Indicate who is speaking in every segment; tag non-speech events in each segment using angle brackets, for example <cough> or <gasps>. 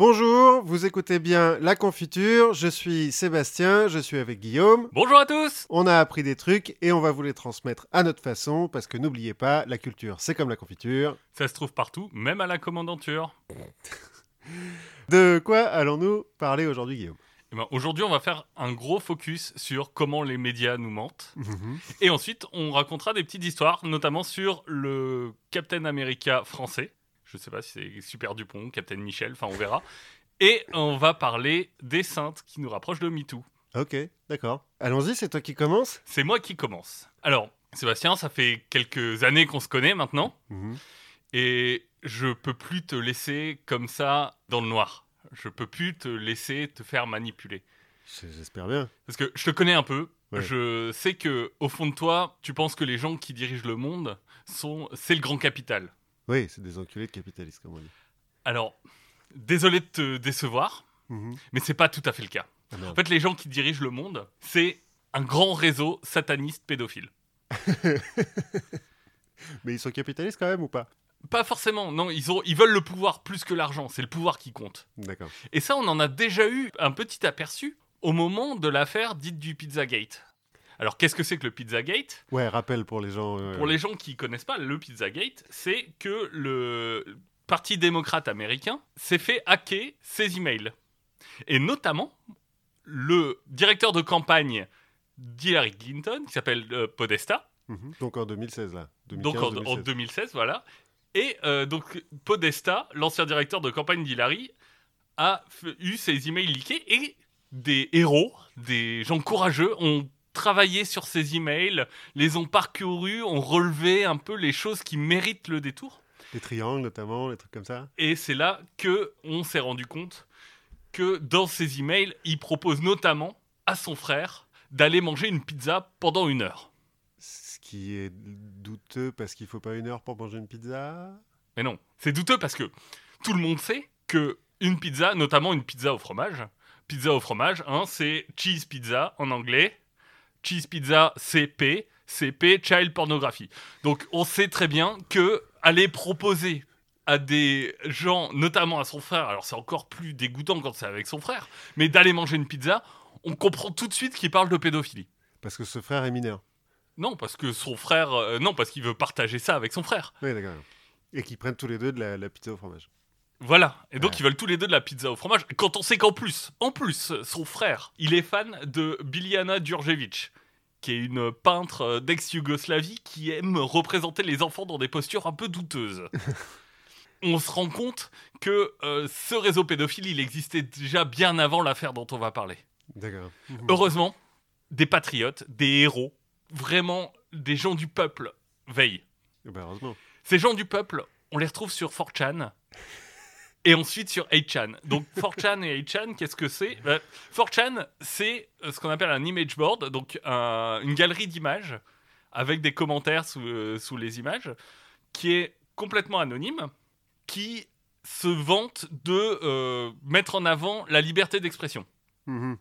Speaker 1: Bonjour, vous écoutez bien La Confiture, je suis Sébastien, je suis avec Guillaume.
Speaker 2: Bonjour à tous
Speaker 1: On a appris des trucs et on va vous les transmettre à notre façon parce que n'oubliez pas, la culture c'est comme la confiture.
Speaker 2: Ça se trouve partout, même à la commandanture. <laughs>
Speaker 1: De quoi allons-nous parler aujourd'hui Guillaume?
Speaker 2: Eh ben, Aujourd'hui, on va faire un gros focus sur comment les médias nous mentent. Et ensuite, on racontera des petites histoires, notamment sur le Captain America français. Je sais pas si c'est Super Dupont, Captain Michel, enfin on verra. Et on va parler des saintes qui nous rapprochent de MeToo.
Speaker 1: Ok, d'accord. Allons-y, c'est toi qui commence
Speaker 2: C'est moi qui commence. Alors, Sébastien, ça fait quelques années qu'on se connaît maintenant.
Speaker 1: Mhm.
Speaker 2: Et je peux plus te laisser comme ça dans le noir. Je peux plus te laisser te faire manipuler.
Speaker 1: J'espère bien.
Speaker 2: Parce que je te connais un peu.
Speaker 1: Ouais.
Speaker 2: Je sais que au fond de toi, tu penses que les gens qui dirigent le monde sont c'est le grand capital.
Speaker 1: Oui, c'est des enculés de capitalistes comme on dit.
Speaker 2: Alors, désolé de te décevoir,
Speaker 1: Mhm.
Speaker 2: mais c'est pas tout à fait le cas.
Speaker 1: Ah.
Speaker 2: En fait, les gens qui dirigent le monde, c'est un grand réseau sataniste pédophile. <laughs>
Speaker 1: Mais ils sont capitalistes quand même ou pas?
Speaker 2: Pas forcément, non, ils, ont, ils veulent le pouvoir plus que l'argent, c'est le pouvoir qui compte.
Speaker 1: D'accord.
Speaker 2: Et ça, on en a déjà eu un petit aperçu au moment de l'affaire dite du Pizzagate. Alors, qu'est-ce que c'est que le Pizzagate?
Speaker 1: Ouais, rappel pour les gens. euh,
Speaker 2: Pour les gens qui connaissent pas, le Pizzagate, c'est que le Parti démocrate américain s'est fait hacker ses emails. Et notamment, le directeur de campagne d'Hillary Clinton, qui s'appelle euh, Podesta,
Speaker 1: mhm. Donc en 2016 là. 2015,
Speaker 2: donc en,
Speaker 1: 2016.
Speaker 2: en 2016, voilà. Et euh, donc Podesta, l'ancien directeur de campagne d'Hillary, a eu ses emails leakés et des héros, des gens courageux ont travaillé sur ces emails, les ont parcourus, ont relevé un peu les choses qui méritent le détour.
Speaker 1: Les triangles notamment, les trucs comme ça.
Speaker 2: Et c'est là que on s'est rendu compte que dans ces emails, il propose notamment à son frère d'aller manger une pizza pendant une heure.
Speaker 1: Ce qui est douteux parce qu'il faut pas une heure pour manger une pizza.
Speaker 2: Mais non, c'est douteux parce que tout le monde sait que une pizza, notamment une pizza au fromage, pizza au fromage, hein, c'est cheese pizza en anglais, cheese pizza CP, CP child pornography. Donc on sait très bien que aller proposer à des gens, notamment à son frère, alors c'est encore plus dégoûtant quand c'est avec son frère, mais d'aller manger une pizza, on comprend tout de suite qu'il parle de pédophilie.
Speaker 1: Parce que ce frère est mineur.
Speaker 2: Non, parce que son frère, euh, non, parce qu'il veut partager ça avec son frère.
Speaker 1: Oui, d'accord. Et qu'ils prennent tous les deux de la, la pizza au fromage.
Speaker 2: Voilà. Et donc,
Speaker 1: Ouais.
Speaker 2: ils veulent tous les deux de la pizza au fromage. Quand on sait qu'en plus, en plus, son frère, il est fan de Biljana Djurdjevic, qui est une peintre d'ex-Yougoslavie qui aime représenter les enfants dans des postures un peu douteuses. <laughs> on se rend compte que euh, ce réseau pédophile, il existait déjà bien avant l'affaire dont on va parler.
Speaker 1: D'accord. <laughs>
Speaker 2: Heureusement, des patriotes, des héros, vraiment des gens du peuple veillent.
Speaker 1: Eh ben, heureusement.
Speaker 2: Ces gens du peuple, on les retrouve sur 4chan <laughs> et ensuite sur 8chan. Donc 4chan et 8chan, qu'est-ce que c'est? Ben, 4chan, c'est euh, ce qu'on appelle un image board, donc un- une galerie d'images avec des commentaires sous, euh, sous les images, qui est complètement anonyme, qui se vante de euh, mettre en avant la liberté d'expression.
Speaker 1: Mhm.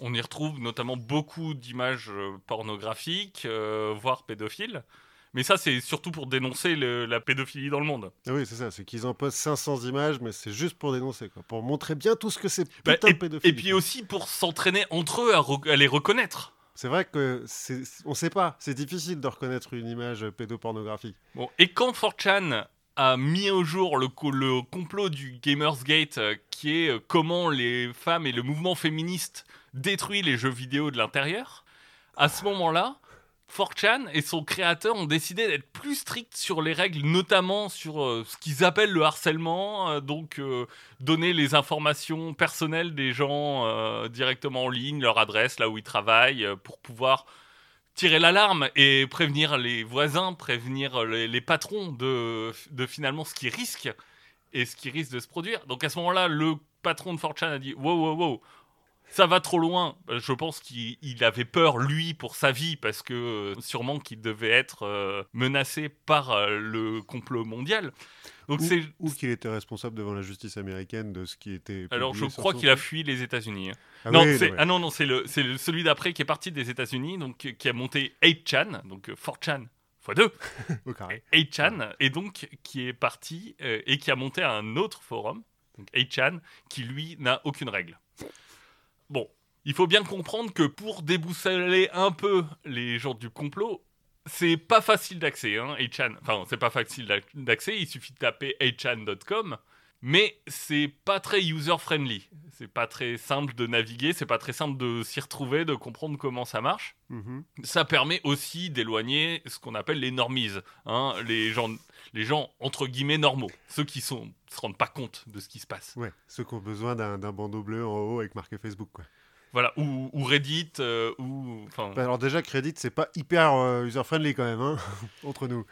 Speaker 2: On y retrouve notamment beaucoup d'images euh, pornographiques, euh, voire pédophiles. Mais ça, c'est surtout pour dénoncer le- la pédophilie dans le monde.
Speaker 1: Ah oui, c'est ça. C'est qu'ils en postent 500 images, mais c'est juste pour dénoncer, quoi. Pour montrer bien tout ce que c'est
Speaker 2: Bah,
Speaker 1: putain
Speaker 2: et,
Speaker 1: de pédophile.
Speaker 2: et puis aussi pour s'entraîner entre eux à, les reconnaître.
Speaker 1: C'est vrai que on sait pas. C'est difficile de reconnaître une image pédopornographique.
Speaker 2: Bon, et quand 4chan a mis au jour le, co- le complot du Gamersgate, euh, qui est euh, comment les femmes et le mouvement féministe détruisent les jeux vidéo de l'intérieur, à ce moment-là, 4chan et son créateur ont décidé d'être plus stricts sur les règles, notamment sur euh, ce qu'ils appellent le harcèlement, euh, donc euh, donner les informations personnelles des gens directement en ligne, leur adresse, là où ils travaillent, pour pouvoir tirer l'alarme et prévenir les voisins, prévenir les, les patrons de, de finalement ce qui risque et ce qui risque de se produire. Donc à ce moment-là, le patron de 4chan a dit wow, wow, wow, ça va trop loin. Euh, Je pense qu'il il avait peur, lui, pour sa vie, parce que euh, sûrement qu'il devait être euh, menacé par le complot mondial. Donc
Speaker 1: Ou, qu'il était responsable devant la justice américaine de ce qui était.
Speaker 2: Alors je crois qu'il a fui les États-Unis.
Speaker 1: Ah
Speaker 2: non,
Speaker 1: oui,
Speaker 2: c'est
Speaker 1: ouais.
Speaker 2: ah non non c'est le c'est le- celui d'après qui est parti des États-Unis donc qui a monté 8chan donc euh, 4chan x 2
Speaker 1: Au carré.
Speaker 2: 8chan et donc qui est parti euh, et qui a monté un autre forum donc 8chan, qui lui n'a aucune règle. Bon, il faut bien comprendre que pour déboussoler un peu les gens du complot, c'est pas facile d'accès, hein, 8chan. Enfin, c'est pas facile d'ac- d'accès, il suffit de taper 8chan.com, mais c'est pas très user-friendly. C'est pas très simple de naviguer, c'est pas très simple de s'y retrouver, de comprendre comment ça marche
Speaker 1: Mhm.
Speaker 2: ça permet aussi d'éloigner ce qu'on appelle les normies, hein, les, gens, les gens entre guillemets normaux, ceux qui sont se rendent pas compte de ce qui se passe.
Speaker 1: Ouais, ceux qui ont besoin d'un bandeau bleu en haut avec marqué Facebook, quoi.
Speaker 2: Voilà, ou, ou Reddit, euh, ou
Speaker 1: Bah, alors déjà, Credit, c'est pas hyper euh, user-friendly quand même, hein, <laughs> entre nous.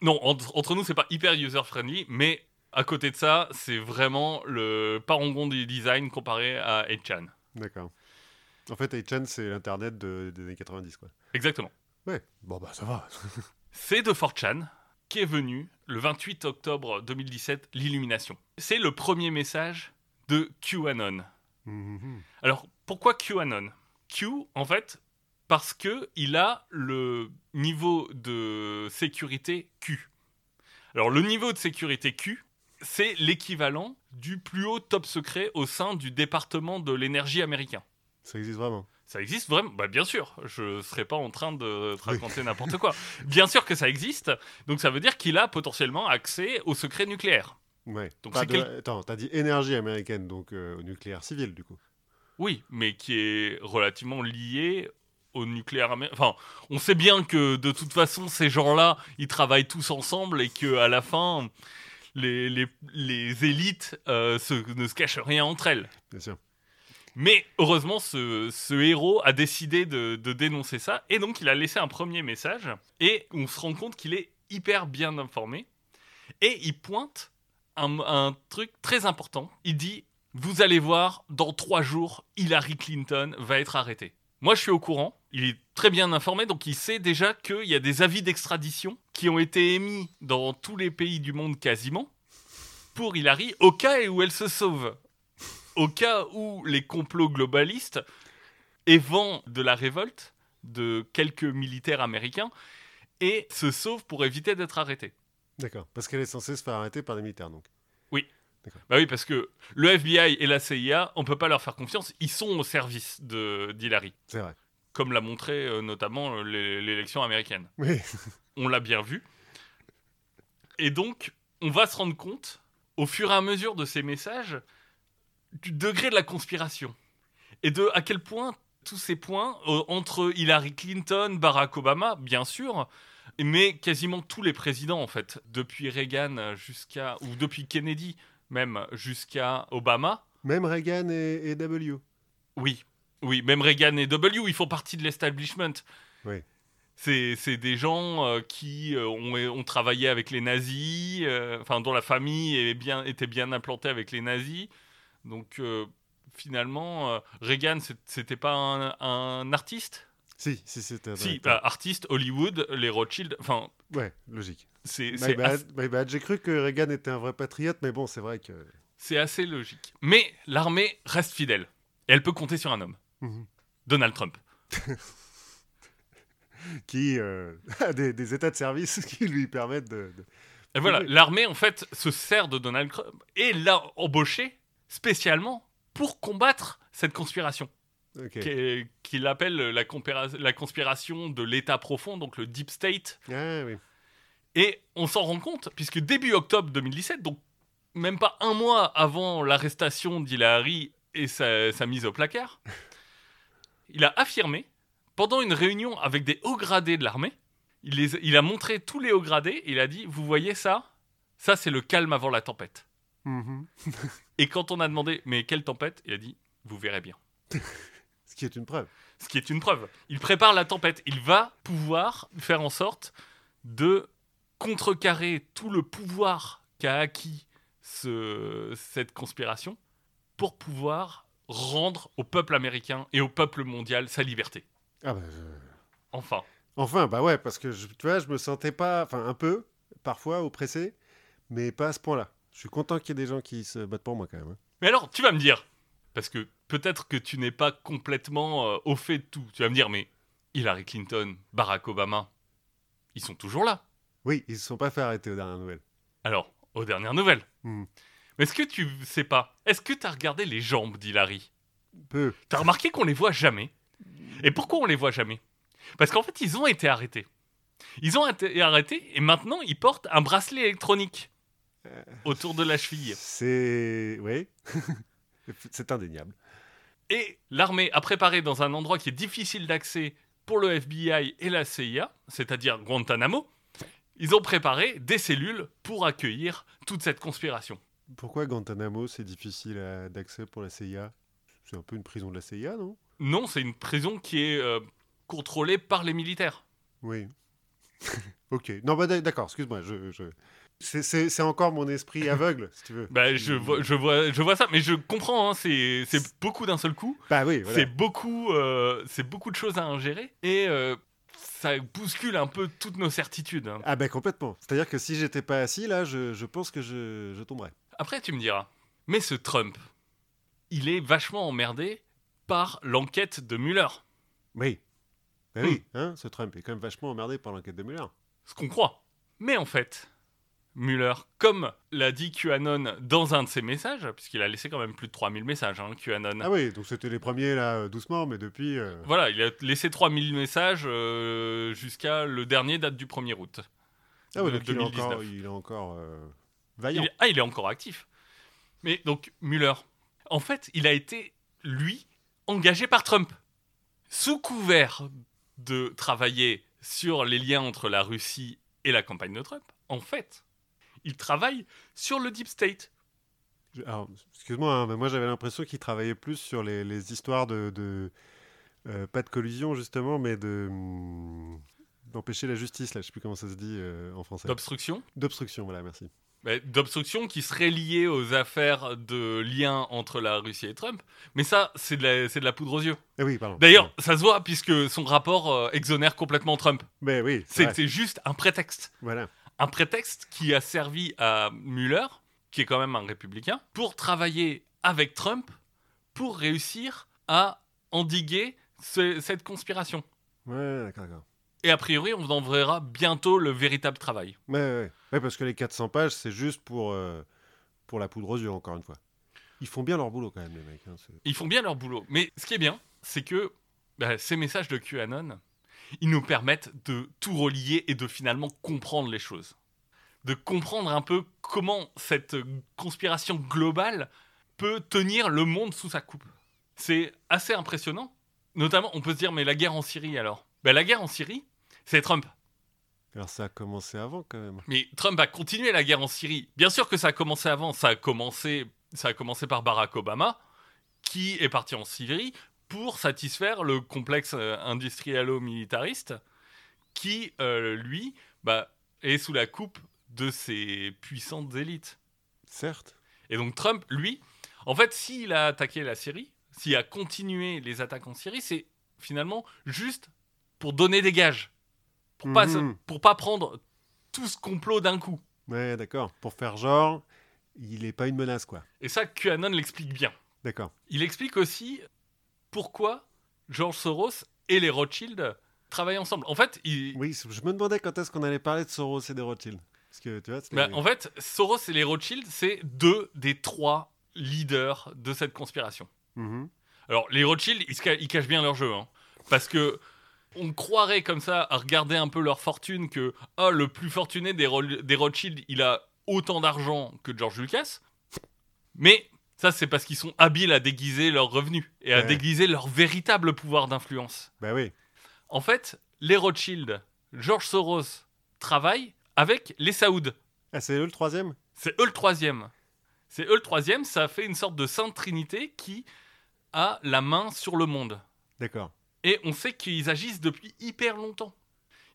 Speaker 2: non, entre, entre nous c'est pas hyper user friendly, mais à côté de ça, c'est vraiment le parangon du design comparé à 8chan.
Speaker 1: D'accord. En fait, 8chan, c'est l'Internet de- des années 90, quoi.
Speaker 2: Exactement.
Speaker 1: Ouais, bon bah ça va. <laughs>
Speaker 2: C'est de 4chan qu'est venu le 28 octobre 2017 l'illumination. C'est le premier message de QAnon.
Speaker 1: Mhm.
Speaker 2: Alors, pourquoi QAnon? Q, en fait, parce que il a le niveau de sécurité Q. Alors, le niveau de sécurité Q, c'est l'équivalent du plus haut top secret au sein du département de l'énergie américain.
Speaker 1: Ça existe vraiment.
Speaker 2: Ça existe vraiment bah, Bien sûr, je ne serais pas en train de te raconter n'importe quoi. Bien sûr que ça existe, donc ça veut dire qu'il a potentiellement accès au secret nucléaire.
Speaker 1: Ouais.
Speaker 2: Donc
Speaker 1: Pas de-
Speaker 2: quel-
Speaker 1: Attends, t'as dit énergie américaine, donc euh, au nucléaire civil, du coup.
Speaker 2: Oui, mais qui est relativement lié au nucléaire américain. Enfin, on sait bien que de toute façon, ces gens-là, ils travaillent tous ensemble et que à la fin, les, les, les élites euh, se- ne se cachent rien entre elles.
Speaker 1: Bien sûr.
Speaker 2: Mais heureusement, ce, ce héros a décidé de, de dénoncer ça et donc il a laissé un premier message et on se rend compte qu'il est hyper bien informé et il pointe un, un truc très important. Il dit Vous allez voir, dans trois jours, Hillary Clinton va être arrêtée. Moi, je suis au courant. Il est très bien informé, donc il sait déjà qu'il y a des avis d'extradition qui ont été émis dans tous les pays du monde quasiment pour Hillary au cas où elle se sauve au cas où les complots globalistes éventent de la révolte de quelques militaires américains et se sauvent pour éviter d'être arrêtés.
Speaker 1: D'accord. Parce qu'elle est censée se faire arrêter par des militaires, donc.
Speaker 2: Bah oui, parce que le FBI et la CIA, on peut pas leur faire confiance, ils sont au service de d'Hillary,
Speaker 1: C'est vrai.
Speaker 2: Comme l'a montré euh, notamment euh, l'é- l'élection américaine.
Speaker 1: Oui.
Speaker 2: On l'a bien vu. Et donc, on va se rendre compte, au fur et à mesure de ces messages, du degré de la conspiration. Et de à quel point tous ces points, euh, entre Hillary Clinton, Barack Obama, bien sûr, mais quasiment tous les présidents, en fait, depuis Reagan jusqu'à. ou depuis Kennedy, même jusqu'à Obama,
Speaker 1: Même Reagan et, et W.
Speaker 2: oui. Oui, même Reagan et W, ils font partie de l'establishment.
Speaker 1: Oui.
Speaker 2: C'est des gens euh, qui euh, ont, ont travaillé avec les nazis, euh, enfin dont la famille est bien, était bien implantée avec les nazis. Donc finalement, Reagan, c'était pas un, un artiste?
Speaker 1: Si, si, c'était. un
Speaker 2: Si, bah, artiste, Hollywood, les Rothschild, enfin,
Speaker 1: Ouais, logique.
Speaker 2: c'est
Speaker 1: bad, my bad. J'ai cru que Reagan était un vrai patriote, mais bon, c'est vrai que.
Speaker 2: c'est assez logique. Mais l'armée reste fidèle. Et elle peut compter sur un homme,
Speaker 1: Mhm.
Speaker 2: Donald Trump. <laughs>
Speaker 1: Qui euh, <laughs> a des, des états de service <laughs> qui lui permettent de. de-
Speaker 2: Et voilà, l'armée en fait se sert de Donald Trump et l'a embauché spécialement pour combattre cette conspiration qu'il appelle la, conspiration de l'État profond, donc le Deep State.
Speaker 1: Ah oui.
Speaker 2: Et on s'en rend compte puisque début octobre 2017, donc même pas un mois avant l'arrestation d'Hillary et sa, sa mise au placard, il a affirmé pendant une réunion avec des hauts gradés de l'armée, il, les- il a montré tous les hauts gradés et il a dit Vous voyez ça? Ça, c'est le calme avant la tempête.
Speaker 1: Mhm. <laughs>
Speaker 2: Et quand on a demandé Mais quelle tempête? Il a dit Vous verrez bien. <laughs>
Speaker 1: Ce qui est une preuve.
Speaker 2: Ce qui est une preuve. Il prépare la tempête. Il va pouvoir faire en sorte de contrecarrer tout le pouvoir qu'a acquis ce- cette conspiration pour pouvoir rendre au peuple américain et au peuple mondial sa liberté.
Speaker 1: Ah bah. euh,
Speaker 2: Enfin.
Speaker 1: Enfin, bah ouais, parce que je, tu vois, je me sentais pas. Enfin, un peu, parfois, oppressé, mais pas à ce point-là. Je suis content qu'il y ait des gens qui se battent pour moi quand même. hein.
Speaker 2: Mais alors, tu vas me dire, parce que peut-être que tu n'es pas complètement euh, au fait de tout, tu vas me dire, mais Hillary Clinton, Barack Obama, ils sont toujours là.
Speaker 1: Oui, ils se sont pas fait arrêter aux dernières nouvelles.
Speaker 2: Alors, aux dernières nouvelles.
Speaker 1: Hmm.
Speaker 2: Mais est-ce que tu sais pas? Est-ce que t'as regardé les jambes d'Hilary?
Speaker 1: Peu.
Speaker 2: T'as remarqué qu'on les voit jamais? Et pourquoi on les voit jamais? Parce qu'en fait, ils ont été arrêtés. Ils ont été arrêtés et maintenant ils portent un bracelet électronique
Speaker 1: Euh.
Speaker 2: autour de la cheville.
Speaker 1: C'est. Oui. <laughs> c'est indéniable.
Speaker 2: Et l'armée a préparé dans un endroit qui est difficile d'accès pour le FBI et la CIA, c'est-à-dire Guantanamo, ils ont préparé des cellules pour accueillir toute cette conspiration.
Speaker 1: Pourquoi Guantanamo, c'est difficile d'accès pour la CIA C'est un peu une prison de la CIA, non?
Speaker 2: Non, c'est une prison qui est euh, contrôlée par les militaires.
Speaker 1: Oui. <laughs> ok. Non, bah d'accord, excuse-moi. Je, je... C'est- encore mon esprit <laughs> aveugle, si tu veux.
Speaker 2: Bah, je, vois, je, vois, je vois ça, mais je comprends, hein, c'est c'est beaucoup d'un seul coup.
Speaker 1: Bah oui, voilà.
Speaker 2: C'est beaucoup, euh, c'est beaucoup de choses à ingérer et euh, ça bouscule un peu toutes nos certitudes. hein.
Speaker 1: Ah bah complètement. C'est-à-dire que si j'étais pas assis, là, je, je pense que je, je tomberais.
Speaker 2: Après, tu me diras, mais ce Trump, il est vachement emmerdé par l'enquête de Mueller.
Speaker 1: Oui.
Speaker 2: Hmm.
Speaker 1: oui, hein, ce Trump est quand même vachement emmerdé par l'enquête de Mueller.
Speaker 2: Ce qu'on croit. Mais en fait, Mueller, comme l'a dit QAnon dans un de ses messages, puisqu'il a laissé quand même plus de 3000 messages, hein, QAnon.
Speaker 1: Ah oui, donc c'était les premiers, là, doucement, mais depuis... euh,
Speaker 2: Voilà, il a laissé 3000 messages euh, jusqu'à le dernier date du 1er août.
Speaker 1: Ah oui, donc il est
Speaker 2: 2019.
Speaker 1: encore, il est encore euh, vaillant.
Speaker 2: ah, il est encore actif. Mais donc, Mueller, en fait, il a été, lui, engagé par Trump. Sous couvert de travailler sur les liens entre la Russie et la campagne de Trump, en fait, il travaille sur le Deep State.
Speaker 1: Alors, excuse-moi, hein, mais moi j'avais l'impression qu'il travaillait plus sur les, les histoires de... de euh, pas de collusion, justement, mais de... hum, d'empêcher la justice, là, je sais plus comment ça se dit euh, en français.
Speaker 2: D'obstruction.
Speaker 1: D'obstruction, voilà, merci.
Speaker 2: D'obstruction qui serait liée aux affaires de liens entre la Russie et Trump. Mais ça, c'est de, la- c'est de la poudre aux yeux.
Speaker 1: Ah oui.
Speaker 2: D'ailleurs, ça se voit puisque son rapport euh, exonère complètement Trump.
Speaker 1: Mais oui, c'est
Speaker 2: juste un prétexte.
Speaker 1: Voilà.
Speaker 2: un prétexte qui a servi à Mueller, qui est quand même un républicain, pour travailler avec Trump pour réussir à endiguer ce- cette conspiration.
Speaker 1: Ouais, d'accord, d'accord.
Speaker 2: Et a priori, on en verra bientôt le véritable travail.
Speaker 1: Ouais, ouais, parce que les 400 pages, c'est juste pour, euh, pour la poudre aux yeux, encore une fois. Ils font bien leur boulot, quand même, les mecs. hein,
Speaker 2: Ils font bien leur boulot. Mais ce qui est bien, c'est que bah, ces messages de QAnon, ils nous permettent de tout relier et de finalement comprendre les choses. De comprendre un peu comment cette conspiration globale peut tenir le monde sous sa coupe. C'est assez impressionnant. Notamment, on peut se dire, mais la guerre en Syrie alors? Ben, La guerre en Syrie, c'est Trump.
Speaker 1: Alors, ça a commencé avant, quand même.
Speaker 2: Mais Trump a continué la guerre en Syrie. Bien sûr que ça a commencé avant. Ça a commencé, ça a commencé par Barack Obama, qui est parti en Syrie pour satisfaire le complexe euh, industrialo-militariste, qui, euh, lui, bah, est sous la coupe de ses puissantes élites.
Speaker 1: Certes.
Speaker 2: Et donc Trump, lui, en fait, s'il a attaqué la Syrie, s'il a continué les attaques en Syrie, c'est finalement juste pour donner des gages. Pour, pas,
Speaker 1: Mhm.
Speaker 2: pour pas prendre tout ce complot d'un coup.
Speaker 1: Ouais, d'accord. Pour faire genre, il est pas une menace, quoi.
Speaker 2: Et ça, QAnon l'explique bien.
Speaker 1: D'accord.
Speaker 2: Il explique aussi pourquoi George Soros et les Rothschild travaillent ensemble. En fait, il-
Speaker 1: Oui, je me demandais quand est-ce qu'on allait parler de Soros et des Rothschild. Parce que, tu vois,
Speaker 2: bah, en fait, Soros et les Rothschild, c'est deux des trois leaders de cette conspiration.
Speaker 1: Mhm.
Speaker 2: Alors, les Rothschild, ils cachent bien leur jeu. hein. parce que on croirait comme ça, à regarder un peu leur fortune, que ah, le plus fortuné des, Ro- des Rothschild, il a autant d'argent que George Lucas. Mais ça, c'est parce qu'ils sont habiles à déguiser leurs revenus et à
Speaker 1: Ouais.
Speaker 2: déguiser leur véritable pouvoir d'influence.
Speaker 1: Bah oui.
Speaker 2: En fait, les Rothschild, George Soros travaillent avec les Saouds.
Speaker 1: Ah, c'est eux le troisième?
Speaker 2: C'est eux le troisième. C'est eux le troisième, ça fait une sorte de sainte trinité qui a la main sur le monde.
Speaker 1: D'accord.
Speaker 2: Et on sait qu'ils agissent depuis hyper longtemps.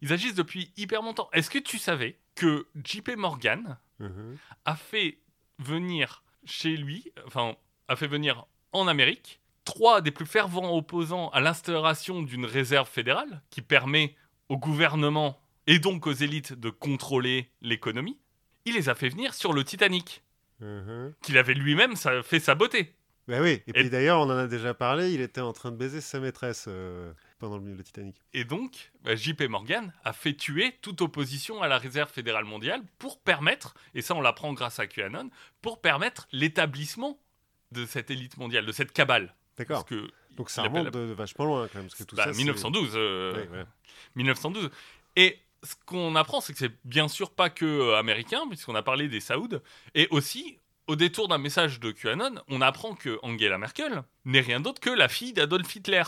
Speaker 2: Ils agissent depuis hyper longtemps. Est-ce que tu savais que JP Morgan
Speaker 1: Mhm.
Speaker 2: a fait venir chez lui, enfin, a fait venir en Amérique, trois des plus fervents opposants à l'instauration d'une réserve fédérale qui permet au gouvernement et donc aux élites de contrôler l'économie? Il les a fait venir sur le Titanic,
Speaker 1: Mhm.
Speaker 2: qu'il avait lui-même sa- fait saboter.
Speaker 1: Bah oui. Et,
Speaker 2: Et-
Speaker 1: puis d'ailleurs, on en a déjà parlé, il était en train de baiser sa maîtresse. euh, pendant le, le Titanic.
Speaker 2: Et donc, bah, JP Morgan a fait tuer toute opposition à la réserve fédérale mondiale pour permettre, et ça on l'apprend grâce à QAnon, pour permettre l'établissement de cette élite mondiale, de cette cabale.
Speaker 1: D'accord. Donc ça remonte de, de vachement loin quand même. Parce que tout
Speaker 2: bah,
Speaker 1: ça, c'est-
Speaker 2: 1912. euh,
Speaker 1: Ouais, ouais.
Speaker 2: 1912. Et ce qu'on apprend, c'est que c'est bien sûr pas que euh, américain, puisqu'on a parlé des Saouds, et aussi, au détour d'un message de QAnon, on apprend que Angela Merkel n'est rien d'autre que la fille d'Adolf Hitler.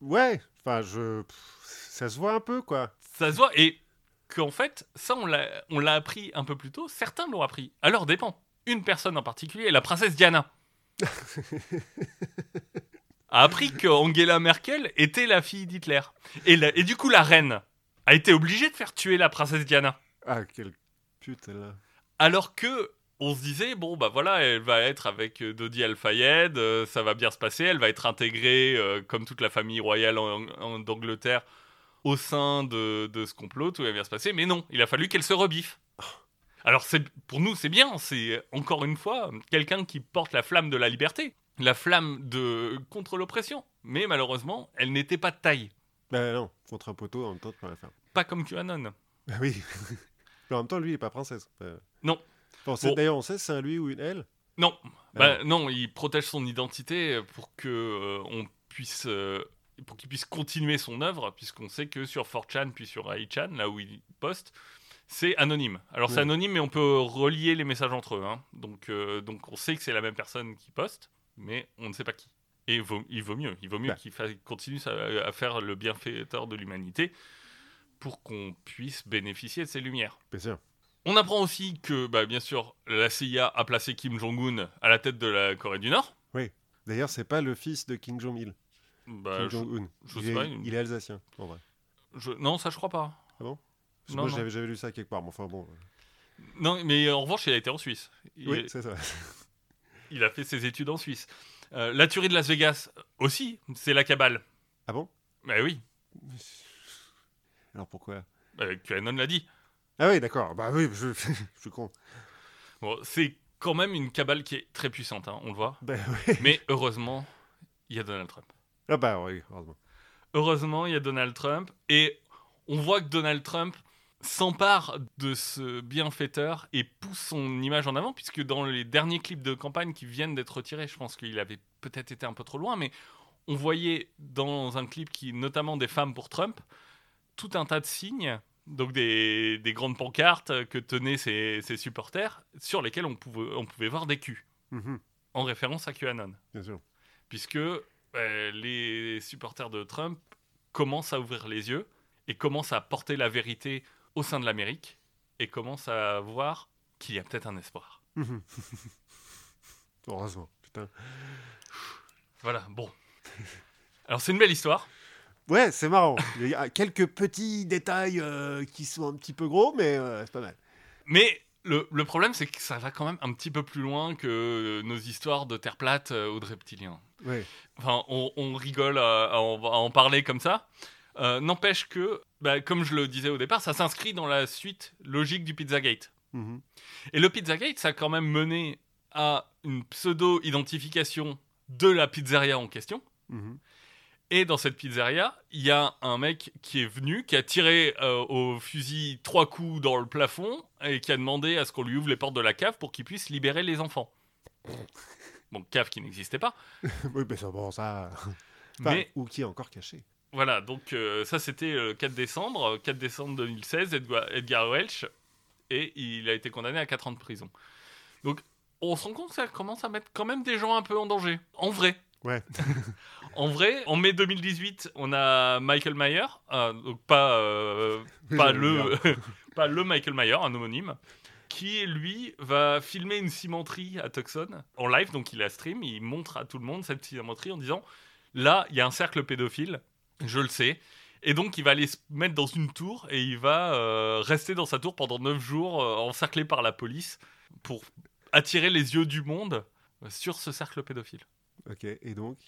Speaker 1: Ouais, enfin, je. Ça se voit un peu, quoi.
Speaker 2: Ça se voit, et qu'en fait, ça, on l'a appris un peu plus tôt, certains l'ont appris, à leur dépens. Une personne en particulier, la princesse Diana. <laughs> a appris que Angela Merkel était la fille d'Hitler. Et, la- et du coup, la reine a été obligée de faire tuer la princesse Diana.
Speaker 1: Ah, quelle pute, là.
Speaker 2: Alors que on se disait bon bah voilà elle va être avec euh, Dodi Al-Fayed, euh, ça va bien se passer, elle va être intégrée euh, comme toute la famille royale en- en- d'Angleterre au sein de, de ce complot, tout va bien se passer. Mais non, il a fallu qu'elle se rebiffe. Alors pour nous c'est bien, c'est encore une fois quelqu'un qui porte la flamme de la liberté, la flamme de contre l'oppression. Mais malheureusement elle n'était pas de taille,
Speaker 1: Bah non, contre un poteau, en même temps, tu peux rien faire.
Speaker 2: pas comme QAnon.
Speaker 1: Bah oui. <laughs> En même temps, lui, il est pas princesse. Euh,
Speaker 2: Non.
Speaker 1: Bon. D'ailleurs, on sait si c'est un lui ou une elle
Speaker 2: Non,
Speaker 1: Ah
Speaker 2: Bah, non, il protège son identité pour que euh, on puisse, euh, pour qu'il puisse continuer son œuvre, puisqu'on sait que sur 4chan puis sur 8chan, là où il poste, c'est anonyme. Alors c'est anonyme, mais on peut relier les messages entre eux. hein. Donc, euh, donc on sait que c'est la même personne qui poste, mais on ne sait pas qui. Et il vaut, il vaut mieux, il vaut mieux
Speaker 1: Bah.
Speaker 2: qu'il continue sa- à faire le bienfaiteur de l'humanité pour qu'on puisse bénéficier de ses lumières.
Speaker 1: Bien sûr.
Speaker 2: On apprend aussi que, bah, bien sûr, la CIA a placé Kim Jong-un à la tête de la Corée du Nord.
Speaker 1: D'ailleurs, c'est pas le fils de Kim Jong-il.
Speaker 2: Bah,
Speaker 1: Kim Jong-un.
Speaker 2: je
Speaker 1: il,
Speaker 2: il-
Speaker 1: est alsacien, en vrai.
Speaker 2: je- non, ça je crois pas.
Speaker 1: Parce que
Speaker 2: Non,
Speaker 1: moi, j'avais j'avais lu ça quelque part, mais enfin bon.
Speaker 2: Non, mais en revanche, il a été en Suisse. Il,
Speaker 1: Oui, c'est ça. <laughs>
Speaker 2: il a fait ses études en Suisse. Euh, la tuerie de Las Vegas aussi, c'est la cabale.
Speaker 1: Ah bon?
Speaker 2: Bah oui,
Speaker 1: Alors pourquoi?
Speaker 2: Bah, QAnon l'a dit.
Speaker 1: Ah oui, d'accord. Bah oui, je, <laughs> je suis con.
Speaker 2: Bon, c'est quand même une cabale qui est très puissante, hein, on le voit.
Speaker 1: Bah oui.
Speaker 2: Mais heureusement, il y a Donald Trump.
Speaker 1: Ah bah oui, heureusement.
Speaker 2: Heureusement, il y a Donald Trump et on voit que Donald Trump s'empare de ce bienfaiteur et pousse son image en avant, puisque dans les derniers clips de campagne qui viennent d'être retirés, je pense qu'il avait peut-être été un peu trop loin, mais on voyait dans un clip qui, notamment des femmes pour Trump, tout un tas de signes, donc des, des grandes pancartes que tenaient ses, ses supporters, sur lesquelles on pouvait, on pouvait voir des culs,
Speaker 1: Mhm,
Speaker 2: en référence à QAnon
Speaker 1: bien sûr.
Speaker 2: puisque euh, les supporters de Trump commencent à ouvrir les yeux et commencent à porter la vérité au sein de l'Amérique et commencent à voir qu'il y a peut-être un espoir.
Speaker 1: Mhm. <laughs> heureusement, putain.
Speaker 2: Voilà, bon. Alors c'est une belle histoire.
Speaker 1: Ouais, c'est marrant. Il y a quelques petits détails euh, qui sont un petit peu gros, mais euh, c'est pas mal.
Speaker 2: Mais le, le problème, c'est que ça va quand même un petit peu plus loin que nos histoires de Terre plate euh, ou de reptiliens.
Speaker 1: Ouais.
Speaker 2: Enfin, on, on rigole à, à en, à en parler comme ça. Euh, N'empêche que, bah, comme je le disais au départ, ça s'inscrit dans la suite logique du Pizzagate.
Speaker 1: Mhm.
Speaker 2: Et le Pizzagate, ça a quand même mené à une pseudo-identification de la pizzeria en question.
Speaker 1: Mhm.
Speaker 2: Et dans cette pizzeria, il y a un mec qui est venu, qui a tiré euh, au fusil trois coups dans le plafond et qui a demandé à ce qu'on lui ouvre les portes de la cave pour qu'il puisse libérer les enfants. Bon, cave qui n'existait pas. <laughs>
Speaker 1: oui, mais c'est bon, ça. <laughs> Enfin,
Speaker 2: Mais
Speaker 1: Ou qui est encore caché.
Speaker 2: voilà, donc euh, ça c'était le 4 décembre, euh, 4 décembre 2016, Edgar, Edgar Welch, et il a été condamné à 4 ans de prison. Donc on se rend compte que ça commence à mettre quand même des gens un peu en danger. En vrai.
Speaker 1: Ouais. <laughs>
Speaker 2: En vrai, en mai 2018, on a Michael Mayer, euh, donc pas, euh, <laughs> pas, le, <laughs> pas le Michael Mayer, un homonyme, qui lui va filmer une cimenterie à Tucson en live, donc il la stream, il montre à tout le monde cette cimenterie en disant là, il y a un cercle pédophile, je le sais. Et donc, il va aller se mettre dans une tour et il va euh, rester dans sa tour pendant 9 jours, euh, encerclé par la police, pour attirer les yeux du monde sur ce cercle pédophile.
Speaker 1: Ok, et donc,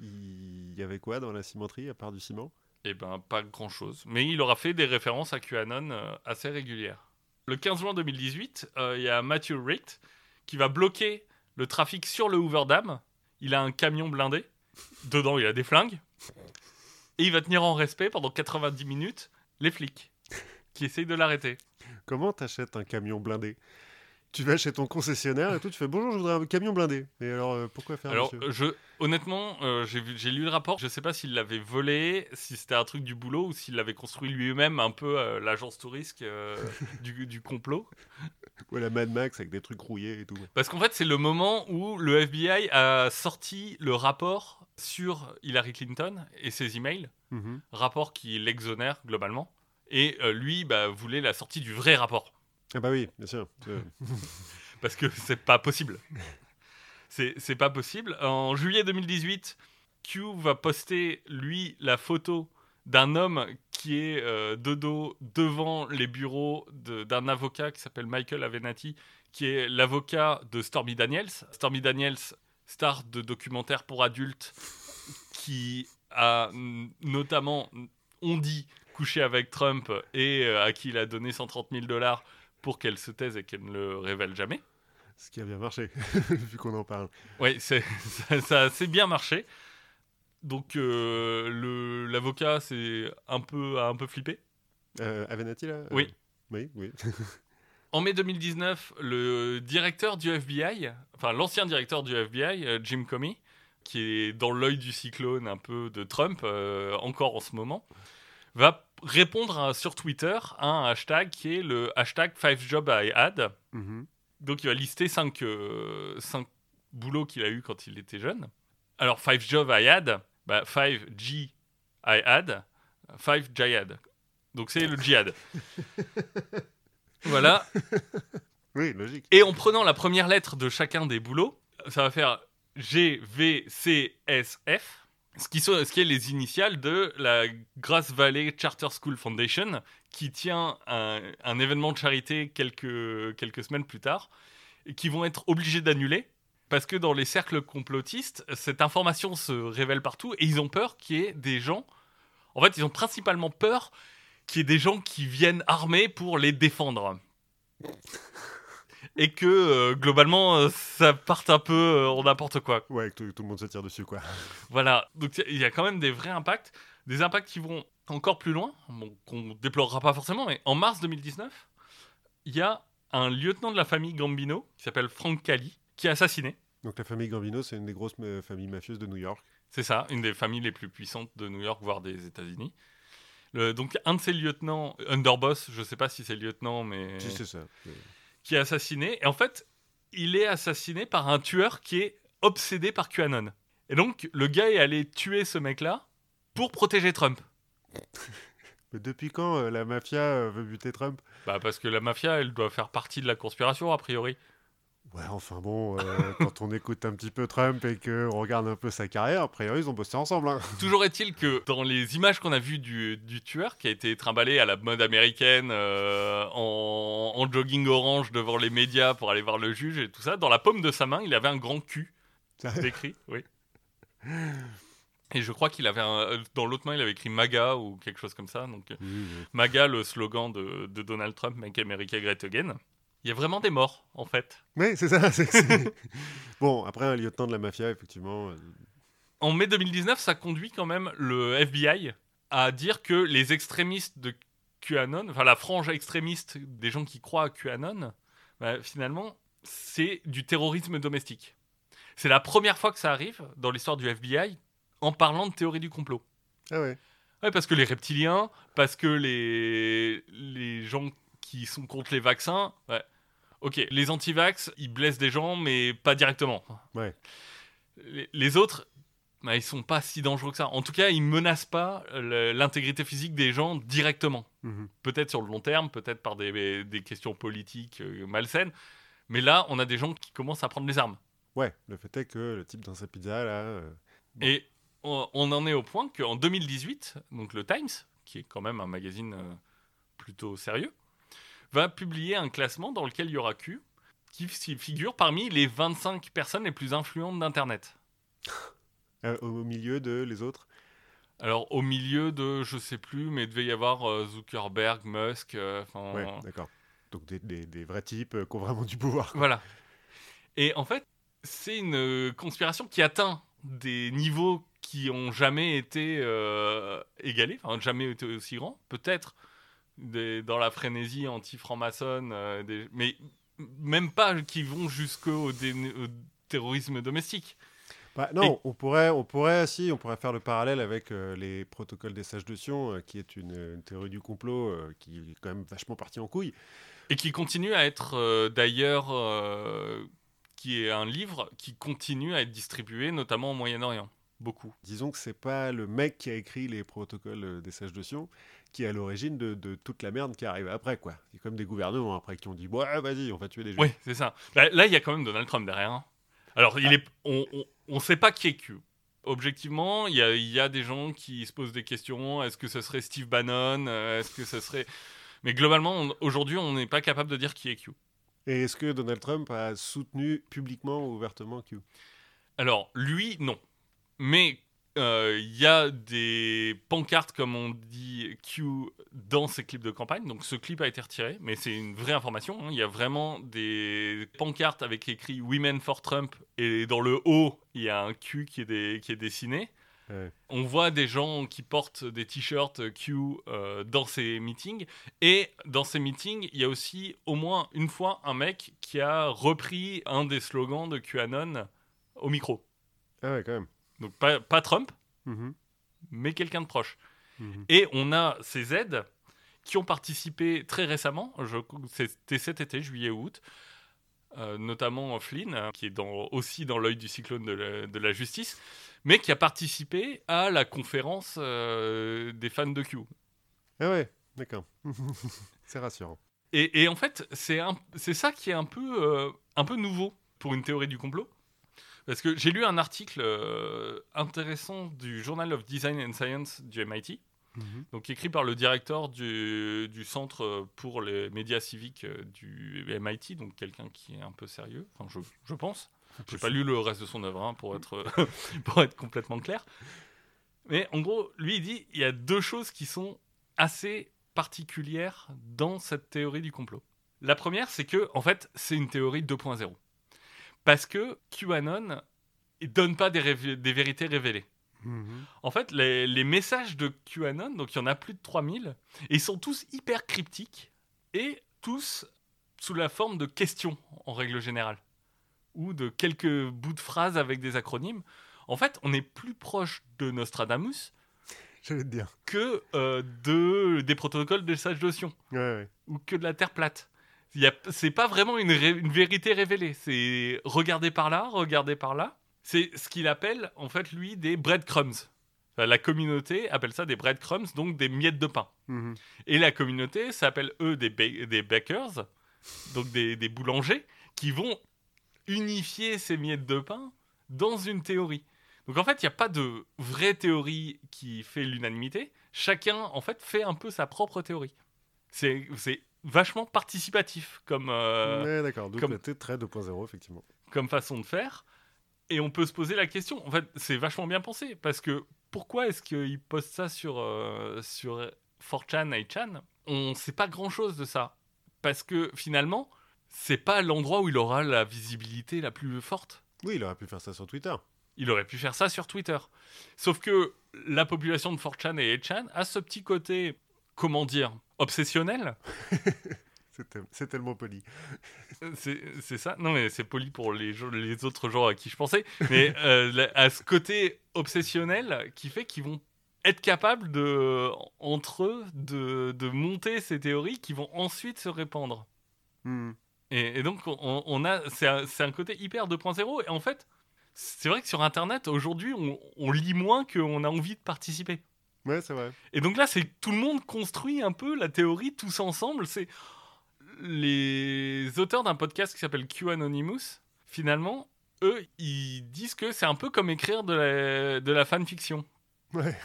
Speaker 1: il y avait quoi dans la cimenterie à part du ciment?
Speaker 2: Eh ben, pas grand-chose. Mais il aura fait des références à QAnon euh, assez régulières. Le 15 juin 2018, euh, il y a Matthew Richt qui va bloquer le trafic sur le Hoover Dam. Il a un camion blindé. Dedans, il a des flingues. Et il va tenir en respect pendant 90 minutes les flics qui essayent de l'arrêter.
Speaker 1: Comment t'achètes un camion blindé? Tu vas chez ton concessionnaire et tout, tu fais bonjour, je voudrais un camion blindé. Et alors, euh, pourquoi faire
Speaker 2: Alors, je, honnêtement, euh, j'ai lu le rapport. Je sais pas s'il l'avait volé, si c'était un truc du boulot ou s'il l'avait construit lui-même, un peu euh, l'agence touriste du, du complot. <laughs>
Speaker 1: Ouais, la Mad Max avec des trucs rouillés et tout.
Speaker 2: Parce qu'en fait, c'est le moment où le FBI a sorti le rapport sur Hillary Clinton et ses emails,
Speaker 1: Mhm.
Speaker 2: rapport qui l'exonère globalement. Et lui bah, voulait la sortie du vrai rapport.
Speaker 1: Ah bah oui, bien sûr. <laughs>
Speaker 2: Parce que c'est pas possible. C'est pas possible. En juillet 2018, Q va poster, lui, la photo d'un homme qui est euh, de dos devant les bureaux d'un avocat qui s'appelle Michael Avenatti, qui est l'avocat de Stormy Daniels. Stormy Daniels, star de documentaire pour adultes, qui a mm, notamment, on dit, couché avec Trump et euh, à qui il a donné 130 000 dollars pour qu'elle se taise et qu'elle ne le révèle jamais.
Speaker 1: ce qui a bien marché, <laughs> vu qu'on en parle.
Speaker 2: Oui, <laughs> ça, ça a assez bien marché. Donc euh, l'avocat c'est un peu a un peu flippé.
Speaker 1: Euh, Avenatti, là
Speaker 2: Oui.
Speaker 1: Euh, Oui, oui. <laughs>
Speaker 2: En mai 2019, le directeur du FBI, enfin l'ancien directeur du FBI, euh, Jim Comey, qui est dans l'œil du cyclone un peu de Trump, euh, encore en ce moment, va répondre à- sur Twitter à un hashtag qui est le hashtag 5 jobs I had.
Speaker 1: Mhm.
Speaker 2: Donc il va lister 5 boulots qu'il a eu quand il était jeune. Alors 5 jobs I had, 5 G I had, 5 jihad. Donc c'est le djihad. <laughs> voilà.
Speaker 1: Oui, logique.
Speaker 2: Et en prenant la première lettre de chacun des boulots, ça va faire G, V, C, S, F. Ce qui, sont, ce qui est les initiales de la Grass Valley Charter School Foundation, qui tient un, événement de charité quelques, quelques semaines plus tard, et qui vont être obligés d'annuler, parce que dans les cercles complotistes, cette information se révèle partout, et ils ont peur qu'il y ait des gens... En fait, ils ont principalement peur qu'il y ait des gens qui viennent armés pour les défendre et que euh, globalement euh, ça parte un peu euh, en n'importe quoi.
Speaker 1: Ouais, que tout, tout le monde se tire dessus, quoi.
Speaker 2: Voilà, donc il y a quand même des vrais impacts, des impacts qui vont encore plus loin, bon, qu'on déplorera pas forcément, mais en mars 2019, il y a un lieutenant de la famille Gambino qui s'appelle Frank Cali qui est assassiné.
Speaker 1: Donc la famille Gambino, c'est une des grosses familles mafieuses de New York.
Speaker 2: C'est ça, une des familles les plus puissantes de New York, voire des États-Unis. Donc un de ses lieutenants, Underboss, je sais pas si c'est lieutenant, mais
Speaker 1: Si, c'est ça.
Speaker 2: Qui est assassiné. Et en fait, il est assassiné par un tueur qui est obsédé par QAnon. Et donc, le gars est allé tuer ce mec-là pour protéger Trump. <laughs>
Speaker 1: Mais depuis quand euh, la mafia euh, veut buter Trump?
Speaker 2: Bah, parce que la mafia, elle doit faire partie de la conspiration, a priori.
Speaker 1: Ouais, enfin bon, euh, <laughs> quand on écoute un petit peu Trump et qu'on regarde un peu sa carrière, a priori, ils ont bossé ensemble. hein. <laughs>
Speaker 2: Toujours est-il que dans les images qu'on a vues du, du tueur, qui a été trimballé à la mode américaine, euh, en, en jogging orange devant les médias pour aller voir le juge et tout ça, dans la paume de sa main, il avait un grand cul <laughs> décrit, oui. Et je crois qu'il avait un, euh, dans l'autre main, il avait écrit MAGA ou quelque chose comme ça. Donc. MAGA, le slogan de, de Donald Trump, Make America Great Again. Il y a vraiment des morts, en fait.
Speaker 1: Oui, c'est ça. <laughs> bon, après, un lieutenant de la mafia, effectivement. euh,
Speaker 2: En mai 2019, ça conduit quand même le FBI à dire que les extrémistes de QAnon, enfin la frange extrémiste des gens qui croient à QAnon, bah, finalement, c'est du terrorisme domestique. C'est la première fois que ça arrive dans l'histoire du FBI en parlant de théorie du complot.
Speaker 1: Ah ouais.
Speaker 2: Ouais, parce que les reptiliens, parce que les, les gens qui sont contre les vaccins, ouais. Ok, les anti-vax, ils blessent des gens, mais pas directement.
Speaker 1: Ouais.
Speaker 2: Les, les autres, bah, ils sont pas si dangereux que ça. En tout cas, ils menacent pas l'intégrité physique des gens directement.
Speaker 1: Mhm.
Speaker 2: Peut-être sur le long terme, peut-être par des, des questions politiques euh, malsaines. Mais là, on a des gens qui commencent à prendre les armes.
Speaker 1: Ouais, le fait est que le type dans sa pizza, là. euh, Bon.
Speaker 2: Et on, on en est au point qu'en 2018, donc le Times, qui est quand même un magazine euh, plutôt sérieux, va publier un classement dans lequel il y aura Q, qui figure parmi les 25 personnes les plus influentes d'Internet. <laughs>
Speaker 1: euh, au milieu de les autres?
Speaker 2: Alors au milieu de, je sais plus, mais il devait y avoir euh, Zuckerberg, Musk, euh,
Speaker 1: Ouais, d'accord. Donc des, des- des vrais types euh, qui ont vraiment du pouvoir. quoi.
Speaker 2: Voilà. Et en fait, c'est une conspiration qui atteint des niveaux qui ont jamais été égalés, enfin jamais été aussi grands. Peut-être des- dans la frénésie anti-franc-maçonne, euh, mais même pas qui vont jusqu'au terrorisme domestique.
Speaker 1: Bah, non, on pourrait, on pourrait, si, on pourrait faire le parallèle avec euh, les protocoles des sages de Sion, euh, qui est une, une théorie du complot qui est quand même vachement partie en couille.
Speaker 2: Et qui continue à être d'ailleurs, qui est un livre qui continue à être distribué, notamment au Moyen-Orient. Beaucoup.
Speaker 1: Disons que c'est pas le mec qui a écrit les protocoles des sages de Sion qui est à l'origine de, de toute la merde qui arrive après, quoi. A comme des gouvernements après qui ont dit, ouais, vas-y, on va tuer des gens.
Speaker 2: Oui, c'est ça. Là, il y a quand même Donald Trump derrière. hein. Alors, il est, on, on, on sait pas qui est Q. Objectivement, il y a, y a des gens qui se posent des questions. Est-ce que ce serait Steve Bannon? Euh, Est-ce que ce serait... <laughs> Mais globalement, aujourd'hui, on n'est pas capable de dire qui est Q.
Speaker 1: Et est-ce que Donald Trump a soutenu publiquement ou ouvertement Q?
Speaker 2: Alors, lui, non. Mais euh, il y a des pancartes, comme on dit, Q dans ses clips de campagne. Donc, ce clip a été retiré, mais c'est une vraie information. hein. Il y a vraiment des pancartes avec écrit Women for Trump, et dans le haut, il y a un Q qui est, des- qui est dessiné.
Speaker 1: Ouais.
Speaker 2: On voit des gens qui portent des t-shirts Q euh, dans ces meetings. Et dans ces meetings, il y a aussi au moins une fois un mec qui a repris un des slogans de QAnon au micro.
Speaker 1: Ah ouais, quand même.
Speaker 2: Donc pas, pas Trump,
Speaker 1: Mhm,
Speaker 2: mais quelqu'un de proche.
Speaker 1: mhm.
Speaker 2: Et on a ces aides qui ont participé très récemment, c'était cet été, juillet-août, notamment Flynn, euh, qui est dans- aussi dans l'œil du cyclone de la, de la justice, mais qui a participé à la conférence euh, des fans de Q.
Speaker 1: Ah ouais, d'accord. <laughs> c'est rassurant.
Speaker 2: Et, et en fait, c'est ça qui est un peu, euh, un peu nouveau pour une théorie du complot. Parce que j'ai lu un article euh, intéressant du Journal of Design and Science du MIT,
Speaker 1: Mhm.
Speaker 2: donc écrit par le directeur du, du Centre pour les médias civiques euh, du MIT, donc quelqu'un qui est un peu sérieux, enfin, je, je pense. J'ai pas lu le reste de son œuvre hein, pour, être, <laughs> pour être complètement clair. Mais en gros, lui, il dit il y a deux choses qui sont assez particulières dans cette théorie du complot. La première, c'est que, en fait, c'est une théorie 2.0. Parce que QAnon il donne pas des, vérités révélées.
Speaker 1: Mhm.
Speaker 2: En fait, les, les messages de QAnon, donc il y en a plus de 3000, et ils sont tous hyper cryptiques et tous sous la forme de questions en règle générale, ou de quelques bouts de phrases avec des acronymes. En fait, on est plus proche de Nostradamus
Speaker 1: J'allais te dire.
Speaker 2: que euh, de, des protocoles de Sion,
Speaker 1: Ouais, ouais.
Speaker 2: ou que de la Terre plate. C'est pas vraiment une, ré- une vérité révélée. C'est regarder par là, regarder par là. C'est ce qu'il appelle, en fait, lui, des breadcrumbs. Enfin, La communauté appelle ça des breadcrumbs, donc des miettes de pain.
Speaker 1: Mhm.
Speaker 2: Et la communauté s'appelle, eux, des, ba- des bakers, donc des, des boulangers, qui vont unifier ces miettes de pain dans une théorie. Donc en fait, il n'y a pas de vraie théorie qui fait l'unanimité. Chacun, en fait, fait un peu sa propre théorie. C'est vachement participatif comme, euh,
Speaker 1: d'accord. Donc
Speaker 2: comme-
Speaker 1: très 2.0, effectivement.
Speaker 2: comme façon de faire. Et on peut se poser la question. En fait, c'est vachement bien pensé. Parce que pourquoi est-ce qu'ils postent ça sur, euh, sur 4chan et Chan? On ne sait pas grand-chose de ça. Parce que finalement, c'est pas l'endroit où il aura la visibilité la plus forte.
Speaker 1: Oui, il aurait pu faire ça sur Twitter.
Speaker 2: Il aurait pu faire ça sur Twitter. Sauf que la population de 4chan et 8chan a ce petit côté, comment dire, obsessionnel. <laughs>
Speaker 1: C'est tel- c'est tellement poli.
Speaker 2: C'est c'est ça? Non, mais c'est poli pour les, autres gens à qui je pensais. Mais <laughs> euh, à ce côté obsessionnel qui fait qu'ils vont être capables de, entre eux de, de monter ces théories qui vont ensuite se répandre.
Speaker 1: Mhm.
Speaker 2: Et, et donc, on, on a, c'est un, c'est un côté hyper 2.0. Et en fait, c'est vrai que sur Internet, aujourd'hui, on, on lit moins qu'on a envie de participer.
Speaker 1: Ouais, c'est vrai.
Speaker 2: Et donc là, c'est tout le monde construit un peu la théorie tous ensemble. C'est les auteurs d'un podcast qui s'appelle Q Anonymous. Finalement, eux, ils disent que c'est un peu comme écrire de la, de la fanfiction.
Speaker 1: Ouais.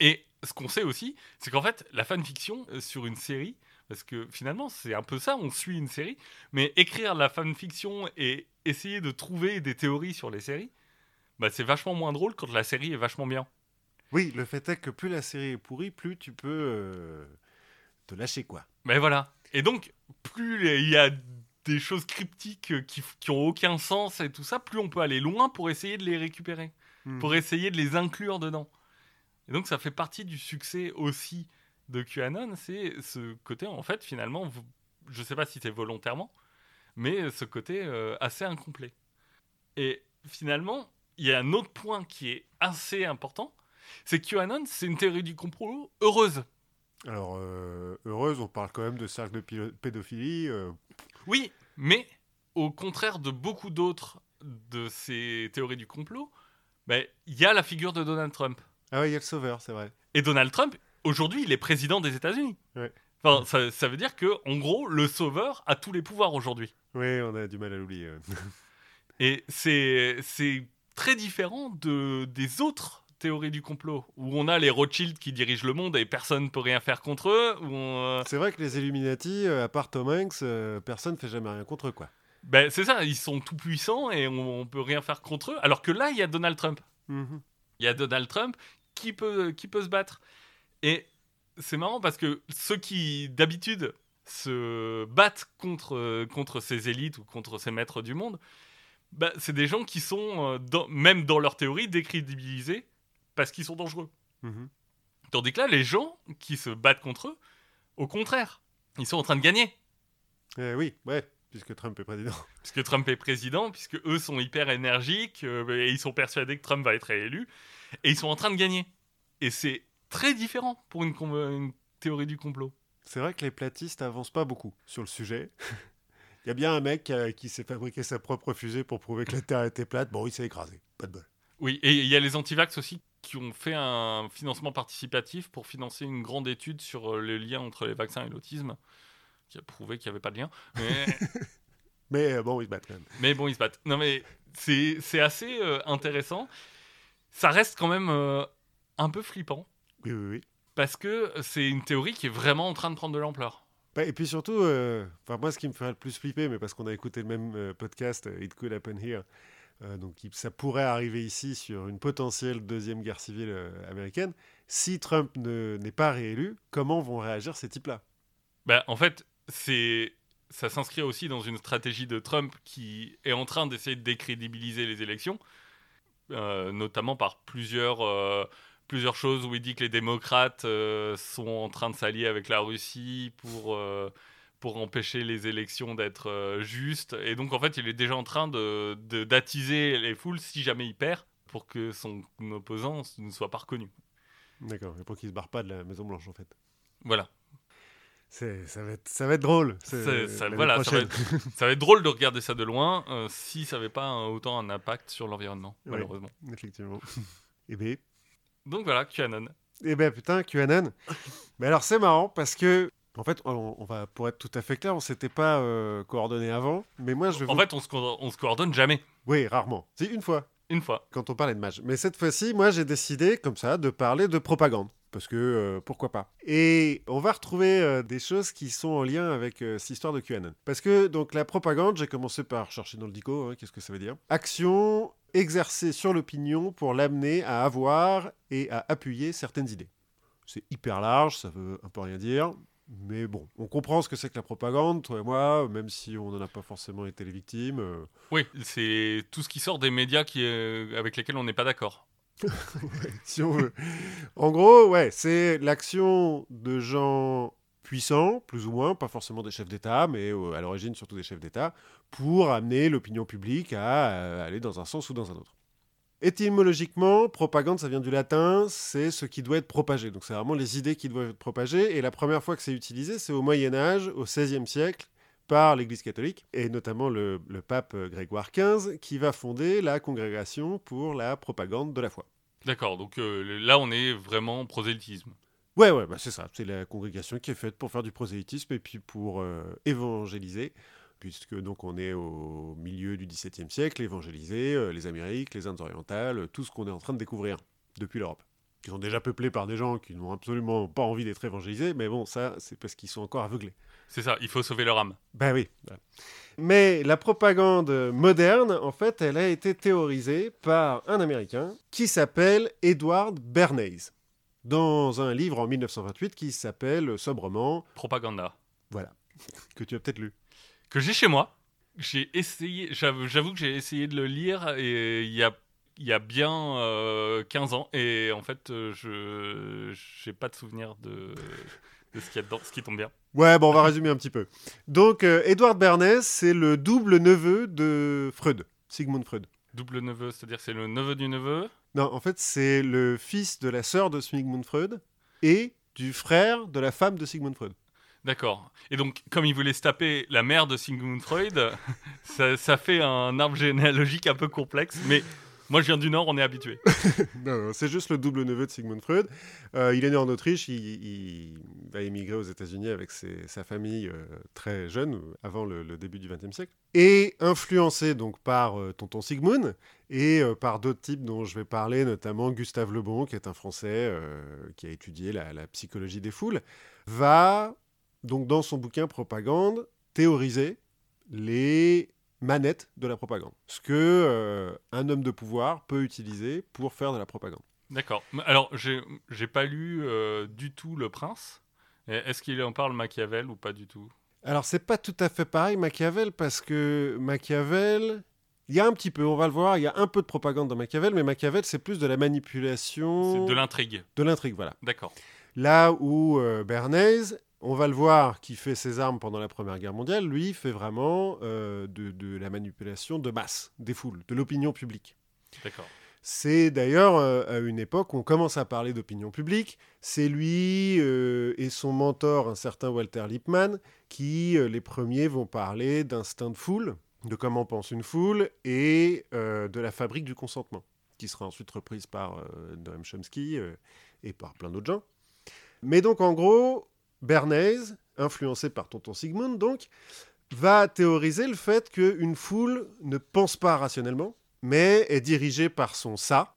Speaker 2: Et ce qu'on sait aussi, c'est qu'en fait, la fanfiction euh, sur une série, parce que finalement, c'est un peu ça, on suit une série, mais écrire la fanfiction et essayer de trouver des théories sur les séries, bah, c'est vachement moins drôle quand la série est vachement bien.
Speaker 1: Oui, le fait est que plus la série est pourrie, plus tu peux euh, te lâcher, quoi.
Speaker 2: Mais voilà. Et donc, plus il y a des choses cryptiques euh, qui, qui ont aucun sens et tout ça, plus on peut aller loin pour essayer de les récupérer,
Speaker 1: Hmm.
Speaker 2: pour essayer de les inclure dedans. Et donc ça fait partie du succès aussi de QAnon, c'est ce côté en fait finalement, je sais pas si c'est volontairement, mais ce côté euh, assez incomplet. Et finalement, il y a un autre point qui est assez important, c'est que QAnon, c'est une théorie du complot heureuse.
Speaker 1: Alors, euh, heureuse, on parle quand même de cercle de pédophilie. euh,
Speaker 2: Oui, mais au contraire de beaucoup d'autres de ces théories du complot, ben, il y a la figure de Donald Trump.
Speaker 1: Ah ouais, il y a le sauveur, c'est vrai.
Speaker 2: Et Donald Trump, aujourd'hui, il est président des États-Unis.
Speaker 1: Ouais.
Speaker 2: Enfin, ça, ça veut dire que, en gros, le sauveur a tous les pouvoirs aujourd'hui.
Speaker 1: Oui, on a du mal à l'oublier. ouais.
Speaker 2: Et c'est c'est très différent de, des autres théories du complot, où on a les Rothschild qui dirigent le monde et personne ne peut rien faire contre eux, euh,
Speaker 1: c'est vrai que les Illuminati, euh, à part Tom Hanks, euh, personne ne fait jamais rien contre eux, quoi.
Speaker 2: ben, c'est ça, ils sont tout puissants et on, on peut rien faire contre eux, alors que là, il y a Donald Trump.
Speaker 1: Mhm.
Speaker 2: il y a Donald Trump qui peut, qui peut se battre. Et c'est marrant parce que ceux qui, d'habitude, se battent contre, contre ces élites ou contre ces maîtres du monde, bah, c'est des gens qui sont, dans- même dans leur théorie, décrédibilisés parce qu'ils sont dangereux.
Speaker 1: Mhm.
Speaker 2: Tandis que là, les gens qui se battent contre eux, au contraire, ils sont en train de gagner.
Speaker 1: Eh oui, ouais, puisque Trump est président. <laughs>
Speaker 2: Puisque Trump est président, puisque eux sont hyper énergiques, euh, et ils sont persuadés que Trump va être réélu, et ils sont en train de gagner. Et c'est très différent pour une, théorie du complot.
Speaker 1: C'est vrai que les platistes avancent pas beaucoup sur le sujet. <laughs> Il y a bien un mec qui, a- qui s'est fabriqué sa propre fusée pour prouver que la Terre était plate. Bon, il s'est écrasé. Pas de bol.
Speaker 2: Oui, et il y a les antivax aussi qui ont fait un financement participatif pour financer une grande étude sur euh, le lien entre les vaccins et l'autisme, qui a prouvé qu'il n'y avait pas de lien. Mais, <laughs>
Speaker 1: Mais euh, bon, ils se battent quand même.
Speaker 2: mais bon, ils se battent. Non, mais c'est c'est assez euh, intéressant. Ça reste quand même euh, un peu flippant,
Speaker 1: Oui, oui, oui.
Speaker 2: parce que c'est une théorie qui est vraiment en train de prendre de l'ampleur.
Speaker 1: Bah, et puis surtout, euh, enfin moi, ce qui me ferait le plus flipper, mais parce qu'on a écouté le même euh, podcast, It Could Happen Here, euh, donc ça pourrait arriver ici sur une potentielle deuxième guerre civile euh, américaine. Si Trump ne- n'est pas réélu, comment vont réagir ces types-là?
Speaker 2: Bah, en fait, ça s'inscrit aussi dans une stratégie de Trump qui est en train d'essayer de décrédibiliser les élections, euh, notamment par plusieurs, choses où il dit que les démocrates sont en train de s'allier avec la Russie pour, pour empêcher les élections d'être euh, justes. Et donc, en fait, il est déjà en train de, de- d'attiser les foules si jamais il perd pour que son opposant ne soit pas reconnu.
Speaker 1: D'accord, et pour qu'il se barre pas de la Maison Blanche en fait.
Speaker 2: Voilà.
Speaker 1: Ça, va être, ça va être drôle.
Speaker 2: ça-
Speaker 1: l'année
Speaker 2: voilà, ça va
Speaker 1: prochaine.
Speaker 2: Ça va être drôle de regarder ça de loin euh, si ça n'avait pas un- autant un impact sur l'environnement,
Speaker 1: Ouais.
Speaker 2: malheureusement.
Speaker 1: Effectivement. <laughs> et ben,
Speaker 2: Donc voilà, QAnon.
Speaker 1: eh ben putain, QAnon. Mais alors c'est marrant parce que, en fait, on, on va, pour être tout à fait clair, on s'était pas euh, coordonné avant, mais moi je vais
Speaker 2: En
Speaker 1: vous-
Speaker 2: fait, on se, on se coordonne jamais.
Speaker 1: Oui, rarement. C'est une fois,
Speaker 2: Une fois.
Speaker 1: quand on parlait de match. Mais cette fois-ci, moi j'ai décidé, comme ça, de parler de propagande. Parce que euh, pourquoi pas. Et on va retrouver euh, des choses qui sont en lien avec euh, cette histoire de QAnon. Parce que donc la propagande, j'ai commencé par chercher dans le dico, hein, qu'est-ce que ça veut dire Action exercée sur l'opinion pour l'amener à avoir et à appuyer certaines idées. C'est hyper large, ça veut un peu rien dire. Mais bon, on comprend ce que c'est que la propagande, toi et moi, même si on n'en a pas forcément été les victimes. euh,
Speaker 2: Oui, c'est tout ce qui sort des médias qui, euh, avec lesquels on n'est pas d'accord. <laughs>
Speaker 1: si on veut. En gros, ouais, c'est l'action de gens puissants, plus ou moins, pas forcément des chefs d'État, mais euh, à l'origine surtout des chefs d'État, pour amener l'opinion publique à aller dans un sens ou dans un autre. Étymologiquement, propagande, ça vient du latin, c'est ce qui doit être propagé. Donc c'est vraiment les idées qui doivent être propagées. Et la première fois que c'est utilisé, c'est au Moyen Âge, au XVIe siècle, par l'Église catholique, et notamment le, le pape euh, Grégoire XV, qui va fonder la Congrégation pour la propagande de la foi.
Speaker 2: D'accord, donc euh, là, on est vraiment prosélytisme.
Speaker 1: Ouais, ouais, bah c'est ça. C'est la congrégation qui est faite pour faire du prosélytisme et puis pour euh, évangéliser, puisque donc on est au milieu du XVIIe siècle, évangéliser euh, les Amériques, les Indes orientales, euh, tout ce qu'on est en train de découvrir depuis l'Europe, qui sont déjà peuplés par des gens qui n'ont absolument pas envie d'être évangélisés, mais bon, ça, c'est parce qu'ils sont encore aveuglés.
Speaker 2: C'est ça, il faut sauver leur âme.
Speaker 1: Ben oui. voilà. Mais la propagande moderne, en fait, elle a été théorisée par un Américain qui s'appelle Edward Bernays, dans un livre en 1928 qui s'appelle sobrement
Speaker 2: Propaganda.
Speaker 1: Voilà. Que tu as peut-être lu.
Speaker 2: Que j'ai chez moi. J'ai essayé, j'avoue que j'ai essayé de le lire et il y a, il y a bien euh, 15 ans et en fait euh, je j'ai pas de souvenir de, de ce qu'il y a dedans, ce qui tombe bien.
Speaker 1: Ouais, bon, on va résumer un petit peu. Donc, euh, Edward Bernays, c'est le double neveu de Freud, Sigmund Freud.
Speaker 2: Double neveu, c'est-à-dire c'est le neveu du neveu?
Speaker 1: Non, en fait, c'est le fils de la sœur de Sigmund Freud et du frère de la femme de Sigmund Freud.
Speaker 2: D'accord. Et donc, comme il voulait se taper la mère de Sigmund Freud, <laughs> ça, fait un arbre généalogique un peu complexe, mais moi je viens du Nord, on est habitué. <laughs>
Speaker 1: Non, c'est juste le double neveu de Sigmund Freud. Euh, il est né en Autriche, il, il va émigrer aux États-Unis avec sa famille euh, très jeune, avant le, début du XXe siècle, et influencé donc par euh, Tonton Sigmund et par d'autres types dont je vais parler, notamment Gustave Le Bon, qui est un Français qui a étudié la psychologie des foules, va donc dans son bouquin Propagande théoriser les manettes de la propagande, ce que euh, un homme de pouvoir peut utiliser pour faire de la propagande.
Speaker 2: D'accord. Alors, j'ai pas lu euh, du tout Le Prince. Est-ce qu'il en parle Machiavel ou pas du tout?
Speaker 1: Alors, c'est pas tout à fait pareil, Machiavel, parce que Machiavel, il y a un petit peu, on va le voir, il y a un peu de propagande dans Machiavel, mais Machiavel, c'est plus de la manipulation,
Speaker 2: C'est de l'intrigue.
Speaker 1: de l'intrigue, voilà.
Speaker 2: D'accord.
Speaker 1: Là où euh, Bernays, on va le voir, qui fait ses armes pendant la Première Guerre mondiale, lui, fait vraiment euh, de, de la manipulation de masse, des foules, de l'opinion publique.
Speaker 2: D'accord.
Speaker 1: C'est d'ailleurs euh, à une époque où on commence à parler d'opinion publique. C'est lui euh, et son mentor, un certain Walter Lippmann, qui les premiers vont parler d'instinct de foule, de comment pense une foule, et de la fabrique du consentement, qui sera ensuite reprise par Noam Chomsky et par plein d'autres gens. Mais donc en gros, Bernays, influencé par Tonton Sigmund, donc, va théoriser le fait qu'une foule ne pense pas rationnellement, mais est dirigée par son ça.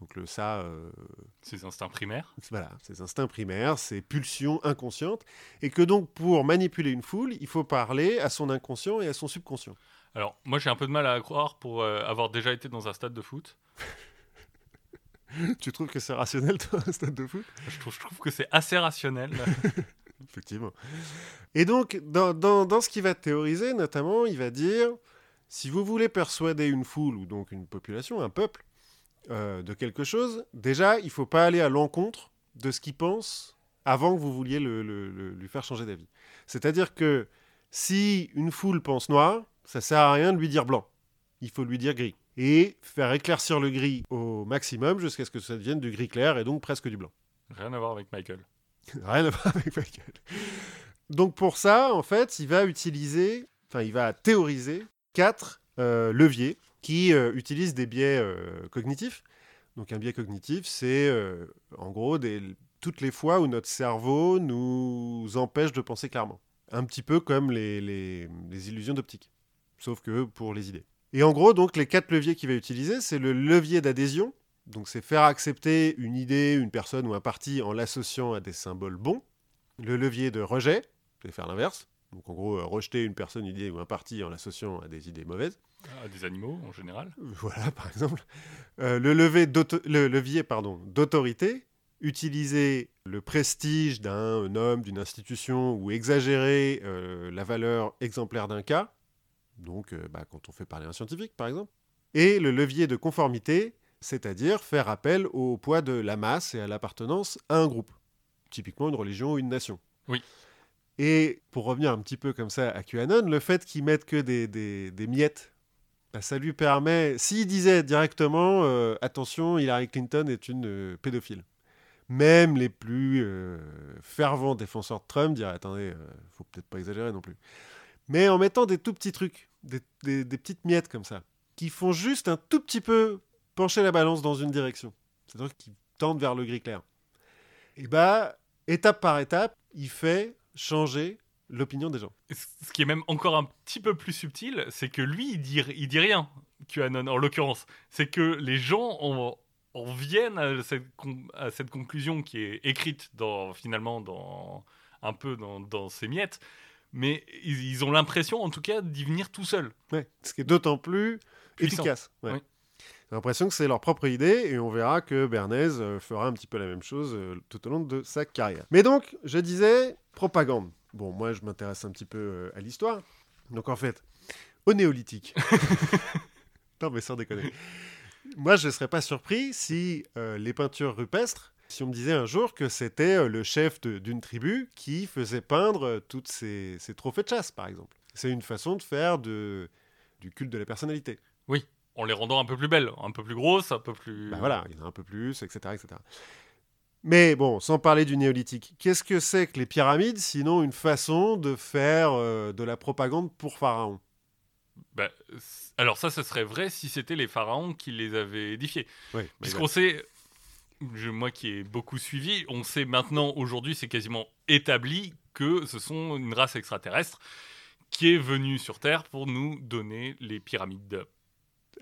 Speaker 1: Donc le ça, euh,
Speaker 2: Ses instincts primaires.
Speaker 1: voilà, ses instincts primaires, ses pulsions inconscientes, et que donc pour manipuler une foule, il faut parler à son inconscient et à son subconscient.
Speaker 2: Alors, moi j'ai un peu de mal à croire pour euh, avoir déjà été dans un stade de foot. <laughs>
Speaker 1: tu trouves que c'est rationnel, toi, un stade de foot?
Speaker 2: Je trouve, je trouve que c'est assez rationnel. <laughs>
Speaker 1: Effectivement. Et donc, dans, dans, dans ce qu'il va théoriser, notamment, il va dire, si vous voulez persuader une foule, ou donc une population, un peuple, euh, de quelque chose, déjà, il faut pas aller à l'encontre de ce qu'il pense avant que vous vouliez le- le- lui faire changer d'avis. C'est-à-dire que si une foule pense noir, ça sert à rien de lui dire blanc. Il faut lui dire gris. Et faire éclaircir le gris au maximum jusqu'à ce que ça devienne du gris clair et donc presque du blanc.
Speaker 2: Rien à voir avec Michael. <laughs>
Speaker 1: Rien à voir avec. Donc pour ça, en fait, il va utiliser, enfin, il va théoriser quatre euh, leviers qui euh, utilisent des biais euh, cognitifs. Donc un biais cognitif, c'est en gros toutes les fois où notre cerveau nous empêche de penser clairement. Un petit peu comme les, les- les illusions d'optique, sauf que pour les idées. Et en gros, donc les quatre leviers qu'il va utiliser, c'est le levier d'adhésion, donc c'est faire accepter une idée, une personne ou un parti en l'associant à des symboles bons. Le levier de rejet, c'est faire l'inverse. Donc en gros, euh, rejeter une personne, une idée ou un parti en l'associant à des idées mauvaises.
Speaker 2: À des animaux en général.
Speaker 1: Voilà, par exemple. Euh, le, levier le d'autorité, utiliser le prestige d'un homme, d'une institution, ou exagérer euh, la valeur exemplaire d'un cas, donc euh, bah, quand on fait parler un scientifique, par exemple. Et le levier de conformité, c'est-à-dire faire appel au poids de la masse et à l'appartenance à un groupe, typiquement une religion ou une nation.
Speaker 2: Oui.
Speaker 1: Et pour revenir un petit peu comme ça à QAnon, le fait qu'ils mettent que des, des- des miettes bah, ça lui permet, s'il disait directement, euh, attention, Hillary Clinton est une euh, pédophile, même les plus euh, fervents défenseurs de Trump diraient, attendez, faut peut-être pas exagérer non plus. Mais en mettant des tout petits trucs, des- des petites miettes comme ça, qui font juste un tout petit peu pencher la balance dans une direction, c'est-à-dire qui tendent vers le gris clair. Et bah, étape par étape, il fait changer l'opinion des gens.
Speaker 2: Ce qui est même encore un petit peu plus subtil, c'est que lui, il dit, il dit rien, QAnon en l'occurrence. C'est que les gens en, en viennent à cette, con- à cette conclusion qui est écrite dans, finalement dans, un peu dans, dans ces miettes, mais ils, ils ont l'impression en tout cas d'y venir tout seuls.
Speaker 1: Ouais, ce qui est d'autant plus
Speaker 2: Puissant.
Speaker 1: efficace. ouais. J'ai l'impression que c'est leur propre idée et on verra que Bernays euh, fera un petit peu la même chose euh, tout au long de sa carrière. Mais donc, je disais propagande. Bon, moi, je m'intéresse un petit peu euh, à l'histoire. Donc en fait, au néolithique. <laughs> non mais sans déconner. Moi, je ne serais pas surpris si euh, les peintures rupestres, si on me disait un jour que c'était euh, le chef d'une tribu qui faisait peindre euh, toutes ces, ces trophées de chasse, par exemple. C'est une façon de faire de, du culte de la personnalité.
Speaker 2: En les rendant un peu plus belles, un peu plus grosses, un peu plus.
Speaker 1: Bah voilà, il y en a un peu plus, etc., etc. Mais bon, sans parler du néolithique, qu'est-ce que c'est que les pyramides sinon une façon de faire euh, de la propagande pour Pharaon?
Speaker 2: Bah, alors ça, ce serait vrai si c'était les pharaons qui les avaient édifiés.
Speaker 1: Oui,
Speaker 2: Puisqu'on sait, je- moi qui ai beaucoup suivi, on sait maintenant, aujourd'hui, c'est quasiment établi que ce sont une race extraterrestre qui est venue sur Terre pour nous donner les pyramides.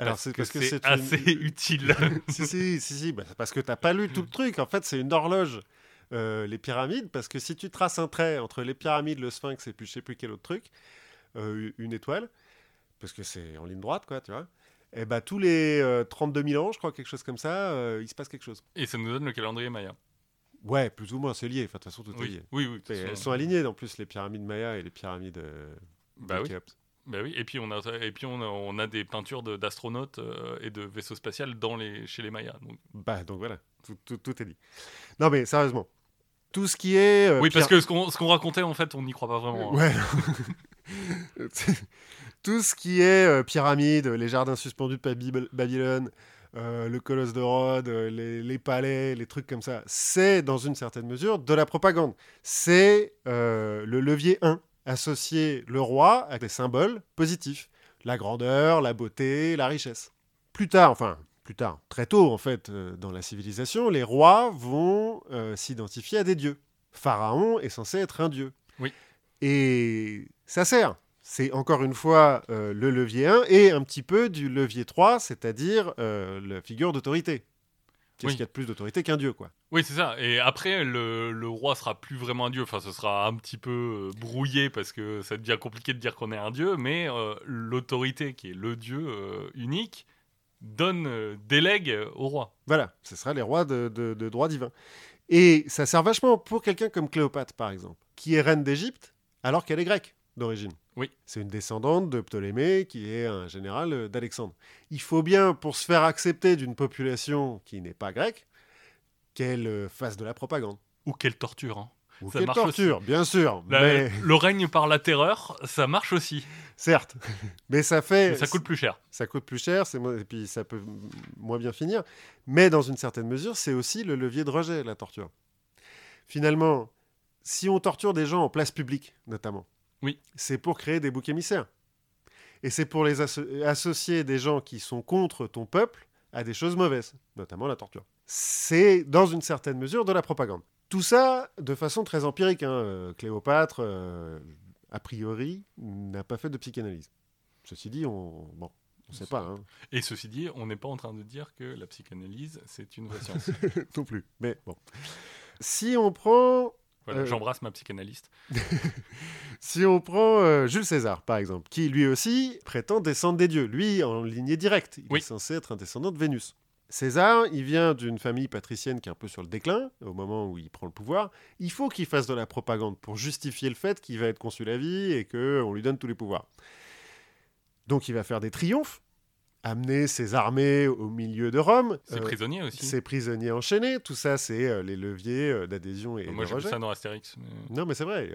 Speaker 1: Alors c'est parce que c'est une-
Speaker 2: assez <laughs> utile. <laughs>
Speaker 1: si, si, si, si, bah, parce que t'as pas lu tout le truc. En fait, c'est une horloge, euh, les pyramides, parce que si tu traces un trait entre les pyramides, le sphinx et puis je sais plus quel autre truc, euh, une étoile, parce que c'est en ligne droite, quoi, tu vois, et bah tous les euh, 32 000 ans, je crois, quelque chose comme ça, euh, il se passe quelque chose.
Speaker 2: Et ça nous donne le calendrier maya.
Speaker 1: Ouais, plus ou moins, c'est lié. Enfin, de toute façon, tout est lié.
Speaker 2: oui, oui.
Speaker 1: elles sont alignées, en plus, les pyramides mayas et les pyramides euh,
Speaker 2: Bah oui. Bah oui, et puis on a, et puis on a, on a des peintures de- d'astronautes euh, et de vaisseaux spatials dans les, chez les Mayas. Donc,
Speaker 1: Bah, donc voilà, tout, tout- tout est dit. Non, mais sérieusement, tout ce qui est... euh,
Speaker 2: oui, parce que ce qu'on racontait, en fait, on n'y croit pas vraiment. hein.
Speaker 1: Ouais. <laughs> Tout ce qui est euh, pyramide, les jardins suspendus de Baby- Babylone, euh, le colosse de Rhodes, les, les palais, les trucs comme ça, c'est dans une certaine mesure de la propagande. C'est le levier 1, associer le roi à des symboles positifs. La grandeur, la beauté, la richesse. Plus tard, enfin, plus tard, très tôt en fait, euh, dans la civilisation, les rois vont euh, s'identifier à des dieux. Pharaon est censé être un dieu.
Speaker 2: Oui.
Speaker 1: Et ça sert. C'est encore une fois euh, le levier 1 et un petit peu du levier 3, c'est-à-dire euh, la figure d'autorité. Qu'est-ce
Speaker 2: Oui.
Speaker 1: qu'il y a de plus d'autorité qu'un dieu, quoi
Speaker 2: Oui, c'est ça. Et après, le, le roi sera plus vraiment un dieu. Enfin, ce sera un petit peu euh, brouillé parce que ça devient compliqué de dire qu'on est un dieu. Mais euh, l'autorité, qui est le dieu euh, unique, donne, euh, délègue au roi.
Speaker 1: Voilà, ce sera les rois de, de- de droit divin. Et ça sert vachement pour quelqu'un comme Cléopâtre, par exemple, qui est reine d'Égypte alors qu'elle est grecque d'origine.
Speaker 2: Oui.
Speaker 1: C'est une descendante de Ptolémée qui est un général euh, d'Alexandre. Il faut bien, pour se faire accepter d'une population qui n'est pas grecque, qu'elle euh, fasse de la propagande.
Speaker 2: Ou quelle torture. hein.
Speaker 1: Ou
Speaker 2: Ça
Speaker 1: qu'elle
Speaker 2: marche
Speaker 1: torture, bien sûr.
Speaker 2: La-
Speaker 1: mais
Speaker 2: Le règne par la terreur, ça marche aussi.
Speaker 1: certes. <laughs> mais ça fait.
Speaker 2: Mais ça coûte plus cher.
Speaker 1: ça coûte plus cher, c'est et puis ça peut moins bien finir. Mais dans une certaine mesure, c'est aussi le levier de rejet, la torture. Finalement, si on torture des gens en place publique, notamment,
Speaker 2: Oui.
Speaker 1: c'est pour créer des boucs émissaires. Et c'est pour les asso- associer des gens qui sont contre ton peuple à des choses mauvaises, notamment la torture. C'est, dans une certaine mesure, de la propagande. Tout ça de façon très empirique. hein. Euh, Cléopâtre, euh, a priori, n'a pas fait de psychanalyse. Ceci dit, on bon, on sait pas. hein.
Speaker 2: Et ceci dit, on n'est pas en train de dire que la psychanalyse, c'est une vraie science. <laughs>
Speaker 1: non plus. Mais bon. Si on prend,
Speaker 2: Voilà,
Speaker 1: Euh.
Speaker 2: J'embrasse ma psychanalyste. <laughs>
Speaker 1: si on prend euh, Jules César, par exemple, qui lui aussi prétend descendre des dieux, lui en lignée directe, il
Speaker 2: Oui.
Speaker 1: est censé être un descendant de Vénus. César, il vient d'une famille patricienne qui est un peu sur le déclin au moment où il prend le pouvoir. Il faut qu'il fasse de la propagande pour justifier le fait qu'il va être consul à vie et qu'on lui donne tous les pouvoirs. Donc il va faire des triomphes, amener ses armées au milieu de Rome.
Speaker 2: C'est
Speaker 1: euh,
Speaker 2: prisonnier aussi.
Speaker 1: ses prisonniers enchaînés, tout ça, c'est euh, les leviers euh, d'adhésion et
Speaker 2: Moi,
Speaker 1: de rejet.
Speaker 2: ça dans Astérix. mais-
Speaker 1: Non, mais c'est vrai.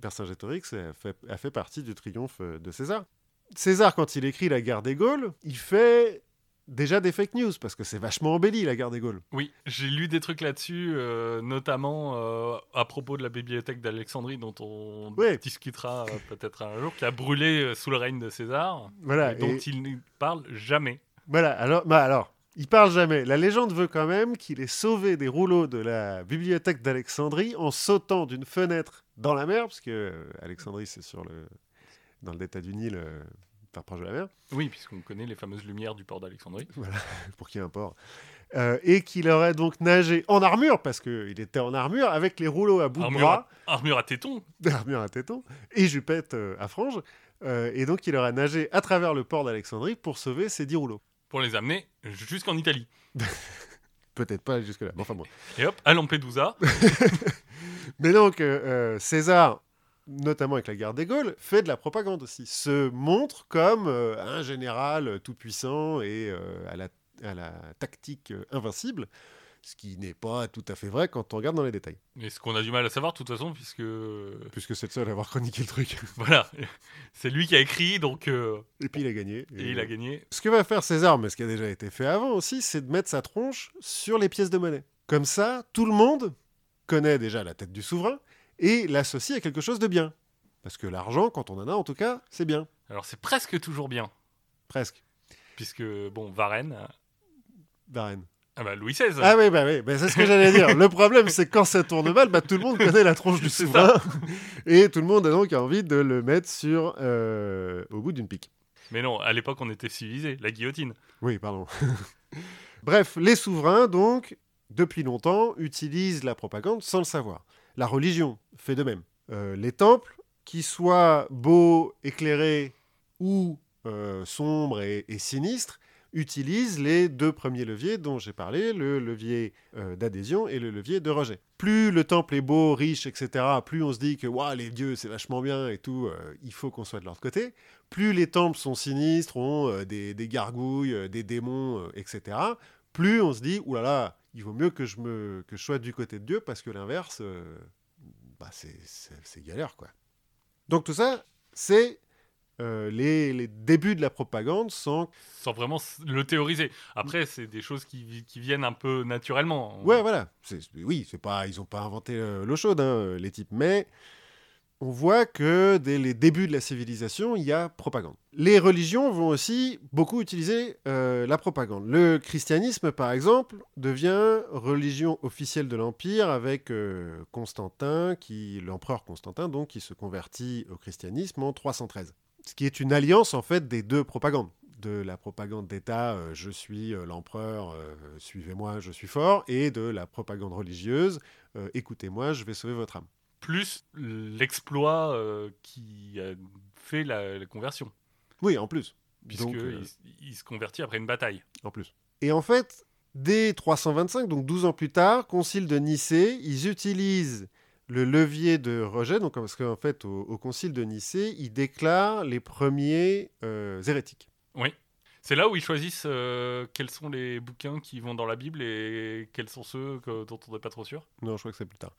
Speaker 1: Vercingétorix a fait, a fait partie du triomphe de César. César, quand il écrit La guerre des Gaules, il fait déjà des fake news, parce que c'est vachement embelli, la guerre des Gaules.
Speaker 2: Oui, j'ai lu des trucs là-dessus, euh, notamment euh, à propos de la bibliothèque d'Alexandrie, dont on
Speaker 1: Ouais.
Speaker 2: discutera euh, peut-être un jour, qui a brûlé sous le règne de César,
Speaker 1: Voilà.
Speaker 2: et dont
Speaker 1: et-
Speaker 2: il ne parle jamais.
Speaker 1: Voilà, alors, bah alors, il parle jamais. La légende veut quand même qu'il ait sauvé des rouleaux de la bibliothèque d'Alexandrie en sautant d'une fenêtre dans la mer, parce que Alexandrie, c'est sur le, dans le delta du Nil, euh, pas proche de la mer.
Speaker 2: Oui, puisqu'on connaît les fameuses lumières du port d'Alexandrie. <laughs>
Speaker 1: pour qu'il y ait un port. Euh, et qu'il aurait donc nagé en armure, parce qu'il était en armure, avec les rouleaux à bout de bras,
Speaker 2: à, armure à téton <laughs>
Speaker 1: armure à téton, et jupette euh, à franges. Euh, et donc il aurait nagé à travers le port d'Alexandrie pour sauver ces dix rouleaux.
Speaker 2: pour les amener jusqu'en Italie. <laughs>
Speaker 1: Peut-être pas jusque-là, mais enfin bon.
Speaker 2: Et hop, à Lampedusa.
Speaker 1: Mais donc, César notamment avec la guerre des Gaules, fait de la propagande aussi, se montre comme euh, un général tout-puissant et euh, à, la, à la tactique euh, invincible, ce qui n'est pas tout à fait vrai quand on regarde dans les détails,
Speaker 2: Mais ce qu'on a du mal à savoir, de toute façon, puisque.
Speaker 1: puisque c'est le seul à avoir chroniqué le truc. <laughs>
Speaker 2: Voilà. C'est lui qui a écrit, donc. euh,
Speaker 1: Et puis il a gagné.
Speaker 2: et il a gagné.
Speaker 1: Ce que va faire César, mais ce qui a déjà été fait avant aussi, c'est de mettre sa tronche sur les pièces de monnaie. Comme ça, tout le monde connaît déjà la tête du souverain et l'associe à quelque chose de bien. Parce que l'argent, quand on en a en tout cas, c'est bien.
Speaker 2: Alors, c'est presque toujours bien.
Speaker 1: Presque.
Speaker 2: Puisque, bon, Varenne.
Speaker 1: Varenne.
Speaker 2: Ah bah, Louis XVI.
Speaker 1: Ah oui, bah oui, bah c'est ce que j'allais dire. Le problème, c'est que quand ça tourne mal, bah, tout le monde connaît la tronche du souverain. Et tout le monde a donc envie de le mettre sur, euh, au bout d'une pique.
Speaker 2: Mais non, à l'époque, on était civilisé. La guillotine.
Speaker 1: Oui, pardon. <laughs> Bref, les souverains, donc, depuis longtemps, utilisent la propagande sans le savoir. La religion fait de même. Euh, les temples, qu'ils soient beaux, éclairés ou euh, sombres et, sinistres, utilisent les deux premiers leviers dont j'ai parlé, le levier euh, d'adhésion et le levier de rejet. Plus le temple est beau, riche, etc., plus on se dit que les dieux, c'est vachement bien et tout, il faut qu'on soit de leur côté. Plus les temples sont sinistres, ont des, gargouilles, des démons, etc., plus on se dit, oulala, là là, il vaut mieux que je, me, que je sois du côté de Dieu parce que l'inverse, bah, c'est- galère, quoi. Donc tout ça, c'est euh, les, les débuts de la propagande sans
Speaker 2: Sans vraiment le théoriser. Après, c'est des choses qui, qui viennent un peu naturellement.
Speaker 1: Ouais, voilà. Oui, pas, ils n'ont pas inventé euh, l'eau chaude, hein, les types, mais on voit que dès les débuts de la civilisation, il y a propagande. Les religions vont aussi beaucoup utiliser euh, la propagande. Le christianisme, par exemple, devient religion officielle de l'Empire avec euh, Constantin, qui, l'empereur Constantin, donc, qui se convertit au christianisme en 313. Ce qui est une alliance, en fait, des deux propagandes de la propagande d'État, euh, je suis l'empereur, suivez-moi, je suis fort, et de la propagande religieuse, écoutez-moi, je vais sauver votre âme.
Speaker 2: Plus l'exploit euh, qui a fait la, la conversion.
Speaker 1: Oui, en plus.
Speaker 2: Puisque
Speaker 1: Donc, euh,
Speaker 2: il se convertit après une bataille.
Speaker 1: en plus. Et en fait, dès 325, donc 12 ans plus tard, concile de Nicée, ils utilisent le levier de rejet, donc parce qu'en fait, au, au concile de Nicée, ils déclarent les premiers euh, hérétiques.
Speaker 2: Oui. C'est là où ils choisissent euh, quels sont les bouquins qui vont dans la Bible et quels sont ceux que- dont on n'est pas trop sûr.
Speaker 1: Non, je crois que c'est plus tard.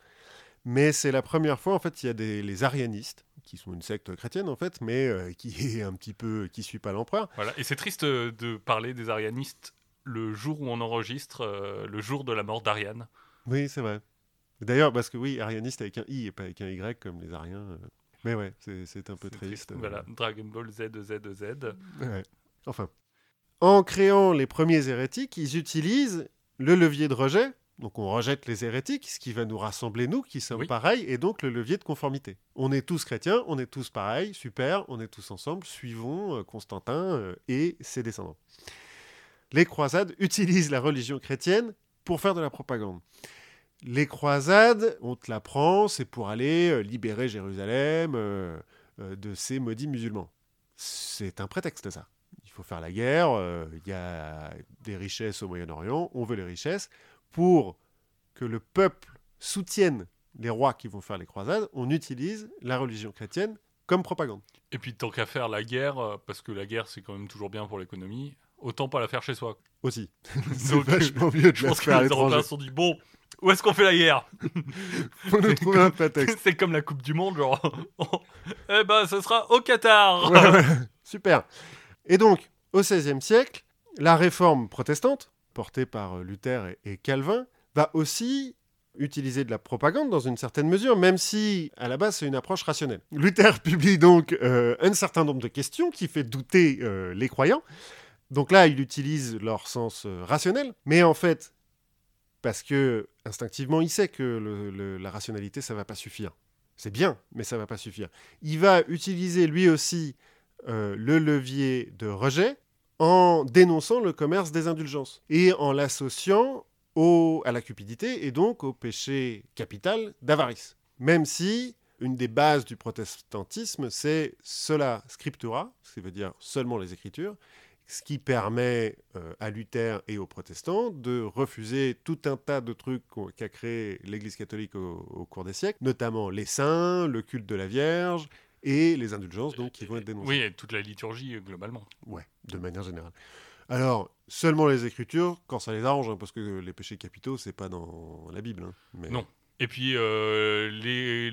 Speaker 1: Mais c'est la première fois, en fait, il y a des, les arianistes, qui sont une secte chrétienne, en fait, mais euh, <laughs> qui est un petit peu, qui suit pas l'empereur.
Speaker 2: Voilà. Et c'est triste euh, de parler des arianistes le jour où on enregistre, euh, le jour de la mort d'Ariane.
Speaker 1: Oui, c'est vrai. D'ailleurs, parce que oui, arianiste avec un i et pas avec un y comme les ariens. Mais ouais, c'est un peu triste.
Speaker 2: Voilà, Dragon Ball Z, Z, Z.
Speaker 1: Ouais. Enfin. En créant les premiers hérétiques, ils utilisent le levier de rejet. Donc on rejette les hérétiques, ce qui va nous rassembler, nous, qui sommes
Speaker 2: Oui.
Speaker 1: pareils, et donc le levier de conformité. On est tous chrétiens, on est tous pareils, super, on est tous ensemble, suivons euh, Constantin euh, et ses descendants. Les croisades utilisent la religion chrétienne pour faire de la propagande. Les croisades, on te l'apprend, c'est pour aller euh, libérer Jérusalem de ces maudits musulmans. C'est un prétexte, ça. Il faut faire la guerre, il y a des richesses au Moyen-Orient, on veut les richesses. Pour que le peuple soutienne les rois qui vont faire les croisades, on utilise la religion chrétienne comme propagande.
Speaker 2: Et puis tant qu'à faire la guerre, euh, parce que la guerre c'est quand même toujours bien pour l'économie, autant pas la faire chez soi.
Speaker 1: Aussi. <laughs> <laughs>
Speaker 2: Donc,
Speaker 1: vachement mieux de
Speaker 2: Je
Speaker 1: la
Speaker 2: pense que les Européens se sont dit bon, où est-ce qu'on fait la guerre
Speaker 1: faut nous trouver un prétexte. <laughs>
Speaker 2: C'est comme la Coupe du Monde, genre. eh ben, ce sera au Qatar.
Speaker 1: Ouais, ouais. Super. Et donc, au XVIe siècle, la réforme protestante, portée par euh, Luther et, Calvin, va aussi utiliser de la propagande dans une certaine mesure, même si à la base c'est une approche rationnelle. <laughs> Luther publie donc euh, un certain nombre de questions qui fait douter euh, les croyants. Donc là, il utilise leur sens rationnel, mais en fait, parce que instinctivement, il sait que la rationalité, ça va pas suffire. C'est bien, mais ça va pas suffire. Il va utiliser lui aussi le levier de rejet en dénonçant le commerce des indulgences et en l'associant à la cupidité et donc au péché capital d'avarice. Même si une des bases du protestantisme, c'est sola scriptura, ce qui veut dire seulement les écritures, ce qui permet euh, à Luther et aux protestants de refuser tout un tas de trucs qu'a créé l'Église catholique au, cours des siècles, notamment les saints, le culte de la Vierge et les indulgences donc, qui vont être dénoncées.
Speaker 2: Oui, et toute la liturgie euh, globalement.
Speaker 1: Ouais, de manière générale. Alors, seulement les Écritures, quand ça les arrange, hein, parce que les péchés capitaux, c'est pas dans la Bible. hein, mais...
Speaker 2: Non. Et puis, euh, les,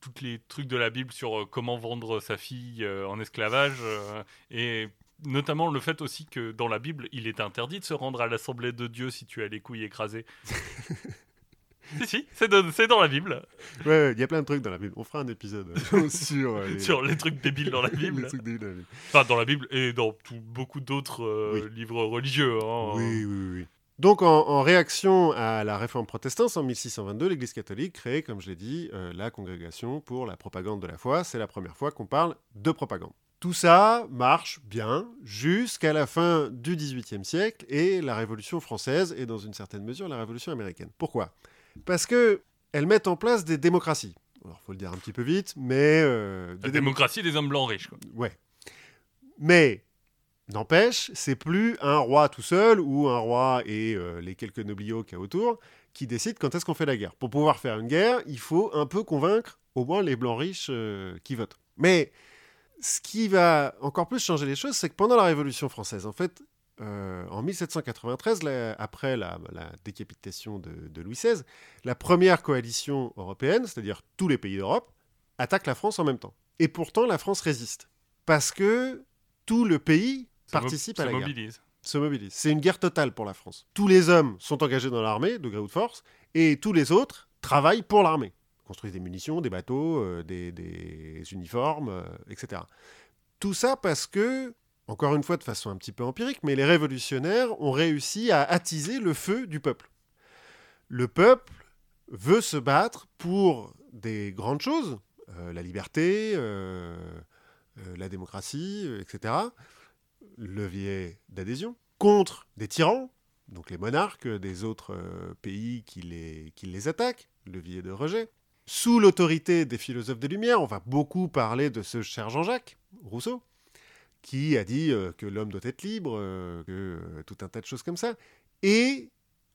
Speaker 2: tous les trucs de la Bible sur euh, comment vendre sa fille euh, en esclavage, euh, et notamment le fait aussi que dans la Bible, il est interdit de se rendre à l'assemblée de Dieu si tu as les couilles écrasées. <laughs> si, <laughs> si, c'est dans, c'est dans la Bible,
Speaker 1: Ouais, ouais, il y a plein de trucs dans la Bible. On fera un épisode euh, <laughs> sur, euh, les...
Speaker 2: sur les trucs débiles dans la <laughs>
Speaker 1: les
Speaker 2: Bible.
Speaker 1: trucs débiles dans la Bible.
Speaker 2: Enfin, dans la Bible et dans tout- beaucoup d'autres euh,
Speaker 1: Oui.
Speaker 2: livres religieux. hein.
Speaker 1: Oui, oui, oui, oui. Donc, en, en réaction à la réforme protestante, en 1622, l'Église catholique crée, comme je l'ai dit, euh, la Congrégation pour la propagande de la foi. C'est la première fois qu'on parle de propagande. Tout ça marche bien jusqu'à la fin du XVIIIe siècle et la Révolution française et, dans une certaine mesure, la Révolution américaine. Pourquoi? Parce que elles mettent en place des démocraties. Alors, faut le dire un petit peu vite, mais euh,
Speaker 2: La
Speaker 1: des
Speaker 2: démocratie des hommes blancs riches. Quoi.
Speaker 1: Ouais. Mais, n'empêche, c'est plus un roi tout seul ou un roi et euh, les quelques nobliaux qu'il y a autour qui décident quand est-ce qu'on fait la guerre. Pour pouvoir faire une guerre, il faut un peu convaincre au moins les blancs riches euh, qui votent. Mais ce qui va encore plus changer les choses, c'est que pendant la Révolution française, en fait, euh, en 1793, la- après la, la décapitation de, de Louis XVI, la première coalition européenne, c'est-à-dire tous les pays d'Europe, attaque la France en même temps. Et pourtant, la France résiste. Parce que tout le pays
Speaker 2: Se
Speaker 1: participe à la guerre se mobilise. C'est une guerre totale pour la France. Tous les hommes sont engagés dans l'armée, de gré ou de force, et tous les autres travaillent pour l'armée. Construisent des munitions, des bateaux, euh, des, des uniformes, euh, etc. Tout ça parce que, encore une fois de façon un petit peu empirique, mais les révolutionnaires ont réussi à attiser le feu du peuple. Le peuple veut se battre pour des grandes choses, euh, la liberté, euh, euh, la démocratie, etc levier d'adhésion, contre des tyrans, donc les monarques des autres pays qui les, qui les attaquent, levier de rejet, sous l'autorité des philosophes des Lumières, on va beaucoup parler de ce cher Jean-Jacques Rousseau, qui a dit euh, que l'homme doit être libre, euh, que euh, tout un tas de choses comme ça, et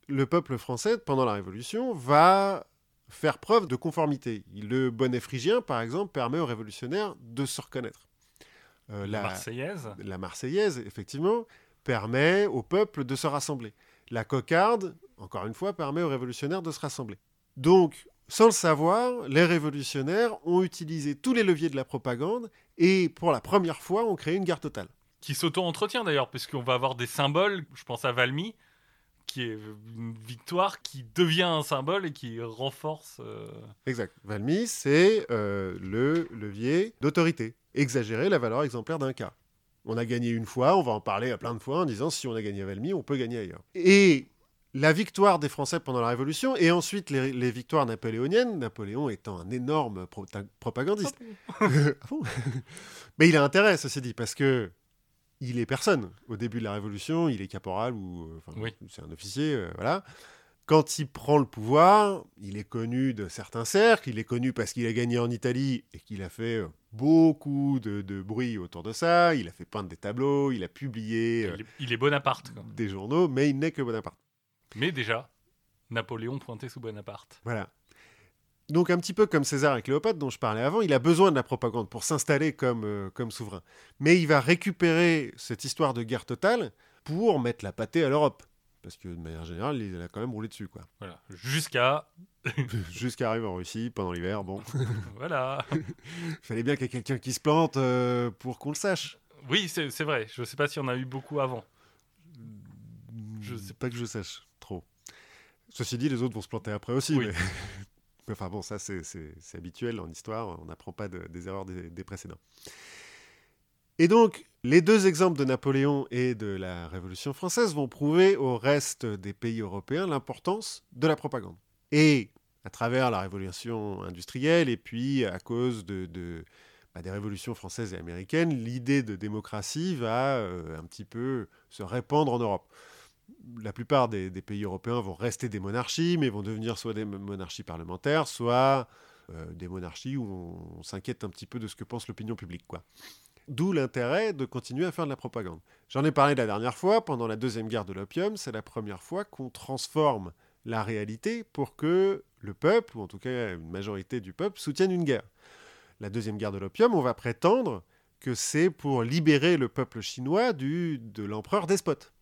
Speaker 1: le peuple français, pendant la Révolution, va faire preuve de conformité. Le bonnet phrygien, par exemple, permet aux révolutionnaires de se reconnaître. Euh, la-
Speaker 2: Marseillaise.
Speaker 1: la Marseillaise, effectivement, permet au peuple de se rassembler. La cocarde, encore une fois, permet aux révolutionnaires de se rassembler. Donc, sans le savoir, les révolutionnaires ont utilisé tous les leviers de la propagande et, pour la première fois, ont créé une guerre totale.
Speaker 2: Qui s'auto-entretient d'ailleurs, puisqu'on va avoir des symboles. Je pense à Valmy, qui est une victoire qui devient un symbole et qui renforce. euh,
Speaker 1: Exact. Valmy, c'est euh, le levier d'autorité. Exagérer la valeur exemplaire d'un cas. On a gagné une fois, on va en parler à plein de fois en disant si on a gagné à Valmy, on peut gagner ailleurs. Et la victoire des Français pendant la Révolution et ensuite les, les victoires napoléoniennes, Napoléon étant un énorme propagandiste. <laughs> Ah bon? Mais il a intérêt, ceci dit, parce que il est personne. Au début de la Révolution, il est caporal ou euh, enfin,
Speaker 2: Oui.
Speaker 1: c'est un officier, euh, voilà. Quand il prend le pouvoir, il est connu de certains cercles, il est connu parce qu'il a gagné en Italie et qu'il a fait euh, beaucoup de, de bruit autour de ça, il a fait peindre des tableaux, il a publié
Speaker 2: il, est, il est Bonaparte. quoi.
Speaker 1: des journaux, mais il n'est que Bonaparte.
Speaker 2: Mais déjà, Napoléon pointé sous Bonaparte.
Speaker 1: Voilà. Donc un petit peu comme César et Cléopâtre dont je parlais avant, il a besoin de la propagande pour s'installer comme, euh, comme souverain. Mais il va récupérer cette histoire de guerre totale pour mettre la pâtée à l'Europe. Parce que de manière générale, il a quand même roulé dessus, quoi.
Speaker 2: Voilà. Jusqu'à. <laughs>
Speaker 1: Jusqu'à arriver en Russie pendant l'hiver, bon. <laughs>
Speaker 2: Voilà.
Speaker 1: Il <laughs> fallait bien qu'il y ait quelqu'un qui se plante euh, pour qu'on le sache.
Speaker 2: Oui, c'est vrai. Je sais pas si on a eu beaucoup avant. Je sais
Speaker 1: pas que je sache. Ceci dit, les autres vont se planter après aussi.
Speaker 2: Oui.
Speaker 1: Mais... <laughs> enfin bon, ça c'est- habituel en histoire. On n'apprend pas de- des erreurs des, des précédents. Et donc, les deux exemples de Napoléon et de la Révolution française vont prouver au reste des pays européens l'importance de la propagande. Et à travers la révolution industrielle et puis à cause de, de- bah, des révolutions françaises et américaines, l'idée de démocratie va euh, un petit peu se répandre en Europe. La plupart des, pays européens vont rester des monarchies, mais vont devenir soit des monarchies parlementaires, soit euh, des monarchies où on, on s'inquiète un petit peu de ce que pense l'opinion publique. Quoi. D'où l'intérêt de continuer à faire de la propagande. J'en ai parlé la dernière fois, pendant la deuxième guerre de l'opium, c'est la première fois qu'on transforme la réalité pour que le peuple, ou en tout cas une majorité du peuple, soutienne une guerre. La deuxième guerre de l'opium, on va prétendre que c'est pour libérer le peuple chinois du, de l'empereur despote.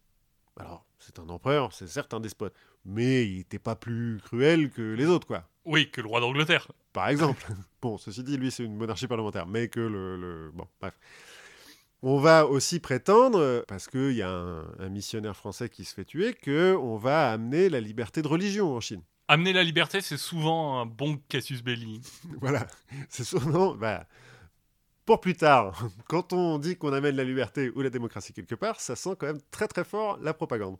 Speaker 1: Alors, c'est un empereur, c'est certes un despote, mais il n'était pas plus cruel que les autres, quoi.
Speaker 2: Oui, que le roi d'Angleterre.
Speaker 1: Par exemple. <laughs> bon, ceci dit, lui, c'est une monarchie parlementaire, mais que le... le... Bon, bref. On va aussi prétendre, parce qu'il y a un, un, missionnaire français qui se fait tuer, qu'on va amener la liberté de religion en Chine.
Speaker 2: Amener la liberté, c'est souvent un bon casus belli. <laughs>
Speaker 1: voilà, c'est souvent... Bah, pour plus tard, <laughs> quand on dit qu'on amène la liberté ou la démocratie quelque part, ça sent quand même très très fort la propagande.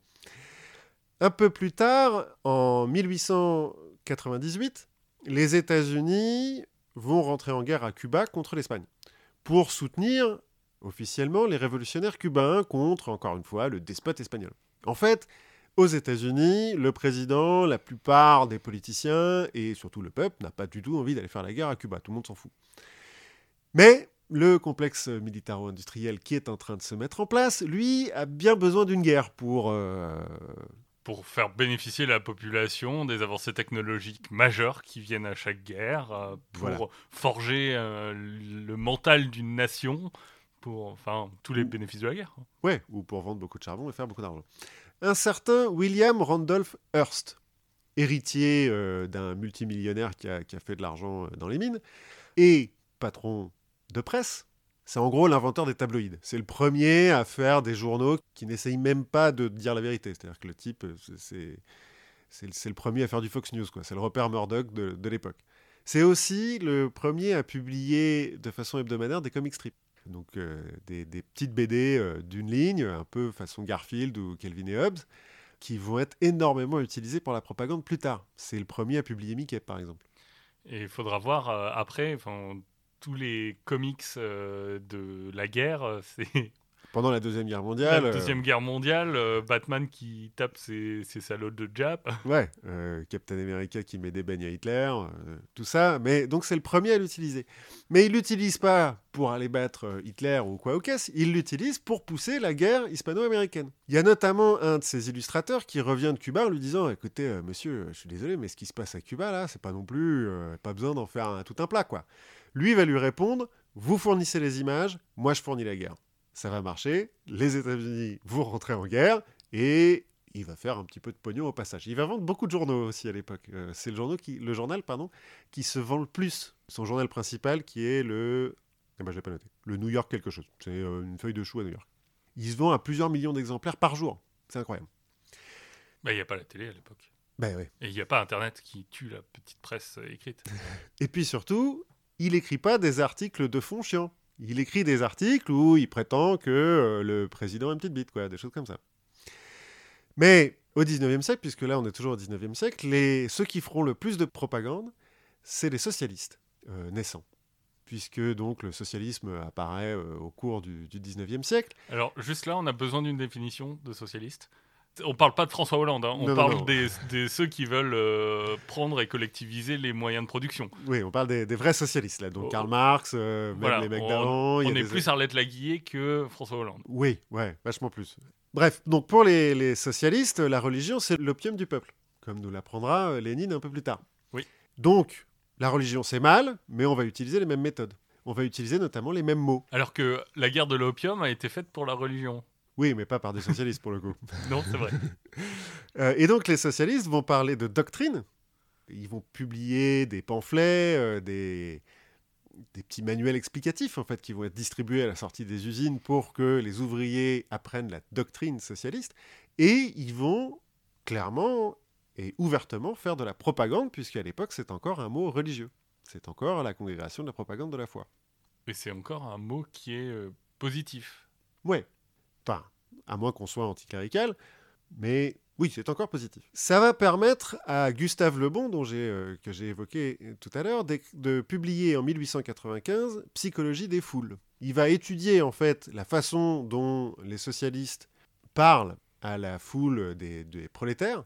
Speaker 1: Un peu plus tard, en 1898, les États-Unis vont rentrer en guerre à Cuba contre l'Espagne pour soutenir officiellement les révolutionnaires cubains contre, encore une fois, le despote espagnol. En fait, aux États-Unis, le président, la plupart des politiciens et surtout le peuple n'a pas du tout envie d'aller faire la guerre à Cuba. Tout le monde s'en fout. Mais le complexe militaro-industriel qui est en train de se mettre en place, lui, a bien besoin d'une guerre pour euh,
Speaker 2: pour faire bénéficier la population des avancées technologiques majeures qui viennent à chaque guerre, euh, pour forger euh, le mental d'une nation, pour enfin tous les bénéfices de la guerre.
Speaker 1: Ouais, ou pour vendre beaucoup de charbon et faire beaucoup d'argent. Un certain William Randolph Hearst, héritier d'un multimillionnaire qui a, qui a, fait de l'argent dans les mines, et patron de presse, c'est en gros l'inventeur des tabloïds. C'est le premier à faire des journaux qui n'essayent même pas de dire la vérité. C'est-à-dire que le type, c'est, c'est, le premier à faire du Fox News. C'est le repère Murdoch de, l'époque. C'est aussi le premier à publier de façon hebdomadaire des comic strips. Donc euh, des, petites BD euh, d'une ligne, un peu façon Garfield ou Kelvin et Hobbes, qui vont être énormément utilisées pour la propagande plus tard. C'est le premier à publier Mickey, par exemple.
Speaker 2: Et il faudra voir euh, après, tous les comics euh, de la guerre, euh, <laughs> c'est
Speaker 1: pendant la Deuxième Guerre mondiale.
Speaker 2: La Deuxième Guerre mondiale, euh, Batman qui tape ses, ses, salauds de Jap. <laughs>
Speaker 1: Ouais, euh, Captain America qui met des beignes à Hitler, euh, tout ça. Mais donc c'est le premier à l'utiliser. Mais il l'utilise pas pour aller battre Hitler ou quoi au caisse, il l'utilise pour pousser la guerre hispano-américaine. Il y a notamment un de ses illustrateurs qui revient de Cuba en lui disant Écoutez, monsieur, je suis désolé, mais ce qui se passe à Cuba là, c'est pas non plus. pas besoin d'en faire un, tout un plat, quoi. Lui va lui répondre Vous fournissez les images, moi je fournis la guerre ça va marcher, les États-Unis vont rentrer en guerre et il va faire un petit peu de pognon au passage. Il va vendre beaucoup de journaux aussi à l'époque. Euh, c'est le, qui, le journal pardon, qui se vend le plus. Son journal principal qui est le... Eh ben, je pas noter. Le New York quelque chose. C'est euh, une feuille de chou à New York. Il se vend à plusieurs millions d'exemplaires par jour. C'est incroyable.
Speaker 2: Bah, il n'y a pas la télé à l'époque.
Speaker 1: Ben oui.
Speaker 2: Et il n'y a pas Internet qui tue la petite presse écrite. <laughs>
Speaker 1: et puis surtout, il écrit pas des articles de fond chiants il écrit des articles où il prétend que euh, le président a une petite bite, quoi, des choses comme ça. Mais au 19e siècle, puisque là on est toujours au 19e siècle, les, ceux qui feront le plus de propagande, c'est les socialistes euh, naissants. Puisque donc le socialisme apparaît euh, au cours du, du 19e siècle.
Speaker 2: Alors juste là, on a besoin d'une définition de socialiste on parle pas de François Hollande, hein. on
Speaker 1: non,
Speaker 2: parle
Speaker 1: non, non.
Speaker 2: Des, des, ceux qui veulent euh, prendre et collectiviser les moyens de production.
Speaker 1: Oui, on parle des, des vrais socialistes, là. Donc oh. Karl Marx, euh, même
Speaker 2: voilà,
Speaker 1: les mecs
Speaker 2: on,
Speaker 1: d'avant.
Speaker 2: On est des... plus Arlette Laguillet que François Hollande.
Speaker 1: Oui, ouais, vachement plus. Bref, donc pour les, les socialistes, la religion, c'est l'opium du peuple, comme nous l'apprendra euh, Lénine un peu plus tard.
Speaker 2: Oui.
Speaker 1: Donc, la religion, c'est mal, mais on va utiliser les mêmes méthodes. On va utiliser notamment les mêmes mots.
Speaker 2: Alors que la guerre de l'opium a été faite pour la religion.
Speaker 1: Oui, mais pas par des socialistes pour le coup. <laughs>
Speaker 2: non, c'est vrai. <laughs>
Speaker 1: euh, et donc les socialistes vont parler de doctrine. Ils vont publier des pamphlets, euh, des, des petits manuels explicatifs en fait qui vont être distribués à la sortie des usines pour que les ouvriers apprennent la doctrine socialiste. Et ils vont clairement et ouvertement faire de la propagande puisqu'à l'époque c'est encore un mot religieux. C'est encore la congrégation de la propagande de la foi.
Speaker 2: Et c'est encore un mot qui est euh, positif.
Speaker 1: Ouais, Enfin, à moins qu'on soit anticlérical, mais oui, c'est encore positif. Ça va permettre à Gustave Le Bon, dont j'ai, euh, que j'ai évoqué tout à l'heure, de, publier en 1895 Psychologie des foules. Il va étudier en fait la façon dont les socialistes parlent à la foule des, prolétaires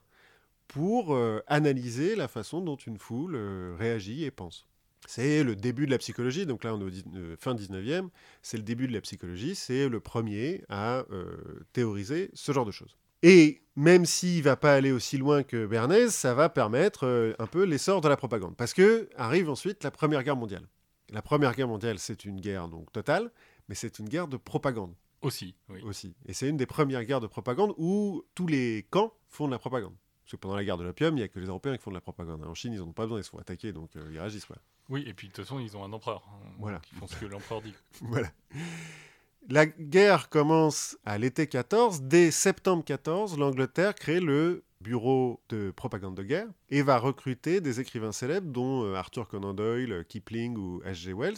Speaker 1: pour euh, analyser la façon dont une foule euh, réagit et pense. C'est le début de la psychologie, donc là on est au euh, fin 19e, c'est le début de la psychologie, c'est le premier à euh, théoriser ce genre de choses. Et même s'il va pas aller aussi loin que Bernays, ça va permettre euh, un peu l'essor de la propagande. Parce que arrive ensuite la Première Guerre mondiale. La Première Guerre mondiale, c'est une guerre donc totale, mais c'est une guerre de propagande
Speaker 2: Aussi, oui.
Speaker 1: aussi. Et c'est une des premières guerres de propagande où tous les camps font de la propagande. Parce que pendant la guerre de l'opium, il n'y a que les Européens qui font de la propagande. En Chine, ils n'en ont pas besoin, ils se font attaquer, donc euh, ils réagissent. Quoi.
Speaker 2: Oui, et puis de toute façon, ils ont un empereur. hein,
Speaker 1: Voilà.
Speaker 2: Qui font ce que l'empereur dit. <laughs>
Speaker 1: voilà. La guerre commence à l'été 14. Dès septembre 14, l'Angleterre crée le bureau de propagande de guerre et va recruter des écrivains célèbres, dont euh, Arthur Conan Doyle, Kipling ou H.G. Wells,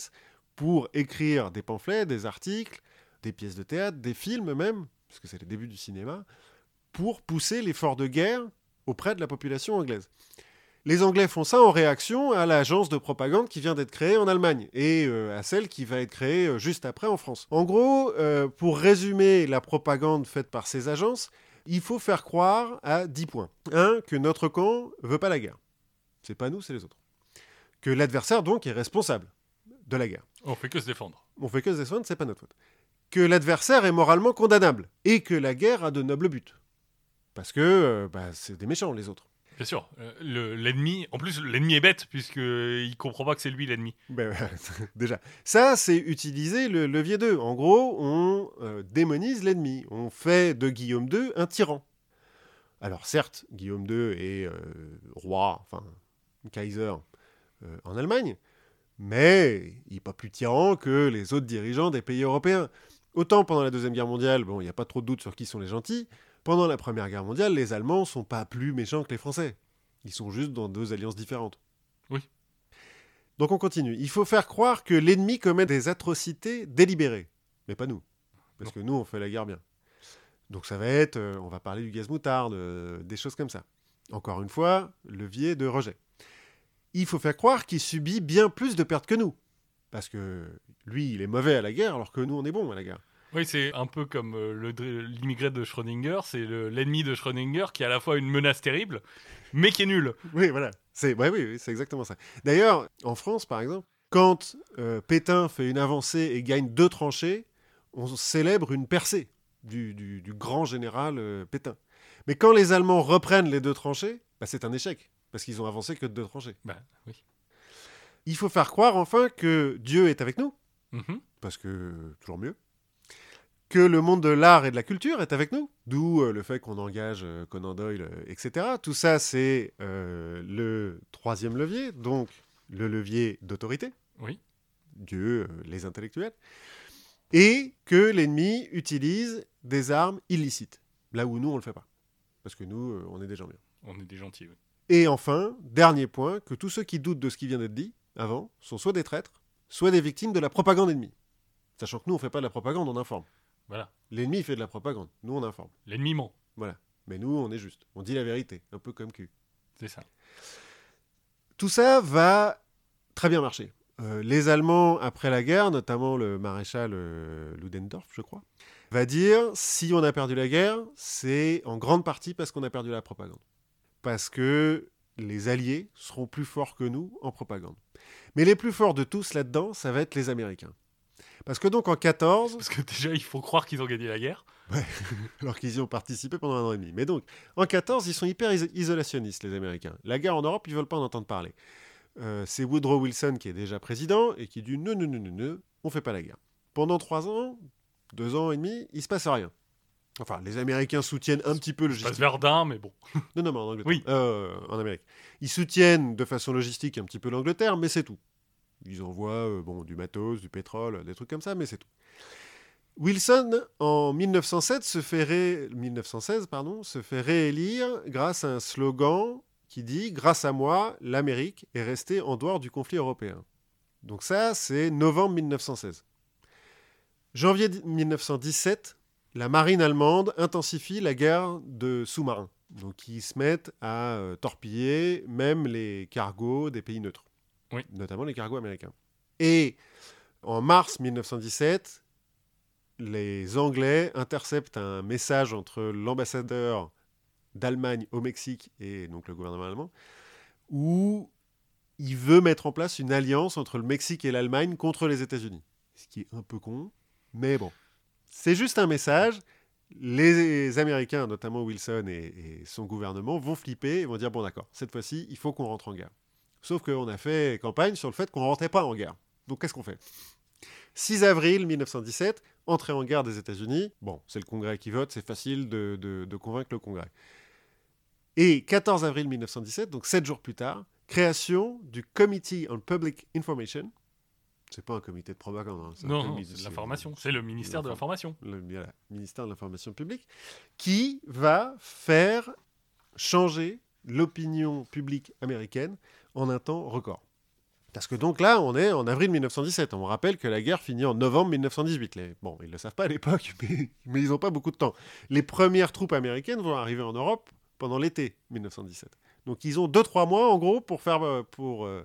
Speaker 1: pour écrire des pamphlets, des articles, des pièces de théâtre, des films même, parce que c'est le début du cinéma, pour pousser l'effort de guerre auprès de la population anglaise. Les Anglais font ça en réaction à l'agence de propagande qui vient d'être créée en Allemagne et euh, à celle qui va être créée euh, juste après en France. En gros, euh, pour résumer la propagande faite par ces agences, il faut faire croire à 10 points. 1. Que notre camp veut pas la guerre. C'est pas nous, c'est les autres. Que l'adversaire, donc, est responsable de la guerre.
Speaker 2: On fait que se défendre.
Speaker 1: On fait que se défendre, c'est pas notre faute. Que l'adversaire est moralement condamnable et que la guerre a de nobles buts. Parce que euh, bah, c'est des méchants, les autres.
Speaker 2: Bien sûr. euh, le- L'ennemi, en plus, l'ennemi est bête, puisqu'il comprend pas que c'est lui l'ennemi.
Speaker 1: Ben, <laughs> déjà, ça, c'est utiliser le levier 2. En gros, on euh, démonise l'ennemi. On fait de Guillaume II un tyran. Alors, certes, Guillaume II est euh, roi, enfin, Kaiser euh, en Allemagne, mais il n'est pas plus tyran que les autres dirigeants des pays européens. Autant pendant la Deuxième Guerre mondiale, bon, il n'y a pas trop de doute sur qui sont les gentils. Pendant la Première Guerre mondiale, les Allemands sont pas plus méchants que les Français. Ils sont juste dans deux alliances différentes.
Speaker 2: Oui.
Speaker 1: Donc on continue. Il faut faire croire que l'ennemi commet des atrocités délibérées, mais pas nous. Parce que nous, on fait la guerre bien. Donc ça va être, euh, on va parler du gaz moutarde, euh, des choses comme ça. Encore une fois, levier de rejet. Il faut faire croire qu'il subit bien plus de pertes que nous. Parce que lui, il est mauvais à la guerre, alors que nous, on est bon à la guerre.
Speaker 2: Oui, c'est un peu comme euh, l'immigré de Schrödinger, c'est le- l'ennemi de Schrödinger qui est à la fois une menace terrible, mais qui est nul.
Speaker 1: Oui, voilà. C'est ouais, oui, oui, c'est exactement ça. D'ailleurs, en France, par exemple, quand euh, Pétain fait une avancée et gagne deux tranchées, on célèbre une percée du, du- du grand général euh, Pétain. Mais quand les Allemands reprennent les deux tranchées, bah, c'est un échec, parce qu'ils ont avancé que de deux tranchées.
Speaker 2: Bah oui.
Speaker 1: Il faut faire croire enfin que Dieu est avec nous,
Speaker 2: Mhm.
Speaker 1: parce que toujours mieux. Que le monde de l'art et de la culture est avec nous, d'où euh, le fait qu'on engage euh, Conan Doyle, euh, etc. Tout ça, c'est le troisième levier, donc le levier d'autorité.
Speaker 2: Oui.
Speaker 1: Dieu, les intellectuels. Et que l'ennemi utilise des armes illicites, là où nous, on le fait pas. Parce que nous, on est des gens bien.
Speaker 2: On est des gentils. oui.
Speaker 1: Et enfin, dernier point, que tous ceux qui doutent de ce qui vient d'être dit avant sont soit des traîtres, soit des victimes de la propagande ennemie. Sachant que nous, on fait pas de la propagande, on informe.
Speaker 2: Voilà.
Speaker 1: L'ennemi fait de la propagande, nous, on informe.
Speaker 2: L'ennemi ment.
Speaker 1: Mais nous, on est juste. On dit la vérité, un peu comme cul.
Speaker 2: C'est ça.
Speaker 1: Tout ça va très bien marcher. Euh, les Allemands, après la guerre, notamment le maréchal euh, Ludendorff, je crois, va dire si on a perdu la guerre, c'est en grande partie parce qu'on a perdu la propagande. Parce que les Alliés seront plus forts que nous en propagande. Mais les plus forts de tous là-dedans, ça va être les Américains. Parce que donc en 14,
Speaker 2: Parce que déjà, il faut croire qu'ils ont gagné la guerre. <laughs>
Speaker 1: alors qu'ils y ont participé pendant un an et demi. Mais donc, en 14, ils sont hyper iso- isolationnistes, les Américains. La guerre en Europe, ils veulent pas en entendre parler. Euh, c'est Woodrow Wilson qui est déjà président et qui dit non, non, non, non, non, on fait pas la guerre. Pendant trois ans, deux ans et demi, il se passe rien. Enfin, les Américains soutiennent un petit peu
Speaker 2: Je passe. Verdun, mais bon.
Speaker 1: Non, non, mais en Angleterre.
Speaker 2: Oui.
Speaker 1: Euh, en Amérique. Ils soutiennent de façon logistique un petit peu l'Angleterre, mais c'est tout. Ils envoient euh, bon, du matos, du pétrole, des trucs comme ça, mais c'est tout. Wilson, en 1907, se fait ré- 1916, pardon, se fait réélire grâce à un slogan qui dit Grâce à moi, l'Amérique est restée en dehors du conflit européen. Donc, ça, c'est novembre 1916. Janvier 1917, la marine allemande intensifie la guerre de sous-marins. Donc ils se mettent à euh, torpiller même les cargos des pays neutres, Notamment les cargos américains. Et en mars 1917, les Anglais interceptent un message entre l'ambassadeur d'Allemagne au Mexique et donc le gouvernement allemand, où il veut mettre en place une alliance entre le Mexique et l'Allemagne contre les États-Unis. Ce qui est un peu con, mais bon. C'est juste un message. Les Américains, notamment Wilson et, et son gouvernement, vont flipper et vont dire bon d'accord, cette fois-ci, il faut qu'on rentre en guerre. Sauf qu'on a fait campagne sur le fait qu'on ne rentrait pas en guerre. Donc qu'est-ce qu'on fait? 6 avril 1917, entrée en guerre des États-Unis. Bon, c'est le Congrès qui vote, c'est facile de, de- de convaincre le Congrès. Et 14 avril 1917, donc 7 jours plus tard, création du Committee on Public Information. C'est pas un comité de propagande. hein, c'est
Speaker 2: Non, c'est de l'information. C'est le ministère de l'information.
Speaker 1: le voilà, ministère de l'Information publique, qui va faire changer l'opinion publique américaine en un temps record. Parce que donc là, on est en avril 1917. On rappelle que la guerre finit en novembre 1918. Les... Bon, ils ne le savent pas à l'époque, <laughs> mais, mais ils n'ont pas beaucoup de temps. Les premières troupes américaines vont arriver en Europe pendant l'été 1917. Donc ils ont 2-3 mois, en gros, pour faire, euh, pour, euh,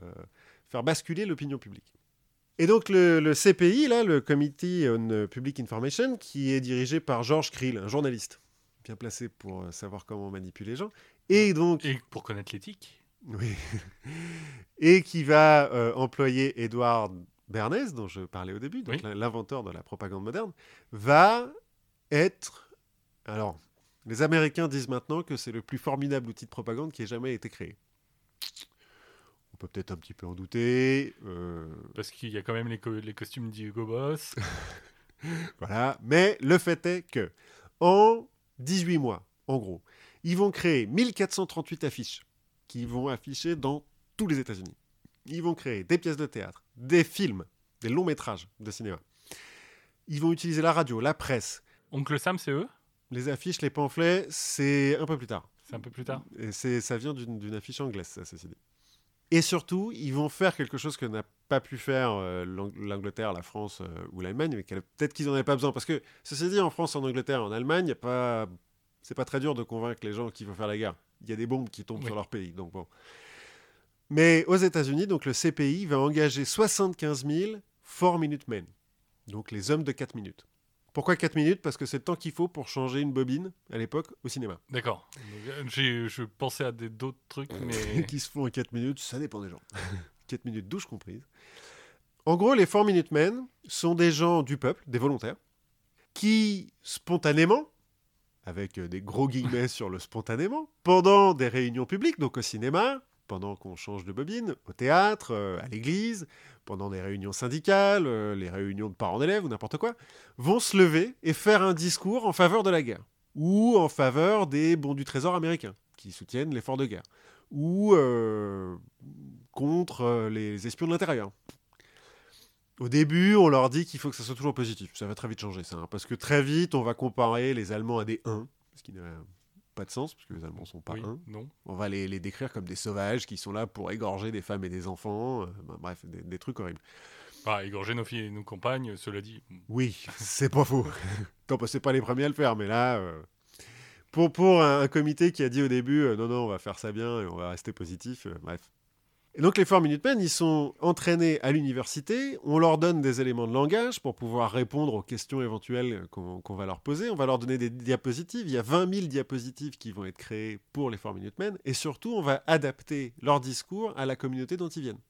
Speaker 1: faire basculer l'opinion publique. Et donc le, le CPI, là, le Committee on Public Information, qui est dirigé par George Krill, un journaliste bien placé pour euh, savoir comment manipuler les gens, et donc
Speaker 2: Et pour connaître l'éthique.
Speaker 1: Oui. <laughs> Et qui va euh, employer Edward Bernays, dont je parlais au début, donc
Speaker 2: Oui.
Speaker 1: l'inventeur de la propagande moderne, va être. Alors, les Américains disent maintenant que c'est le plus formidable outil de propagande qui ait jamais été créé. On peut peut-être un petit peu en douter. euh,
Speaker 2: Parce qu'il y a quand même les, co- les costumes d'Hugo Boss. <laughs>
Speaker 1: Voilà. Mais le fait est que, en 18 mois, en gros, ils vont créer 1438 affiches qui vont afficher dans tous les États-Unis. Ils vont créer des pièces de théâtre, des films, des longs métrages de cinéma. Ils vont utiliser la radio, la presse.
Speaker 2: Oncle Sam, c'est eux?
Speaker 1: Les affiches, les pamphlets, c'est un peu plus tard.
Speaker 2: C'est un peu plus tard.
Speaker 1: Et ça vient d'une, affiche anglaise, ça, ceci dit. Et surtout, ils vont faire quelque chose que n'a pas pu faire euh, l'Ang- l'Angleterre, la France euh, ou l'Allemagne, mais peut-être qu'ils n'en avaient pas besoin. Parce que, ceci dit, en France, en Angleterre, en Allemagne, pas... c'est pas très dur de convaincre les gens qu'il faut faire la guerre. Il y a des bombes qui tombent
Speaker 2: Oui.
Speaker 1: sur leur pays. Donc bon. Mais aux États-Unis, donc le CPI va engager 75 000 4 minute men. Donc les hommes de 4 minutes. Pourquoi 4 minutes? Parce que c'est le temps qu'il faut pour changer une bobine, à l'époque, au cinéma.
Speaker 2: D'accord. Euh, Je pensais à d'autres trucs, mais. <laughs>
Speaker 1: qui se font en 4 minutes, ça dépend des gens. <laughs> 4 minutes, douche comprises. En gros, les 4 Minute Men sont des gens du peuple, des volontaires, qui spontanément, avec euh, des gros guillemets sur le spontanément, pendant des réunions publiques, donc au cinéma, pendant qu'on change de bobine, au théâtre, euh, à l'église, pendant des réunions syndicales, euh, les réunions de parents d'élèves ou n'importe quoi, vont se lever et faire un discours en faveur de la guerre, ou en faveur des bons du trésor américains, qui soutiennent l'effort de guerre ou contre les espions de l'intérieur. Au début, on leur dit qu'il faut que ça soit toujours positif. Ça va très vite changer, ça. hein, parce que très vite, on va comparer les Allemands à des 1, ce qui n'a pas de sens, parce que les Allemands sont pas
Speaker 2: Oui,
Speaker 1: 1.
Speaker 2: non.
Speaker 1: On va les, les décrire comme des sauvages qui sont là pour égorger des femmes et des enfants. euh, ben, bref, des, des trucs horribles.
Speaker 2: Ah, égorger nos filles et nos compagnes, cela dit.
Speaker 1: Oui, c'est pas faux. <laughs> Tant que c'est pas les premiers à le faire, mais là, euh, pour, pour un, un comité qui a dit au début, euh, non, non, on va faire ça bien et on va rester positif, bref. Et donc les 4 Minute Men, ils sont entraînés à l'université, on leur donne des éléments de langage pour pouvoir répondre aux questions éventuelles qu'on va leur poser, on va leur donner des diapositives, il y a 20 000 diapositives qui vont être créées pour les 4 Minute Men, et surtout on va adapter leur discours à la communauté dont ils viennent.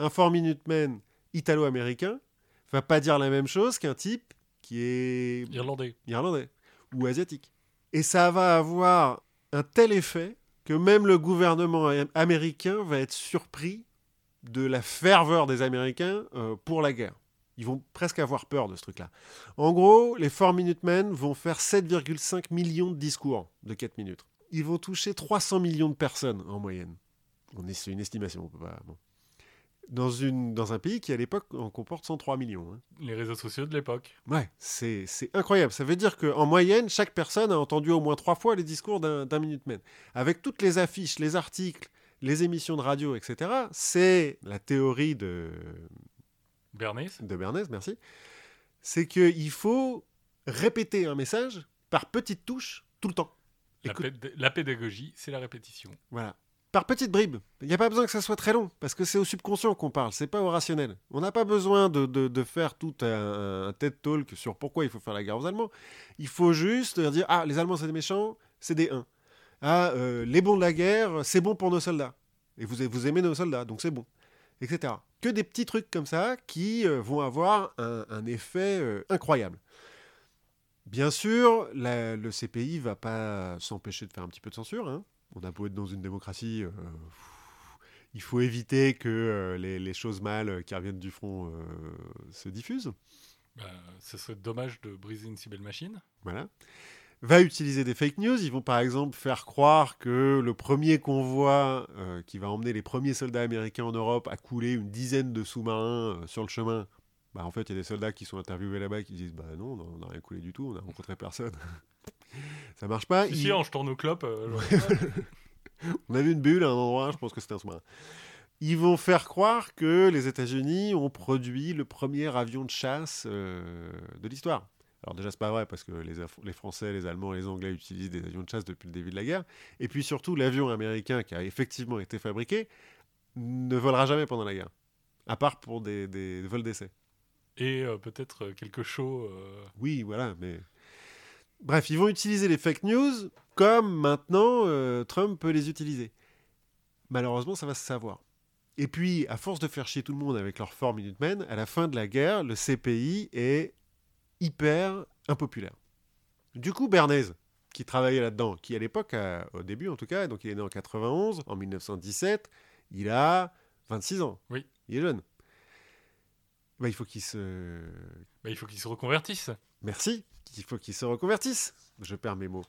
Speaker 1: Un 4 Minute Men italo-américain va pas dire la même chose qu'un type qui est
Speaker 2: Irlandais.
Speaker 1: irlandais ou asiatique. Et ça va avoir un tel effet que même le gouvernement am- américain va être surpris de la ferveur des Américains euh, pour la guerre. Ils vont presque avoir peur de ce truc-là. En gros, les 4 Minute Men vont faire 7,5 millions de discours de 4 minutes. Ils vont toucher 300 millions de personnes en moyenne. C'est une estimation. Dans, une, dans un pays qui, à l'époque, en comporte 103 millions. hein.
Speaker 2: Les réseaux sociaux de l'époque.
Speaker 1: Ouais, c'est incroyable. Ça veut dire qu'en moyenne, chaque personne a entendu au moins trois fois les discours d'un Minuteman. Avec toutes les affiches, les articles, les émissions de radio, etc., c'est la théorie de,
Speaker 2: Bernays
Speaker 1: de Bernays, merci. C'est qu'il faut répéter un message par petites touches tout le temps.
Speaker 2: la,
Speaker 1: Écoute-
Speaker 2: pé- la pédagogie, c'est la répétition.
Speaker 1: Voilà. Par petites bribes. Il n'y a pas besoin que ça soit très long, parce que c'est au subconscient qu'on parle, c'est pas au rationnel. On n'a pas besoin de, faire tout un, un TED Talk sur pourquoi il faut faire la guerre aux Allemands. Il faut juste dire Ah, les Allemands, c'est des méchants, c'est des 1. Ah, euh, les bons de la guerre, c'est bon pour nos soldats. Et vous, aimez nos soldats, donc c'est bon. etc. Que des petits trucs comme ça qui euh, vont avoir un, effet euh, incroyable. Bien sûr, le CPI va pas s'empêcher de faire un petit peu de censure. hein. On a beau être dans une démocratie, euh, il faut éviter que euh, les, les choses mal qui reviennent du front euh, se diffusent.
Speaker 2: Bah, ce serait dommage de briser une si belle machine.
Speaker 1: Voilà. Va utiliser des fake news. Ils vont par exemple faire croire que le premier convoi euh, qui va emmener les premiers soldats américains en Europe a coulé une dizaine de sous-marins euh, sur le chemin. Bah, en fait, il y a des soldats qui sont interviewés là-bas qui disent Bah non, on n'a rien coulé du tout, on n'a rencontré personne. <laughs> <laughs> Ça marche pas.
Speaker 2: Si,
Speaker 1: Ils-
Speaker 2: si, en jetant nos clopes. euh, <laughs>
Speaker 1: On a vu une bulle à un endroit, je pense que c'était un sous-marin. Ils vont faire croire que les États-Unis ont produit le premier avion de chasse euh, de l'histoire. Alors déjà, c'est pas vrai parce que les, Af- les Français, les Allemands, les Anglais utilisent des avions de chasse depuis le début de la guerre. Et puis surtout, l'avion américain qui a effectivement été fabriqué ne volera jamais pendant la guerre, à part pour des, des vols d'essai.
Speaker 2: Et euh, peut-être euh, quelque chose. euh,
Speaker 1: Oui, voilà, mais... Bref, ils vont utiliser les fake news comme maintenant euh, Trump peut les utiliser. Malheureusement, ça va se savoir. Et puis, à force de faire chier tout le monde avec leur fort Minutemen, à la fin de la guerre, le CPI est hyper impopulaire. Du coup, Bernays, qui travaillait là-dedans, qui à l'époque, au début en tout cas, donc il est né en 91, en 1917, il a 26 ans.
Speaker 2: Oui.
Speaker 1: Il est jeune. Bah, il faut qu'il se
Speaker 2: bah, il faut qu'ils se reconvertissent.
Speaker 1: Merci. Il faut qu'il se reconvertisse. Je perds mes mots.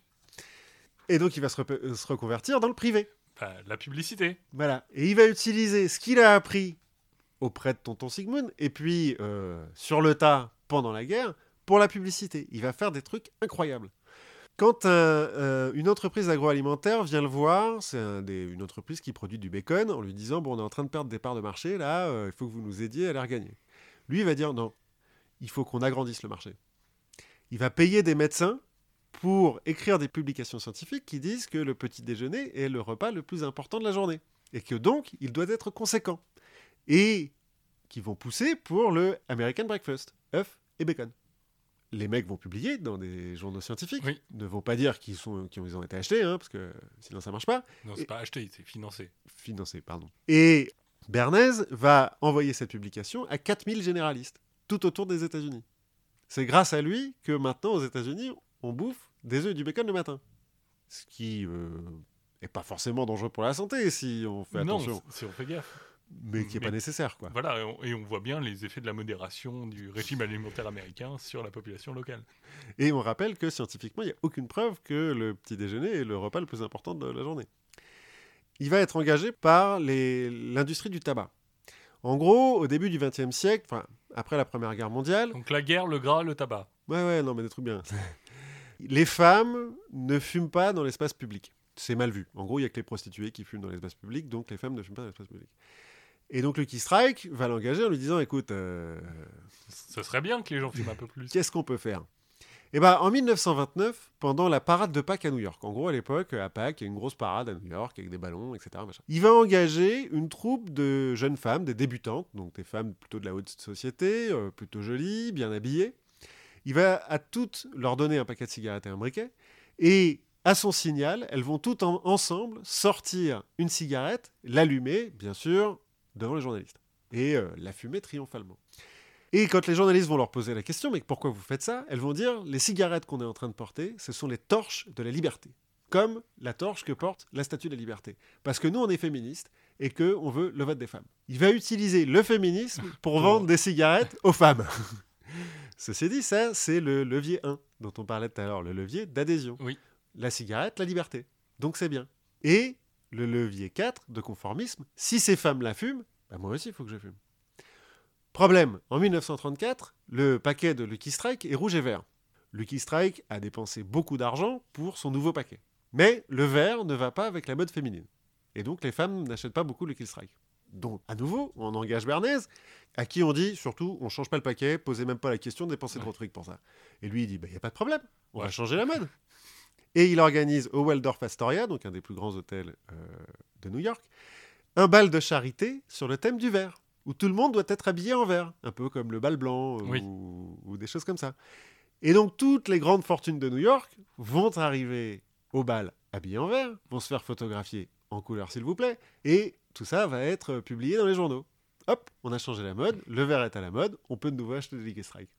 Speaker 1: Et donc, il va se, euh, se reconvertir dans le privé.
Speaker 2: Bah, la publicité.
Speaker 1: Voilà. Et il va utiliser ce qu'il a appris auprès de Tonton Sigmund, et puis euh, sur le tas pendant la guerre, pour la publicité. Il va faire des trucs incroyables. Quand un, euh, une entreprise agroalimentaire vient le voir, c'est un une entreprise qui produit du bacon, en lui disant Bon, on est en train de perdre des parts de marché, là, euh, il faut que vous nous aidiez à les regagner. Lui, il va dire Non, il faut qu'on agrandisse le marché. Il va payer des médecins pour écrire des publications scientifiques qui disent que le petit déjeuner est le repas le plus important de la journée et que donc il doit être conséquent et qui vont pousser pour le American Breakfast, œufs et bacon. Les mecs vont publier dans des journaux scientifiques,
Speaker 2: Oui.
Speaker 1: ne vont pas dire qu'ils sont, qu'ils ont été achetés, hein, parce que sinon ça marche pas,
Speaker 2: Non,
Speaker 1: Et-
Speaker 2: c'est pas acheté, c'est financé.
Speaker 1: financés, pardon. Et Bernays va envoyer cette publication à 4000 généralistes, tout autour des États-Unis. C'est grâce à lui que maintenant, aux États-Unis, on bouffe des œufs et du bacon le matin. Ce qui n'est pas forcément dangereux pour la santé si on fait
Speaker 2: non,
Speaker 1: attention,
Speaker 2: si on fait gaffe.
Speaker 1: mais qui n'est pas nécessaire. Quoi.
Speaker 2: Voilà, et on, et on voit bien les effets de la modération du régime alimentaire américain sur la population locale.
Speaker 1: Et on rappelle que scientifiquement, il n'y a aucune preuve que le petit déjeuner est le repas le plus important de la journée. Il va être engagé par l'industrie du tabac. En gros, au début du XXe siècle, enfin, après la Première Guerre mondiale,
Speaker 2: Donc la guerre, le gras, le tabac.
Speaker 1: Ouais, ouais, non, mais des trucs bien. <laughs> les femmes ne fument pas dans l'espace public. C'est mal vu. En gros, il y a que les prostituées qui fument dans l'espace public, donc les femmes ne fument pas dans l'espace public. Et donc Lucky Strike va l'engager en lui disant, écoute, euh,
Speaker 2: Ce serait bien que les gens fument un peu plus.
Speaker 1: qu'est-ce qu'on peut faire? Eh ben, en 1929, pendant la parade de Pâques à New York, en gros, à l'époque, à Pâques, il y a une grosse parade à New York avec des ballons, etc. Il va engager une troupe de jeunes femmes, des débutantes, donc des femmes plutôt de la haute société, euh, plutôt jolies, bien habillées. Il va à toutes leur donner un paquet de cigarettes et un briquet. Et à son signal, elles vont toutes en- ensemble sortir une cigarette, l'allumer, bien sûr, devant les journalistes. Et euh, la fumer triomphalement. Et quand les journalistes vont leur poser la question, mais pourquoi vous faites ça Elles vont dire, les cigarettes qu'on est en train de porter, ce sont les torches de la liberté. Comme la torche que porte la statue de la liberté. Parce que nous, on est féministes et qu'on veut le vote des femmes. Il va utiliser le féminisme pour vendre des cigarettes aux femmes. <laughs> Ceci dit, ça, c'est le levier 1 dont on parlait tout à l'heure, le levier d'adhésion.
Speaker 2: Oui.
Speaker 1: La cigarette, la liberté. Donc c'est bien. Et le levier 4 de conformisme, si ces femmes la fument, bah moi aussi, il faut que je fume. Problème, en 1934, le paquet de Lucky Strike est rouge et vert. Lucky Strike a dépensé beaucoup d'argent pour son nouveau paquet. Mais le vert ne va pas avec la mode féminine. Et donc les femmes n'achètent pas beaucoup Lucky Strike. Donc, à nouveau, on engage Bernays, à qui on dit, surtout, on change pas le paquet, posez même pas la question de dépenser trop de trucs pour ça. Et lui, il dit, il n'y a pas de problème, on va changer la mode. Et il organise au Waldorf Astoria, donc un des plus grands hôtels euh, de New York, un bal de charité sur le thème du vert, où tout le monde doit être habillé en vert, un peu comme le bal blanc euh,
Speaker 2: Oui.
Speaker 1: ou, ou des choses comme ça. Et donc toutes les grandes fortunes de New York vont arriver au bal habillés en vert, vont se faire photographier en couleur s'il vous plaît, et tout ça va être publié dans les journaux. hop, on a changé la mode, le verre est à la mode, on peut de nouveau acheter des Ligue Strike.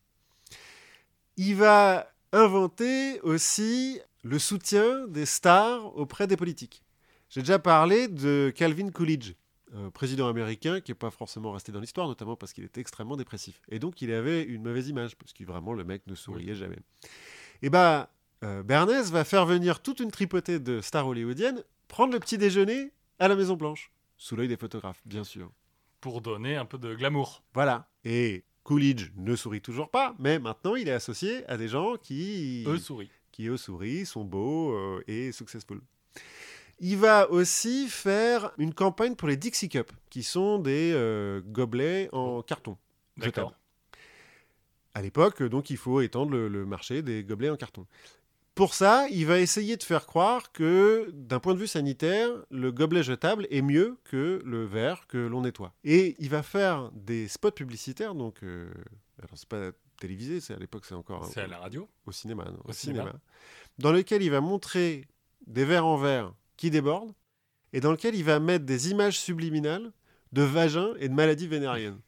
Speaker 1: Il va inventer aussi le soutien des stars auprès des politiques. J'ai déjà parlé de Calvin Coolidge, un président américain qui n'est pas forcément resté dans l'histoire, notamment parce qu'il était extrêmement dépressif. Et donc il avait une mauvaise image, parce que vraiment le mec ne souriait jamais. Et bah, euh, Bernays va faire venir toute une tripotée de stars hollywoodiennes prendre le petit déjeuner à la Maison Blanche, sous l'œil des photographes, bien sûr.
Speaker 2: Pour donner un peu de glamour.
Speaker 1: Voilà. Et Coolidge ne sourit toujours pas, mais maintenant il est associé à des gens qui...
Speaker 2: Eux sourient.
Speaker 1: Qui eux sourient, sont beaux euh, et successful. Il va aussi faire une campagne pour les Dixie Cup, qui sont des euh, gobelets en carton.
Speaker 2: D'accord.
Speaker 1: jetable. À l'époque, donc, il faut étendre le, le marché des gobelets en carton. Pour ça, il va essayer de faire croire que, d'un point de vue sanitaire, le gobelet jetable est mieux que le verre que l'on nettoie. Et il va faire des spots publicitaires, donc, euh, alors c'est pas télévisé, c'est à l'époque c'est encore
Speaker 2: C'est à la radio.
Speaker 1: au cinéma, non,
Speaker 2: Au cinéma.
Speaker 1: dans lequel il va montrer des verres en verre qui débordent et dans lequel il va mettre des images subliminales de vagins et de maladies vénériennes.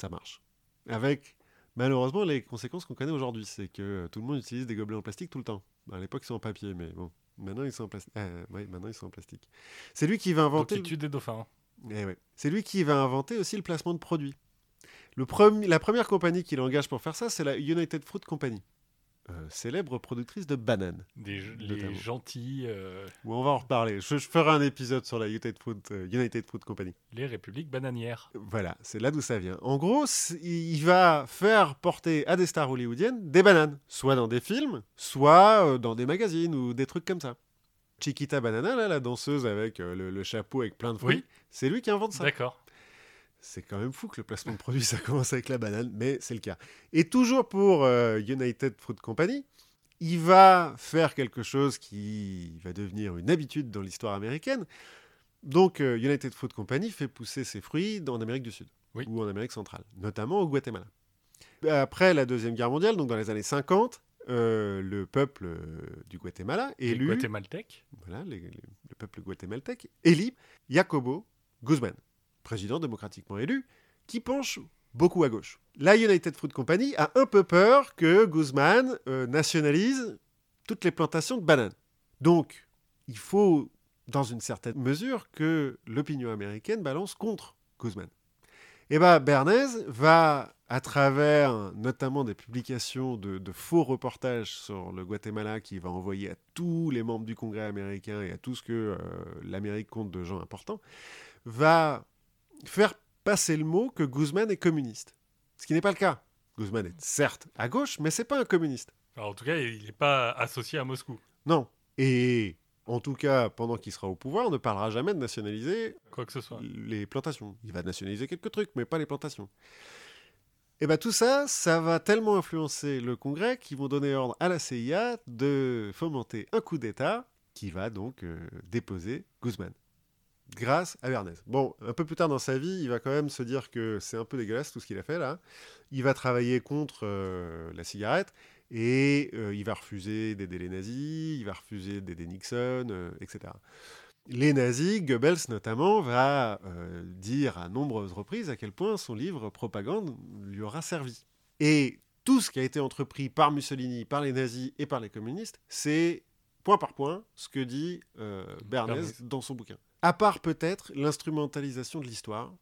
Speaker 1: Ça marche. Avec malheureusement les conséquences qu'on connaît aujourd'hui, c'est que euh, tout le monde utilise des gobelets en plastique tout le temps. À l'époque ils sont en papier, mais bon, maintenant ils sont en plastique. maintenant ils sont en plastique. C'est lui qui va
Speaker 2: Donc
Speaker 1: inventer.
Speaker 2: il tue des dauphins.
Speaker 1: Eh ouais. C'est lui qui va inventer aussi le placement de produits. Le premi- la première compagnie qu'il engage pour faire ça, c'est la United Fruit Company, euh, célèbre productrice de bananes.
Speaker 2: Des, les gentils, euh,
Speaker 1: on va en reparler. Je, je ferai un épisode sur la United Fruit, euh, United Fruit Company.
Speaker 2: les républiques bananières.
Speaker 1: Voilà, c'est là d'où ça vient. En gros, il va faire porter à des stars hollywoodiennes des bananes, soit dans des films, soit euh, dans des magazines ou des trucs comme ça. Chiquita Banana, là, la danseuse avec le, le chapeau avec plein de fruits,
Speaker 2: Oui.
Speaker 1: c'est lui qui invente ça.
Speaker 2: D'accord.
Speaker 1: C'est quand même fou que le placement de produit, ça commence avec la banane, mais c'est le cas. Et toujours pour euh, United Fruit Company, il va faire quelque chose qui va devenir une habitude dans l'histoire américaine. Donc, euh, United Fruit Company fait pousser ses fruits en Amérique du Sud
Speaker 2: Oui.
Speaker 1: ou en Amérique centrale, notamment au Guatemala. Après la Deuxième Guerre mondiale, donc dans les années 50, euh, le peuple euh, du Guatemala
Speaker 2: Les
Speaker 1: élu
Speaker 2: guatémaltèques.
Speaker 1: voilà, les- les- le peuple guatémaltèque, élit Jacobo Guzman, président démocratiquement élu, qui penche beaucoup à gauche. La United Fruit Company a un peu peur que Guzman euh, nationalise toutes les plantations de bananes. Donc, il faut, dans une certaine mesure, que l'opinion américaine balance contre Guzman. Et bien, Bernays va, à travers notamment des publications de, faux reportages sur le Guatemala, qui va envoyer à tous les membres du Congrès américain et à tout ce que euh, l'Amérique compte de gens importants, va faire passer le mot que Guzman est communiste. Ce qui n'est pas le cas. Guzman est certes à gauche, mais c'est pas un communiste.
Speaker 2: Alors, en tout cas, il n'est pas associé à Moscou.
Speaker 1: Non. Et en tout cas, pendant qu'il sera au pouvoir, on ne parlera jamais de nationaliser
Speaker 2: Quoi que ce soit.
Speaker 1: les plantations. Il va nationaliser quelques trucs, mais pas les plantations. Et bien tout ça, ça va tellement influencer le Congrès qu'ils vont donner ordre à la CIA de fomenter un coup d'État qui va donc euh, déposer Guzman. Grâce à Bernays. Bon, un peu plus tard dans sa vie, il va quand même se dire que c'est un peu dégueulasse tout ce qu'il a fait là. Il va travailler contre euh, la cigarette et euh, il va refuser d'aider les nazis, il va refuser d'aider Nixon, euh, etc les nazis, Goebbels notamment, va dire à nombreuses reprises à quel point son livre Propagande lui aura servi. Et tout ce qui a été entrepris par Mussolini, par les nazis et par les communistes, c'est point par point ce que dit Bernays. dans son bouquin. À part peut-être l'instrumentalisation de l'histoire,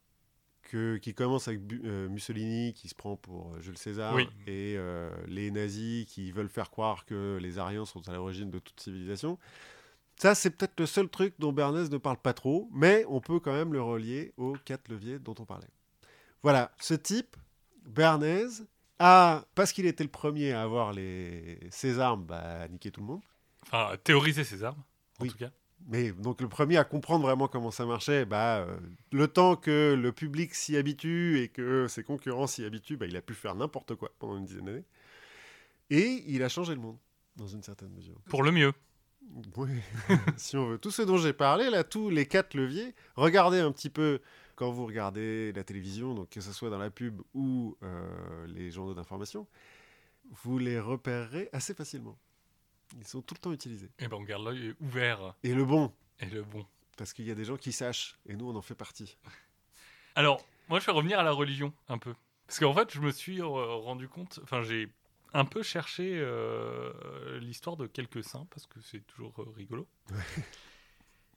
Speaker 1: que- qui commence avec euh, Mussolini qui se prend pour euh, Jules César
Speaker 2: Oui.
Speaker 1: et euh, les nazis qui veulent faire croire que les Aryens sont à l'origine de toute civilisation. Ça, c'est peut-être le seul truc dont Bernays ne parle pas trop, mais on peut quand même le relier aux quatre leviers dont on parlait. Voilà, ce type, Bernays, a, parce qu'il était le premier à avoir les, ses armes, bah, niqué tout le monde.
Speaker 2: Enfin, à théoriser ses armes, en
Speaker 1: Oui.
Speaker 2: tout cas.
Speaker 1: Mais donc le premier à comprendre vraiment comment ça marchait, bah, euh, le temps que le public s'y habitue et que ses concurrents s'y habituent, bah, il a pu faire n'importe quoi pendant une dizaine d'années. Et il a changé le monde, dans une certaine mesure.
Speaker 2: Pour le mieux.
Speaker 1: Oui, <laughs> si on veut. Tout ce dont j'ai parlé, là, tous les quatre leviers, regardez un petit peu quand vous regardez la télévision, donc que ce soit dans la pub ou euh, les journaux d'information, vous les repérerez assez facilement. Ils sont tout le temps utilisés.
Speaker 2: Et ben, on garde l'œil ouvert.
Speaker 1: Et le bon,
Speaker 2: Et le bon.
Speaker 1: parce qu'il y a des gens qui sachent, et nous, on en fait partie. <laughs>
Speaker 2: Alors, moi, je vais revenir à la religion un peu. Parce qu'en fait, je me suis euh, rendu compte, enfin, j'ai un peu cherché euh, l'histoire de quelques saints, parce que c'est toujours euh, rigolo.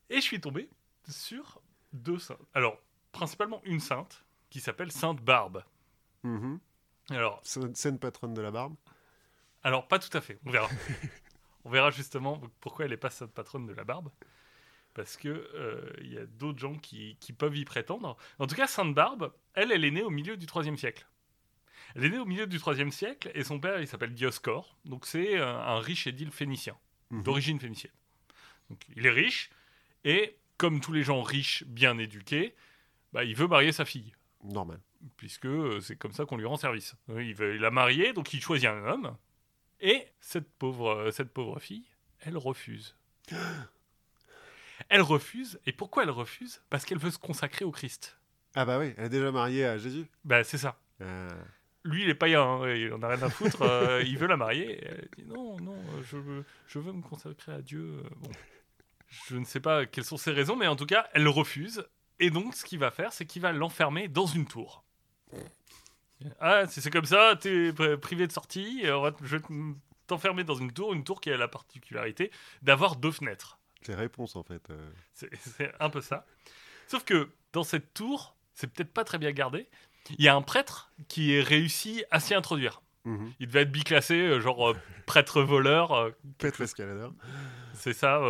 Speaker 2: Et je suis tombé sur deux saints. Alors, principalement une sainte, qui s'appelle Sainte Barbe.
Speaker 1: Mhm.
Speaker 2: Alors,
Speaker 1: Sainte sainte patronne de la barbe.
Speaker 2: alors, pas tout à fait, on verra. <laughs> on verra justement pourquoi elle n'est pas sainte patronne de la barbe. Parce que euh, il y a d'autres gens qui, qui peuvent y prétendre. En tout cas, Sainte Barbe, elle, elle est née au milieu du IIIe siècle. Elle est née au milieu du IIIe siècle et son père, il s'appelle Dioscore. Donc c'est un, un riche édile phénicien,
Speaker 1: Mhm.
Speaker 2: d'origine phénicienne. Donc il est riche et comme tous les gens riches, bien éduqués, bah, il veut marier sa fille
Speaker 1: Normal.
Speaker 2: puisque euh, c'est comme ça qu'on lui rend service. Euh, Il, veut, il a marié, donc il choisit un homme, et cette pauvre, euh, cette pauvre fille, elle refuse. Elle refuse, et pourquoi elle refuse? Parce qu'elle veut se consacrer au Christ.
Speaker 1: Ah bah oui, elle est déjà mariée à Jésus.
Speaker 2: Bah c'est ça.
Speaker 1: Ah.
Speaker 2: Lui, il est païen, hein, il en a rien à foutre, euh, <laughs> il veut la marier. elle dit non, non, euh, je veux, je veux me consacrer à Dieu. euh, Bon. Je ne sais pas quelles sont ses raisons, mais en tout cas, elle refuse. Et donc, ce qu'il va faire, c'est qu'il va l'enfermer dans une tour. Ah, si c'est comme ça, t'es pri- privé de sortie, on va te- je vais te- t'enfermer dans une tour, une tour qui a la particularité d'avoir deux fenêtres.
Speaker 1: Les réponses en fait. euh.
Speaker 2: C'est un peu ça. Sauf que dans cette tour, c'est peut-être pas très bien gardé. Il y a un prêtre qui est réussi à s'y introduire.
Speaker 1: Mhm.
Speaker 2: Il devait être biclassé, euh, genre euh, prêtre voleur, euh,
Speaker 1: Pète l'escaladeur.
Speaker 2: c'est ça,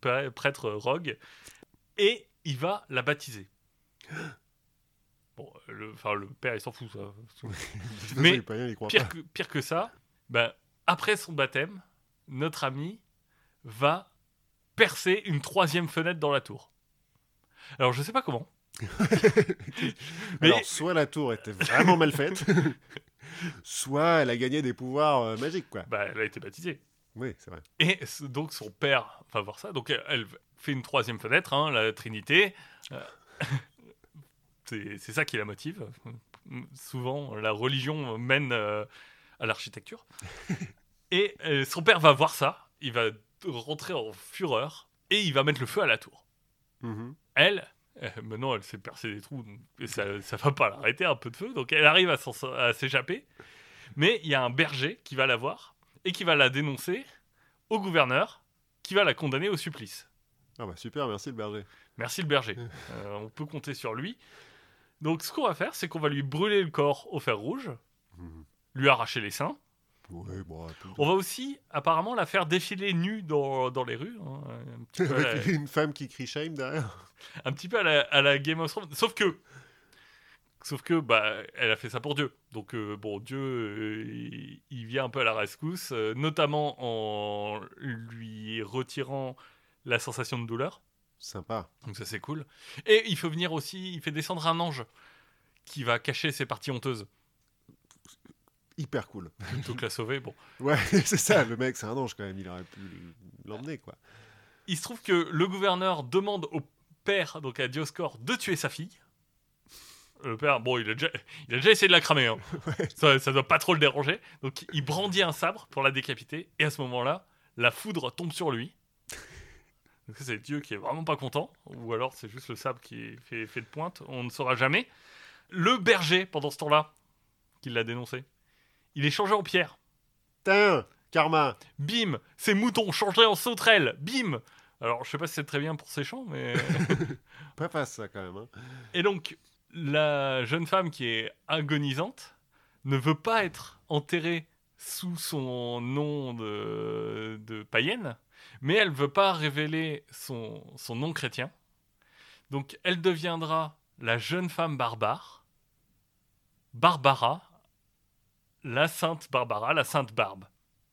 Speaker 2: prê- prêtre rogue. Et il va la baptiser. <gasps> Bon, le, enfin, le père, il s'en fout, ça. <laughs> Mais
Speaker 1: façon, païen,
Speaker 2: Pire que, pire que ça, ben, après son baptême, notre ami va percer une troisième fenêtre dans la tour. Alors, je sais pas comment. <laughs> Mais-
Speaker 1: Alors, soit la tour était vraiment mal faite, <laughs> soit elle a gagné des pouvoirs euh, magiques, quoi.
Speaker 2: Bah, elle a été baptisée.
Speaker 1: Oui, c'est vrai.
Speaker 2: Et donc son père va voir ça. Donc elle- elle fait une troisième fenêtre, hein, la Trinité. Euh, c'est ça qui la motive. Souvent, la religion mène euh, à l'architecture. <laughs> Et euh, son père va voir ça. Il va rentrer en fureur et il va mettre le feu à la tour.
Speaker 1: Mhm.
Speaker 2: Elle, euh, maintenant, elle s'est percé des trous, donc, et ça, ça va pas l'arrêter, un peu de feu, donc elle arrive à s'échapper. Mais il y a un berger qui va la voir et qui va la dénoncer au gouverneur, qui va la condamner au supplice.
Speaker 1: Ah bah super, merci le berger.
Speaker 2: Merci le berger. <laughs> Euh, on peut compter sur lui. Donc, ce qu'on va faire, c'est qu'on va lui brûler le corps au fer rouge,
Speaker 1: Mhm.
Speaker 2: lui arracher les seins.
Speaker 1: Ouais, bon, tout-
Speaker 2: On va aussi, apparemment, la faire défiler nue dans, dans les rues. hein, un petit peu à la-
Speaker 1: Avec <laughs> une femme qui crie shame derrière.
Speaker 2: un petit peu à la, à la Game of Thrones. Sauf que, sauf que, bah, elle a fait ça pour Dieu. Donc, euh, bon, Dieu, euh, il, il vient un peu à la rescousse, euh, notamment en lui retirant la sensation de douleur.
Speaker 1: Sympa.
Speaker 2: Donc ça, c'est cool. Et il fait venir aussi, il fait descendre un ange qui va cacher ses parties honteuses
Speaker 1: Hyper cool.
Speaker 2: plutôt que la sauver. Bon, <laughs>
Speaker 1: Ouais, <laughs> c'est ça, le mec, c'est un ange quand même, il aurait pu l'emmener, quoi.
Speaker 2: il se trouve que le gouverneur demande au père, donc à Dioscore, de tuer sa fille. Le père, bon, il a déjà, il a déjà essayé de la cramer. hein. <laughs> Ça, ça doit pas trop le déranger. Donc, il brandit un sabre pour la décapiter. Et à ce moment-là, la foudre tombe sur lui. C'est Dieu qui est vraiment pas content. Ou alors, c'est juste le sabre qui fait, fait de pointe. On ne saura jamais. Le berger, pendant ce temps-là, qui l'a dénoncé, il est changé en pierre.
Speaker 1: Putain, karma.
Speaker 2: Bim Ses moutons changés en sauterelles. Bim Alors, je sais pas si c'est très bien pour ses champs, mais. <laughs>
Speaker 1: Pas face ça quand même. Hein.
Speaker 2: Et donc, la jeune femme qui est agonisante ne veut pas être enterrée sous son nom de, de païenne, mais elle veut pas révéler son, son nom chrétien. Donc, elle deviendra la jeune femme barbare, Barbara, la sainte Barbara, la sainte Barbe.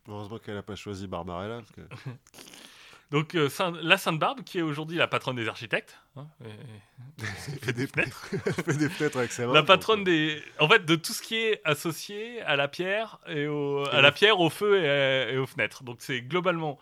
Speaker 1: Heureusement qu'elle a pas choisi Barbarella. Parce que... <laughs>
Speaker 2: Donc, euh, la sainte Barbe, qui est aujourd'hui la patronne des architectes, hein, et-
Speaker 1: fait des fenêtres. <laughs> Fait des fenêtres avec ses mains.
Speaker 2: La patronne
Speaker 1: euh,
Speaker 2: des, en fait, de tout ce qui est associé à la pierre et au,
Speaker 1: Et
Speaker 2: à la pierre, au feu et, à- et aux fenêtres. Donc c'est globalement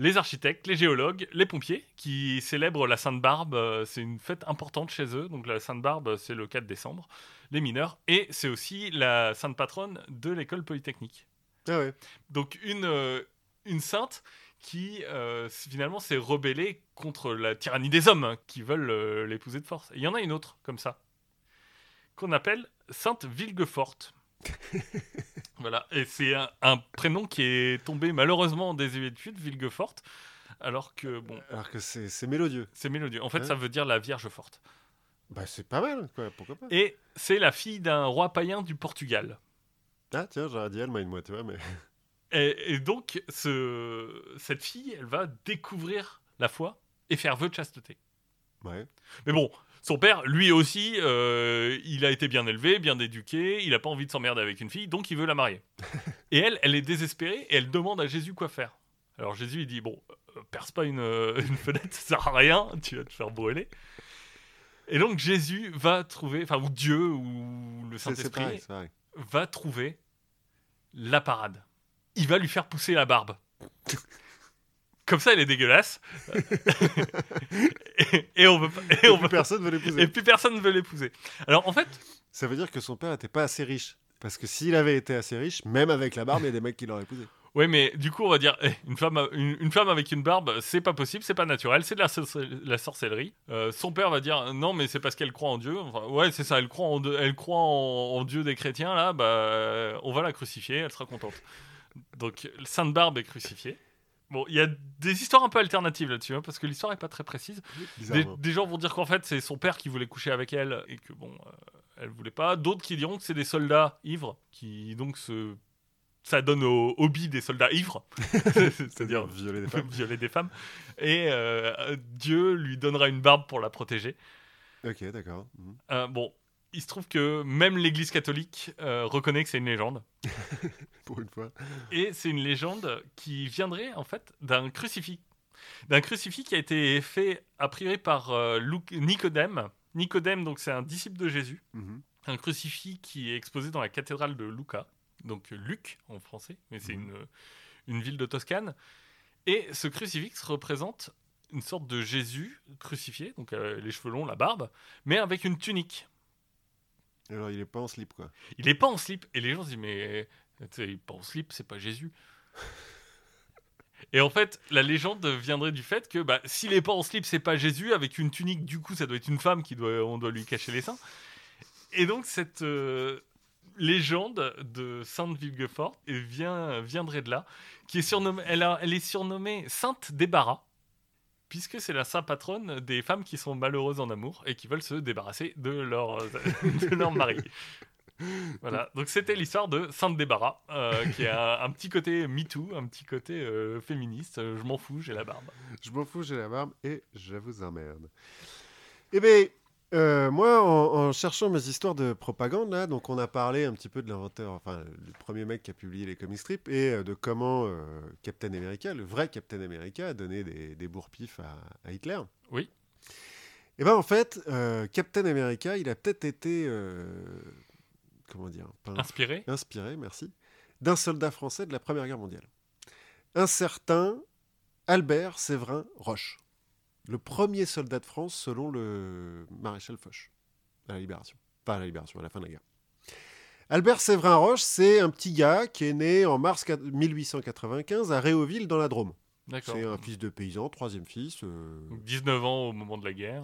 Speaker 2: les architectes, les géologues, les pompiers qui célèbrent la Sainte Barbe. euh, C'est une fête importante chez eux. Donc la Sainte Barbe, c'est le 4 décembre. Les mineurs et c'est aussi la sainte patronne de l'école polytechnique.
Speaker 1: Ah ouais.
Speaker 2: Donc une, euh, une sainte qui euh, finalement s'est rebellée contre la tyrannie des hommes hein, qui veulent euh, l'épouser de force. Et il y en a une autre comme ça. qu'on appelle Sainte Vilgeforte. <laughs> voilà, et c'est un, un prénom qui est tombé malheureusement en désuétude, Vilgeforte, alors que, bon,
Speaker 1: Alors que c'est c'est mélodieux.
Speaker 2: c'est mélodieux. En fait,
Speaker 1: Ouais.
Speaker 2: ça veut dire la Vierge forte.
Speaker 1: Bah, c'est pas mal, quoi. Pourquoi pas
Speaker 2: Et c'est la fille d'un roi païen du Portugal.
Speaker 1: Ah, tiens, j'aurais dit Allemagne, moi, tu vois, mais. <laughs>
Speaker 2: Et, et donc, ce, cette fille, elle va découvrir la foi et faire vœu de chasteté.
Speaker 1: Ouais.
Speaker 2: Mais bon, son père, lui aussi, euh, il a été bien élevé, bien éduqué, il n'a pas envie de s'emmerder avec une fille, donc il veut la marier. <laughs> et elle, elle est désespérée et elle demande à Jésus quoi faire. Alors Jésus, il dit, bon, euh, perce pas une, euh, une fenêtre, ça sert à rien, tu vas te faire brûler. Et donc Jésus va trouver, enfin, ou Dieu, ou le Saint-Esprit, va trouver la parade. Il va lui faire pousser la barbe. <laughs> Comme ça, elle est dégueulasse. <laughs> et, et on veut pas- et on
Speaker 1: Et
Speaker 2: veut-
Speaker 1: personne veut l'épouser.
Speaker 2: et puis personne ne veut l'épouser. Alors en fait,
Speaker 1: Ça veut dire que son père n'était pas assez riche. Parce que s'il avait été assez riche, même avec la barbe, il y a des mecs qui l'auraient épousé.
Speaker 2: ouais, mais du coup, on va dire eh, une femme, une, une femme avec une barbe, c'est pas possible, c'est pas naturel, c'est de la, sorcel- la sorcellerie. Euh, son père va dire non, mais c'est parce qu'elle croit en Dieu. Enfin, ouais, c'est ça, elle croit en, elle croit en, en Dieu des chrétiens là. Bah, on va la crucifier, elle sera contente. Donc, Sainte Barbe est crucifiée. Bon, il y a des histoires un peu alternatives là-dessus, hein, parce que l'histoire est pas très précise. Des,
Speaker 1: Bizarrement.
Speaker 2: des gens vont dire qu'en fait c'est son père qui voulait coucher avec elle et que bon, euh, elle voulait pas. D'autres qui diront que c'est des soldats ivres qui donc se ça donne au hobby des soldats ivres, <laughs> <laughs> c'est-à-dire
Speaker 1: violer des femmes.
Speaker 2: violer des femmes. Et euh, Dieu lui donnera une barbe pour la protéger.
Speaker 1: ok, d'accord. Mhm.
Speaker 2: Euh, bon, il se trouve que même l'Église catholique euh, reconnaît que c'est une légende. <laughs>
Speaker 1: Pour une fois.
Speaker 2: Et c'est une légende qui viendrait en fait d'un crucifix. D'un crucifix qui a été fait a priori par euh, Luc- Nicodème. Nicodème, donc c'est un disciple de Jésus.
Speaker 1: Mhm.
Speaker 2: Un crucifix qui est exposé dans la cathédrale de Lucca, donc Luc en français, mais c'est
Speaker 1: Mhm.
Speaker 2: une, une ville de Toscane. Et ce crucifix représente une sorte de Jésus crucifié, donc euh, les cheveux longs, la barbe, mais avec une tunique.
Speaker 1: Alors, il est pas en slip, quoi.
Speaker 2: Il est pas en slip. Et les gens se disent, mais tu sais, il est pas en slip, c'est pas Jésus. Et en fait, la légende viendrait du fait que bah, s'il est pas en slip, c'est pas Jésus. Avec une tunique, du coup, ça doit être une femme qui doit, on doit lui cacher les seins. Et donc, cette euh, légende de Sainte Vilgefort vient, viendrait de là, qui est surnommée, elle est surnommée Sainte Débarras, puisque c'est la sainte patronne des femmes qui sont malheureuses en amour et qui veulent se débarrasser de leur, <laughs> de leur mari. Voilà, donc c'était l'histoire de Sainte Débarras, euh, qui a <laughs> un, petit côté MeToo, un petit côté euh, féministe. Euh, Je m'en fous, j'ai la barbe.
Speaker 1: Je m'en fous, j'ai la barbe et je vous emmerde. Eh bien, euh, moi, en, en cherchant mes histoires de propagande, là, donc on a parlé un petit peu de l'inventeur, enfin, le premier mec qui a publié les comic strips et de comment Captain America, le vrai Captain America, a donné des, des bourre-pifs à, à Hitler.
Speaker 2: Oui.
Speaker 1: Et ben en fait, euh, Captain America, il a peut-être été, euh, comment dire, pas
Speaker 2: Inspiré
Speaker 1: inspiré, merci, d'un soldat français de la Première Guerre mondiale. Un certain Albert Séverin Roche, le premier soldat de France selon le maréchal Foch, à la Libération. Pas à la Libération, à la fin de la guerre. Albert Séverin Roche, c'est un petit gars qui est né en mars 1895 à Réauville dans la Drôme. C'est un fils de paysan, troisième fils. euh,
Speaker 2: Donc 19 ans au moment de la guerre.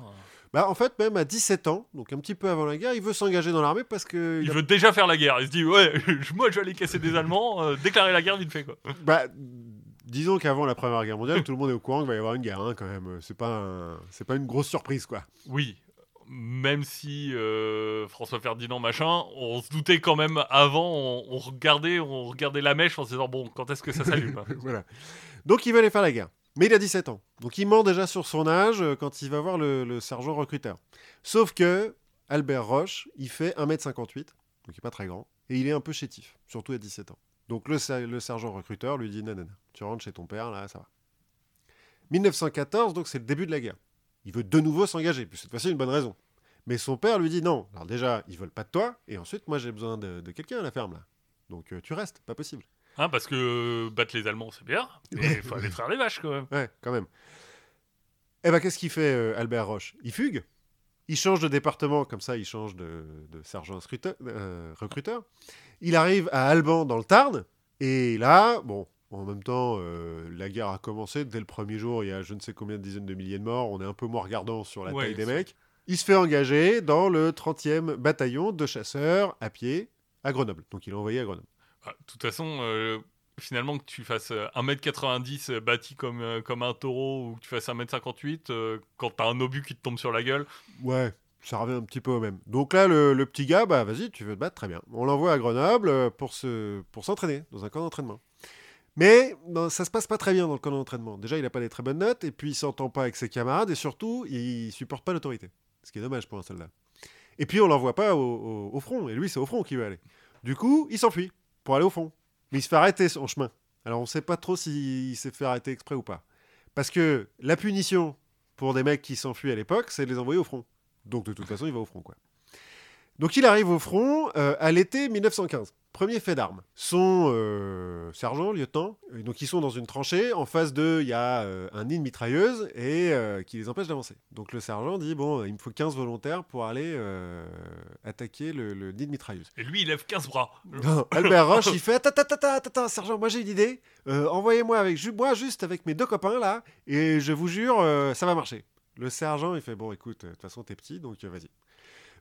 Speaker 1: Bah, en fait, même à 17 ans, donc un petit peu avant la guerre, il veut s'engager dans l'armée parce que...
Speaker 2: Il
Speaker 1: a-
Speaker 2: veut déjà faire la guerre. Il se dit, ouais, <laughs> moi je vais aller casser des Allemands, euh, déclarer la guerre vite fait quoi. <laughs>
Speaker 1: Bah, disons qu'avant la Première Guerre mondiale, tout le monde est au courant qu'il va y avoir une guerre, hein, quand même. C'est pas, un- c'est pas une grosse surprise, quoi.
Speaker 2: Oui, même si euh, François Ferdinand machin, on se doutait quand même avant, on, on regardait, on regardait la mèche en se disant bon, quand est-ce que ça s'allume <laughs>
Speaker 1: voilà. Donc il va aller faire la guerre. Mais il a 17 ans. Donc il ment déjà sur son âge euh, quand il va voir le, sergent recruteur. Sauf que Albert Roche, il fait 1m58, donc il est pas très grand, et il est un peu chétif, surtout à 17 ans. Donc le, ser- le sergent recruteur lui dit non, non, tu rentres chez ton père, là, ça va. 1914, donc c'est le début de la guerre. Il veut de nouveau s'engager, puis cette fois-ci une bonne raison. Mais son père lui dit non. Alors déjà, ils veulent pas de toi, et ensuite, moi j'ai besoin de, de quelqu'un à la ferme, là. Donc euh, tu restes, pas possible.
Speaker 2: Hein, Parce que euh, battre les Allemands c'est bien, mais il faut aller traire les vaches quand même.
Speaker 1: Ouais, quand même. Eh ben, qu'est-ce qu'il fait, euh, Albert Roche? Il fugue? Il change de département, comme ça, il change de, de sergent euh, recruteur. Il arrive à Alban, dans le Tarn. Et là, bon, en même temps, euh, la guerre a commencé. Dès le premier jour, il y a je ne sais combien de dizaines de milliers de morts. On est un peu moins regardant sur la
Speaker 2: Ouais,
Speaker 1: taille des mecs. il se fait engager dans le 30e bataillon de chasseurs à pied à Grenoble. Donc il est envoyé à Grenoble.
Speaker 2: Ah, De toute façon, euh, finalement, que tu fasses euh, 1m90 euh, bâti comme, euh, comme un taureau ou que tu fasses 1m58, euh, quand t'as un obus qui te tombe sur la gueule,
Speaker 1: Ouais, ça revient un petit peu au même. Donc là, le, petit gars, bah vas-y, tu veux te battre, très bien. On l'envoie à Grenoble euh, pour se, pour s'entraîner dans un camp d'entraînement. Mais non, ça se passe pas très bien dans le camp d'entraînement. Déjà, il a pas des très bonnes notes, et puis il s'entend pas avec ses camarades, et surtout, il supporte pas l'autorité. Ce qui est dommage pour un soldat. Et puis, on l'envoie pas au, au- au front, et lui, c'est au front qu'il veut aller. Du coup, il s'enfuit pour aller au front. Mais il se fait arrêter en chemin. Alors, on sait pas trop s'il s'est fait arrêter exprès ou pas. Parce que la punition pour des mecs qui s'enfuient à l'époque, c'est de les envoyer au front. Donc de toute façon, il va au front, quoi. Donc il arrive au front euh, à l'été 1915. Premier fait d'armes. Son euh, sergent, lieutenant, donc ils sont dans une tranchée. En face d'eux, il y a euh, un nid de mitrailleuse et qui les empêche d'avancer. Donc le sergent dit bon, il me faut 15 volontaires pour aller attaquer le, le nid de mitrailleuse.
Speaker 2: et lui, il lève 15 bras.
Speaker 1: Non, Albert Roche, il <laughs> fait attends, attends, attends, sergent, moi j'ai une idée. Envoyez-moi avec moi juste avec mes deux copains là, et je vous jure, ça va marcher. Le sergent, il fait bon, écoute, de toute façon t'es petit, donc vas-y.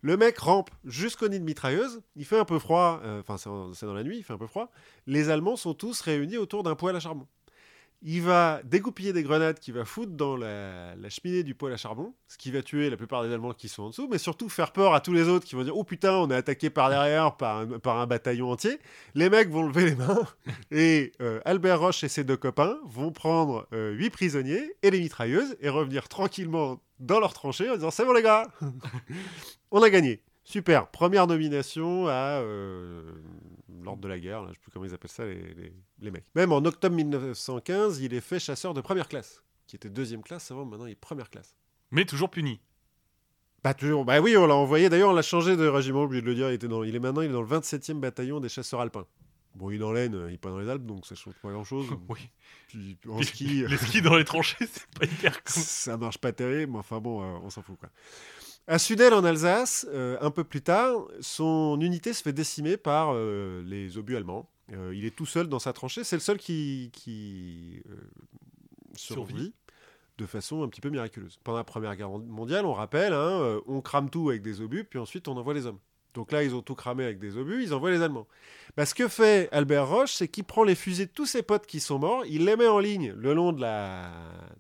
Speaker 1: Le mec rampe jusqu'au nid de mitrailleuse. Il fait un peu froid, euh, enfin c'est dans la nuit, il fait un peu froid. Les Allemands sont tous réunis autour d'un poêle à charbon. Il va dégoupiller des grenades qu'il va foutre dans la, cheminée du poêle à charbon, ce qui va tuer la plupart des Allemands qui sont en dessous, mais surtout faire peur à tous les autres qui vont dire Oh putain, on est attaqué par derrière par un, bataillon entier. Les mecs vont lever les mains <laughs> et euh, Albert Roche et ses deux copains vont prendre euh, huit prisonniers et les mitrailleuses et revenir tranquillement dans leur tranchée en disant C'est bon les gars, <laughs> on a gagné. Super, première nomination à euh, l'ordre de la guerre, là, je sais plus comment ils appellent ça les, les- les mecs. Même en octobre 1915, il est fait chasseur de première classe, qui était deuxième classe avant, maintenant il est première classe.
Speaker 2: Mais toujours puni.
Speaker 1: Bah toujours, bah oui, on l'a envoyé, d'ailleurs on l'a changé de régiment, oublié de le dire, il, était dans, il est maintenant il est dans le 27e bataillon des chasseurs alpins. Bon, il est en laine, il est pas dans les Alpes, donc ça change pas grand-chose. <laughs>
Speaker 2: Oui.
Speaker 1: Puis en ski,
Speaker 2: Les skis dans les tranchées, <laughs> c'est pas hyper cool.
Speaker 1: ça marche pas terrible, mais enfin bon, euh, on s'en fout quoi. À Sudel en Alsace, euh, un peu plus tard, son unité se fait décimer par euh, les obus allemands. Euh, il est tout seul dans sa tranchée, c'est le seul qui, qui survit
Speaker 2: Survit.
Speaker 1: de façon un petit peu miraculeuse. Pendant la Première Guerre mondiale, on rappelle, hein, on crame tout avec des obus, puis ensuite on envoie les hommes. Donc là, ils ont tout cramé avec des obus, ils envoient les Allemands. Bah, ce que fait Albert Roche, c'est qu'il prend les fusées de tous ses potes qui sont morts, il les met en ligne le long de la,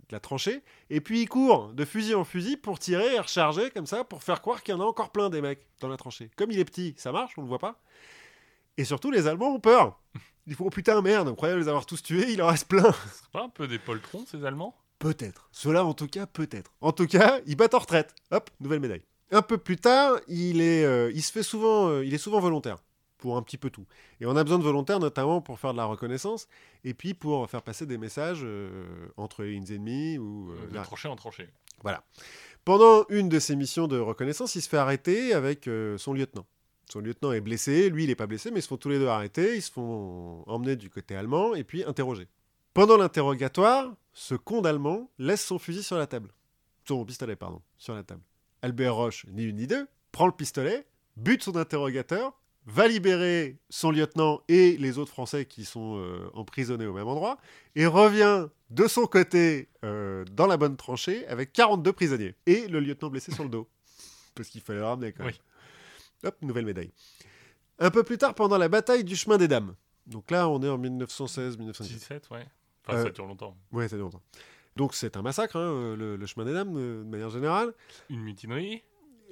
Speaker 1: de la tranchée, et puis il court de fusil en fusil pour tirer et recharger comme ça, pour faire croire qu'il y en a encore plein des mecs dans la tranchée. Comme il est petit, ça marche, on le voit pas. Et surtout, les Allemands ont peur. Ils font oh, putain merde, on croyait les avoir tous tués, il en reste plein.
Speaker 2: C'est pas un peu des poltrons, ces Allemands?
Speaker 1: Peut-être. Cela, en tout cas, peut-être. En tout cas, il bat en retraite. Hop, nouvelle médaille. Un peu plus tard, il, est, euh, il se fait souvent, euh, il est souvent volontaire pour un petit peu tout. Et on a besoin de volontaires notamment pour faire de la reconnaissance et puis pour faire passer des messages euh, entre les lignes ennemies ou
Speaker 2: De tranchée en tranchée.
Speaker 1: Pendant une de ses missions de reconnaissance, il se fait arrêter avec son lieutenant. Son lieutenant est blessé, lui il n'est pas blessé, mais ils se font tous les deux arrêter, ils se font emmener du côté allemand et puis interroger. Pendant l'interrogatoire, ce con d'allemand laisse son fusil sur la table. Son pistolet, pardon, sur la table. Albert Roche, ni une ni deux, prend le pistolet, bute son interrogateur, va libérer son lieutenant et les autres Français qui sont euh, emprisonnés au même endroit, et revient de son côté euh, dans la bonne tranchée avec 42 prisonniers et le lieutenant blessé sur le dos. Parce qu'il fallait le ramener quand même.
Speaker 2: Oui.
Speaker 1: Hop, nouvelle médaille. Un peu plus tard, pendant la bataille du chemin des dames. Donc là, on est en 1916-1917.
Speaker 2: 17, ouais. Enfin,
Speaker 1: Euh,
Speaker 2: ça dure longtemps.
Speaker 1: Ouais, ça dure longtemps. Donc c'est un massacre, hein, le, le chemin des dames, de, de manière générale.
Speaker 2: Une mutinerie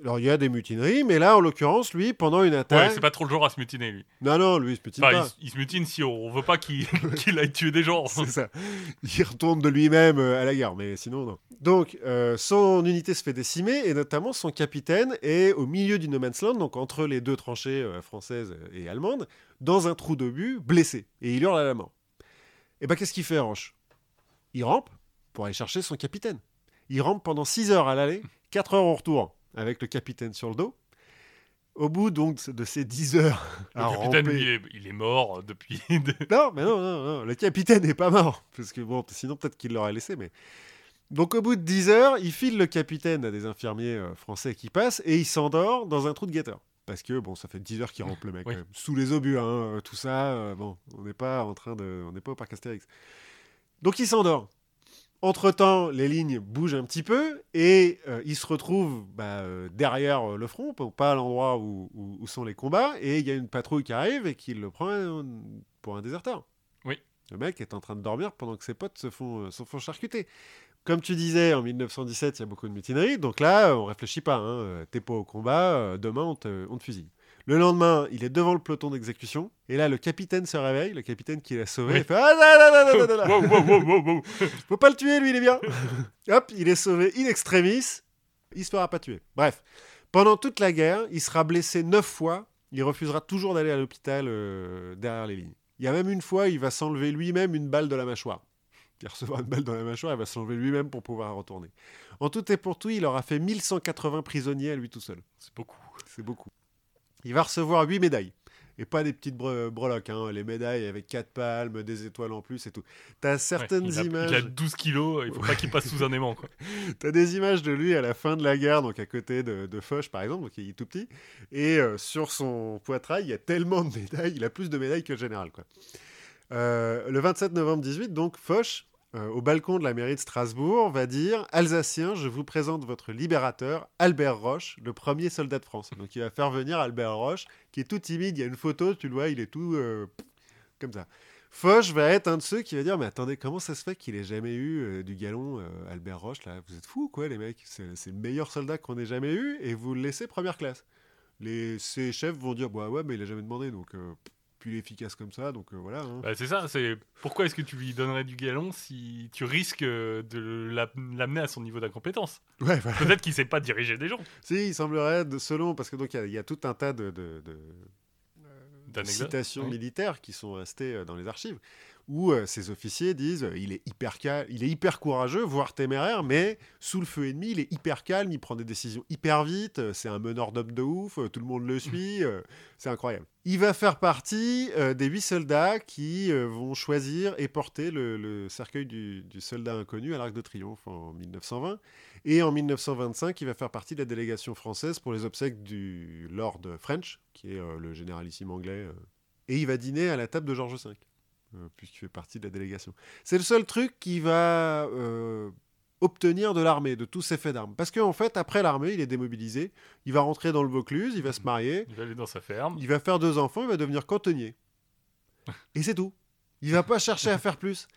Speaker 1: Alors il y a des mutineries, mais là, en l'occurrence, lui, pendant une
Speaker 2: Ouais,
Speaker 1: attaque...
Speaker 2: c'est pas trop le genre à se mutiner, lui.
Speaker 1: Non, non, lui, il se mutine
Speaker 2: Enfin,
Speaker 1: pas.
Speaker 2: il, se mutine si on veut pas qu'il <laughs> <laughs> qu'il aille tuer des gens.
Speaker 1: C'est ça. Il retourne de lui-même euh, à la gare, mais sinon, non. Donc, euh, son unité se fait décimer, et notamment son capitaine est au milieu du no man's land, donc entre les deux tranchées euh, françaises et allemandes, dans un trou d'obus, blessé. Et il hurle à la mort. Et ben, qu'est-ce qu'il fait, Roche? Il rampe pour aller chercher son capitaine. Il rampe pendant 6 heures à l'aller, 4 heures au retour, avec le capitaine sur le dos. Au bout donc de ces 10 heures à
Speaker 2: Le capitaine,
Speaker 1: ramper-
Speaker 2: il est, il est mort depuis. <laughs>
Speaker 1: non, mais non, non, non, le capitaine n'est pas mort. Parce que bon, sinon peut-être qu'il l'aurait laissé, mais. Donc au bout de 10 heures, il file le capitaine à des infirmiers euh, français qui passent et il s'endort dans un trou de guetteur. Parce que bon, ça fait 10 heures qu'il rampe le mec,
Speaker 2: Oui.
Speaker 1: sous les obus, hein, euh, tout ça. euh, bon, on n'est pas en train de, on n'est pas au parc Astérix. Donc il s'endort. Entre-temps, les lignes bougent un petit peu et euh, ils se retrouvent bah, euh, derrière euh, le front, pas à l'endroit où, où- où sont les combats, et il y a une patrouille qui arrive et qui le prend euh, pour un déserteur.
Speaker 2: Oui.
Speaker 1: Le mec est en train de dormir pendant que ses potes se font, euh, se font charcuter. Comme tu disais, en 1917, il y a beaucoup de mutineries, donc là, on réfléchit pas. Hein, T'es pas au combat, demain, on te, on te fusille. Le lendemain, il est devant le peloton d'exécution, et là, le capitaine se réveille, le capitaine qui l'a sauvé,
Speaker 2: Oui.
Speaker 1: il fait Ah, là, là, là, là, là, là. <laughs>
Speaker 2: Wow, wow, wow, wow, wow. <laughs>
Speaker 1: Faut pas le tuer, lui, il est bien. <laughs> Hop, il est sauvé in extremis. Il se fera pas tuer. Bref, pendant toute la guerre, il sera blessé neuf fois. Il refusera toujours d'aller à l'hôpital euh, derrière les lignes. Il y a même une fois, il va s'enlever lui-même une balle de la mâchoire. Il recevra une balle dans la mâchoire, il va s'enlever lui-même pour pouvoir retourner. En tout et pour tout, il aura fait 1180 prisonniers à lui tout seul.
Speaker 2: C'est beaucoup.
Speaker 1: C'est beaucoup. Il va recevoir 8 médailles. Et pas des petites bre- breloques, hein. les médailles avec 4 palmes, des étoiles en plus et tout. T'as
Speaker 2: Ouais,
Speaker 1: certaines
Speaker 2: il, a,
Speaker 1: images.
Speaker 2: il a 12 kilos, il faut pas qu'il passe sous un aimant. <laughs>
Speaker 1: T'as des images de lui à la fin de la guerre, donc à côté de, de Foch par exemple, donc il est tout petit, et euh, sur son poitrail, il y a tellement de <laughs> médailles, il a plus de médailles que le général. Quoi. Euh, le 27 novembre 18, donc Foch, euh, au balcon de la mairie de Strasbourg, va dire Alsacien, je vous présente votre libérateur, Albert Roche, le premier soldat de France. Donc il va faire venir Albert Roche, qui est tout timide, il y a une photo, tu le vois, il est tout euh, comme ça. Foch va être un de ceux qui va dire Mais attendez, comment ça se fait qu'il ait jamais eu euh, du galon, Albert Roche là? Vous êtes fous, quoi, les mecs? C'est le meilleur soldat qu'on ait jamais eu et vous le laissez première classe. Les, ses chefs vont dire Bah ouais, mais il a jamais demandé, donc est efficace comme ça, donc euh, voilà. hein.
Speaker 2: Bah, c'est ça, c'est pourquoi est-ce que tu lui donnerais du galon si tu risques euh, de la- l'amener à son niveau d'incompétence?
Speaker 1: Ouais, voilà.
Speaker 2: Peut-être qu'il sait pas diriger des gens.
Speaker 1: Si, il semblerait, de, selon, parce que donc il y a- il y, a tout un tas de, de- citations
Speaker 2: Oui.
Speaker 1: militaires qui sont restées euh, dans les archives, où euh, ces officiers disent euh, il est hyper calme, il est hyper courageux, voire téméraire, mais sous le feu ennemi, il est hyper calme, il prend des décisions hyper vite, euh, c'est un meneur d'hommes de ouf, euh, tout le monde le suit, euh, c'est incroyable. Il va faire partie euh, des huit soldats qui euh, vont choisir et porter le, le cercueil du, du soldat inconnu à l'Arc de Triomphe en 1920. Et en 1925, il va faire partie de la délégation française pour les obsèques du Lord French, qui est euh, le généralissime anglais. euh. et il va dîner à la table de George V, euh, puisqu'il fait partie de la délégation. C'est le seul truc qui va euh, obtenir de l'armée, de tous ses faits d'armes. Parce qu'en fait, après l'armée, il est démobilisé, il va rentrer dans le Vaucluse, il va se marier,
Speaker 2: Il va aller dans sa ferme.
Speaker 1: il va faire deux enfants, il va devenir cantonnier. <laughs> Et c'est tout. Il va pas chercher à faire plus.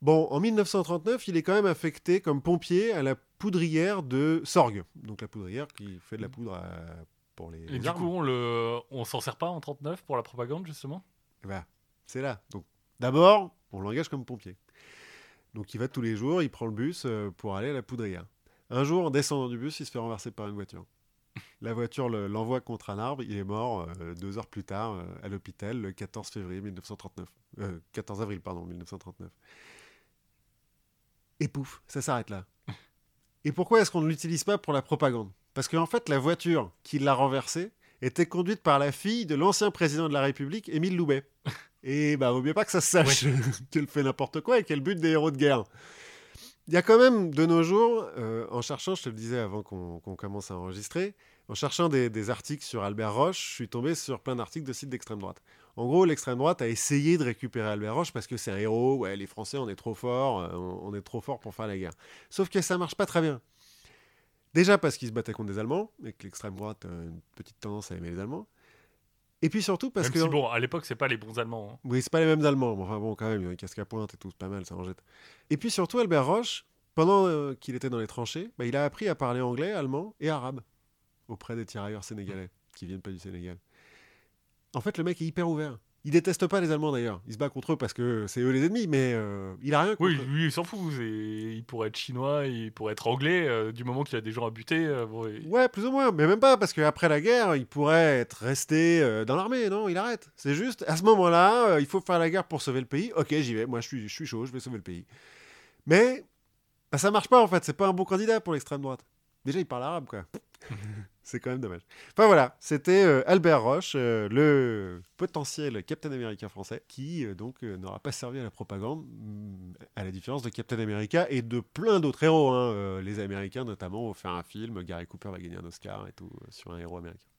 Speaker 1: Bon, en 1939, il est quand même affecté comme pompier à la poudrière de Sorgue. Donc la poudrière qui fait de la poudre à- pour les,
Speaker 2: Et
Speaker 1: les
Speaker 2: du
Speaker 1: armes.
Speaker 2: coup, on le, on s'en sert pas en 39 pour la propagande justement?
Speaker 1: Ben, c'est là. Donc d'abord, on l'engage comme pompier. Donc il va tous les jours, il prend le bus euh, pour aller à la poudrière. Un jour, en descendant du bus, il se fait renverser par une voiture. La voiture le- l'envoie contre un arbre, il est mort euh, deux heures plus tard euh, à l'hôpital le 14 février 1939. Euh, 14 avril, pardon, 1939. Et pouf, ça s'arrête là. Et pourquoi est-ce qu'on ne l'utilise pas pour la propagande? Parce qu'en fait, la voiture qui l'a renversé était conduite par la fille de l'ancien président de la République, Émile Loubet. Et bah, vaut mieux pas que ça se sache <laughs> qu'elle fait n'importe quoi et qu'elle bute des héros de guerre. Il y a quand même, de nos jours, euh, en cherchant, je te le disais avant qu'on commence à enregistrer, en cherchant des, des articles sur Albert Roche, je suis tombé sur plein d'articles de sites d'extrême droite. En gros, l'extrême droite a essayé de récupérer Albert Roche parce que c'est un héros, ouais, les Français, on est trop forts, euh, on, on est trop forts pour faire la guerre. Sauf que ça marche pas très bien. Déjà parce qu'ils se battaient contre des Allemands, et que l'extrême droite a une petite tendance à aimer les Allemands. Et puis surtout parce
Speaker 2: Même
Speaker 1: que...
Speaker 2: si bon, à l'époque, c'est pas les bons Allemands. hein.
Speaker 1: Oui, c'est pas les mêmes Allemands, mais enfin bon, quand même, il y a un casque à pointe et tout, c'est pas mal, ça en jette. Et puis surtout, Albert Roche, pendant euh, qu'il était dans les tranchées, bah, il a appris à parler anglais, allemand et arabe auprès des tirailleurs sénégalais qui viennent pas du Sénégal. En fait, le mec est hyper ouvert. Il déteste pas les Allemands d'ailleurs. Il se bat contre eux parce que c'est eux les ennemis, mais euh, il a rien contre
Speaker 2: Oui,
Speaker 1: eux.
Speaker 2: lui, il s'en fout. Il pourrait être chinois, il pourrait être anglais. euh, du moment qu'il a des gens à buter, euh, bon,
Speaker 1: Ouais, plus ou moins, mais même pas, parce qu'après la guerre, il pourrait être resté dans l'armée, non Il arrête. C'est juste, à ce moment-là, il faut faire la guerre pour sauver le pays. Ok, j'y vais, moi je suis, je suis chaud, je vais sauver le pays. Mais bah, ça marche pas en fait, c'est pas un bon candidat pour l'extrême droite. Déjà, il parle arabe, quoi. <laughs> c'est quand même dommage. Enfin voilà, c'était euh, Albert Roche, euh, le potentiel Captain America français, qui euh, donc n'aura pas servi à la propagande, mm, à la différence de Captain America et de plein d'autres héros. hein. Les Américains notamment ont fait un film, Gary Cooper va gagner un Oscar et tout, sur un héros américain.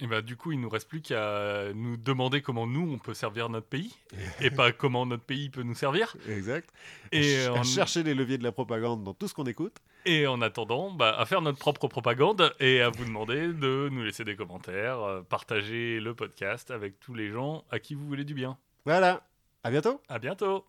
Speaker 2: Et bah, du coup, il nous reste plus qu'à nous demander comment nous, on peut servir notre pays, et pas <laughs> comment notre pays peut nous servir.
Speaker 1: Exact.
Speaker 2: Et,
Speaker 1: à,
Speaker 2: en,
Speaker 1: chercher les leviers de la propagande dans tout ce qu'on écoute.
Speaker 2: et en attendant, bah, à faire notre propre propagande et à vous demander de nous laisser des commentaires, euh, partager le podcast avec tous les gens à qui vous voulez du bien.
Speaker 1: Voilà. À bientôt.
Speaker 2: À bientôt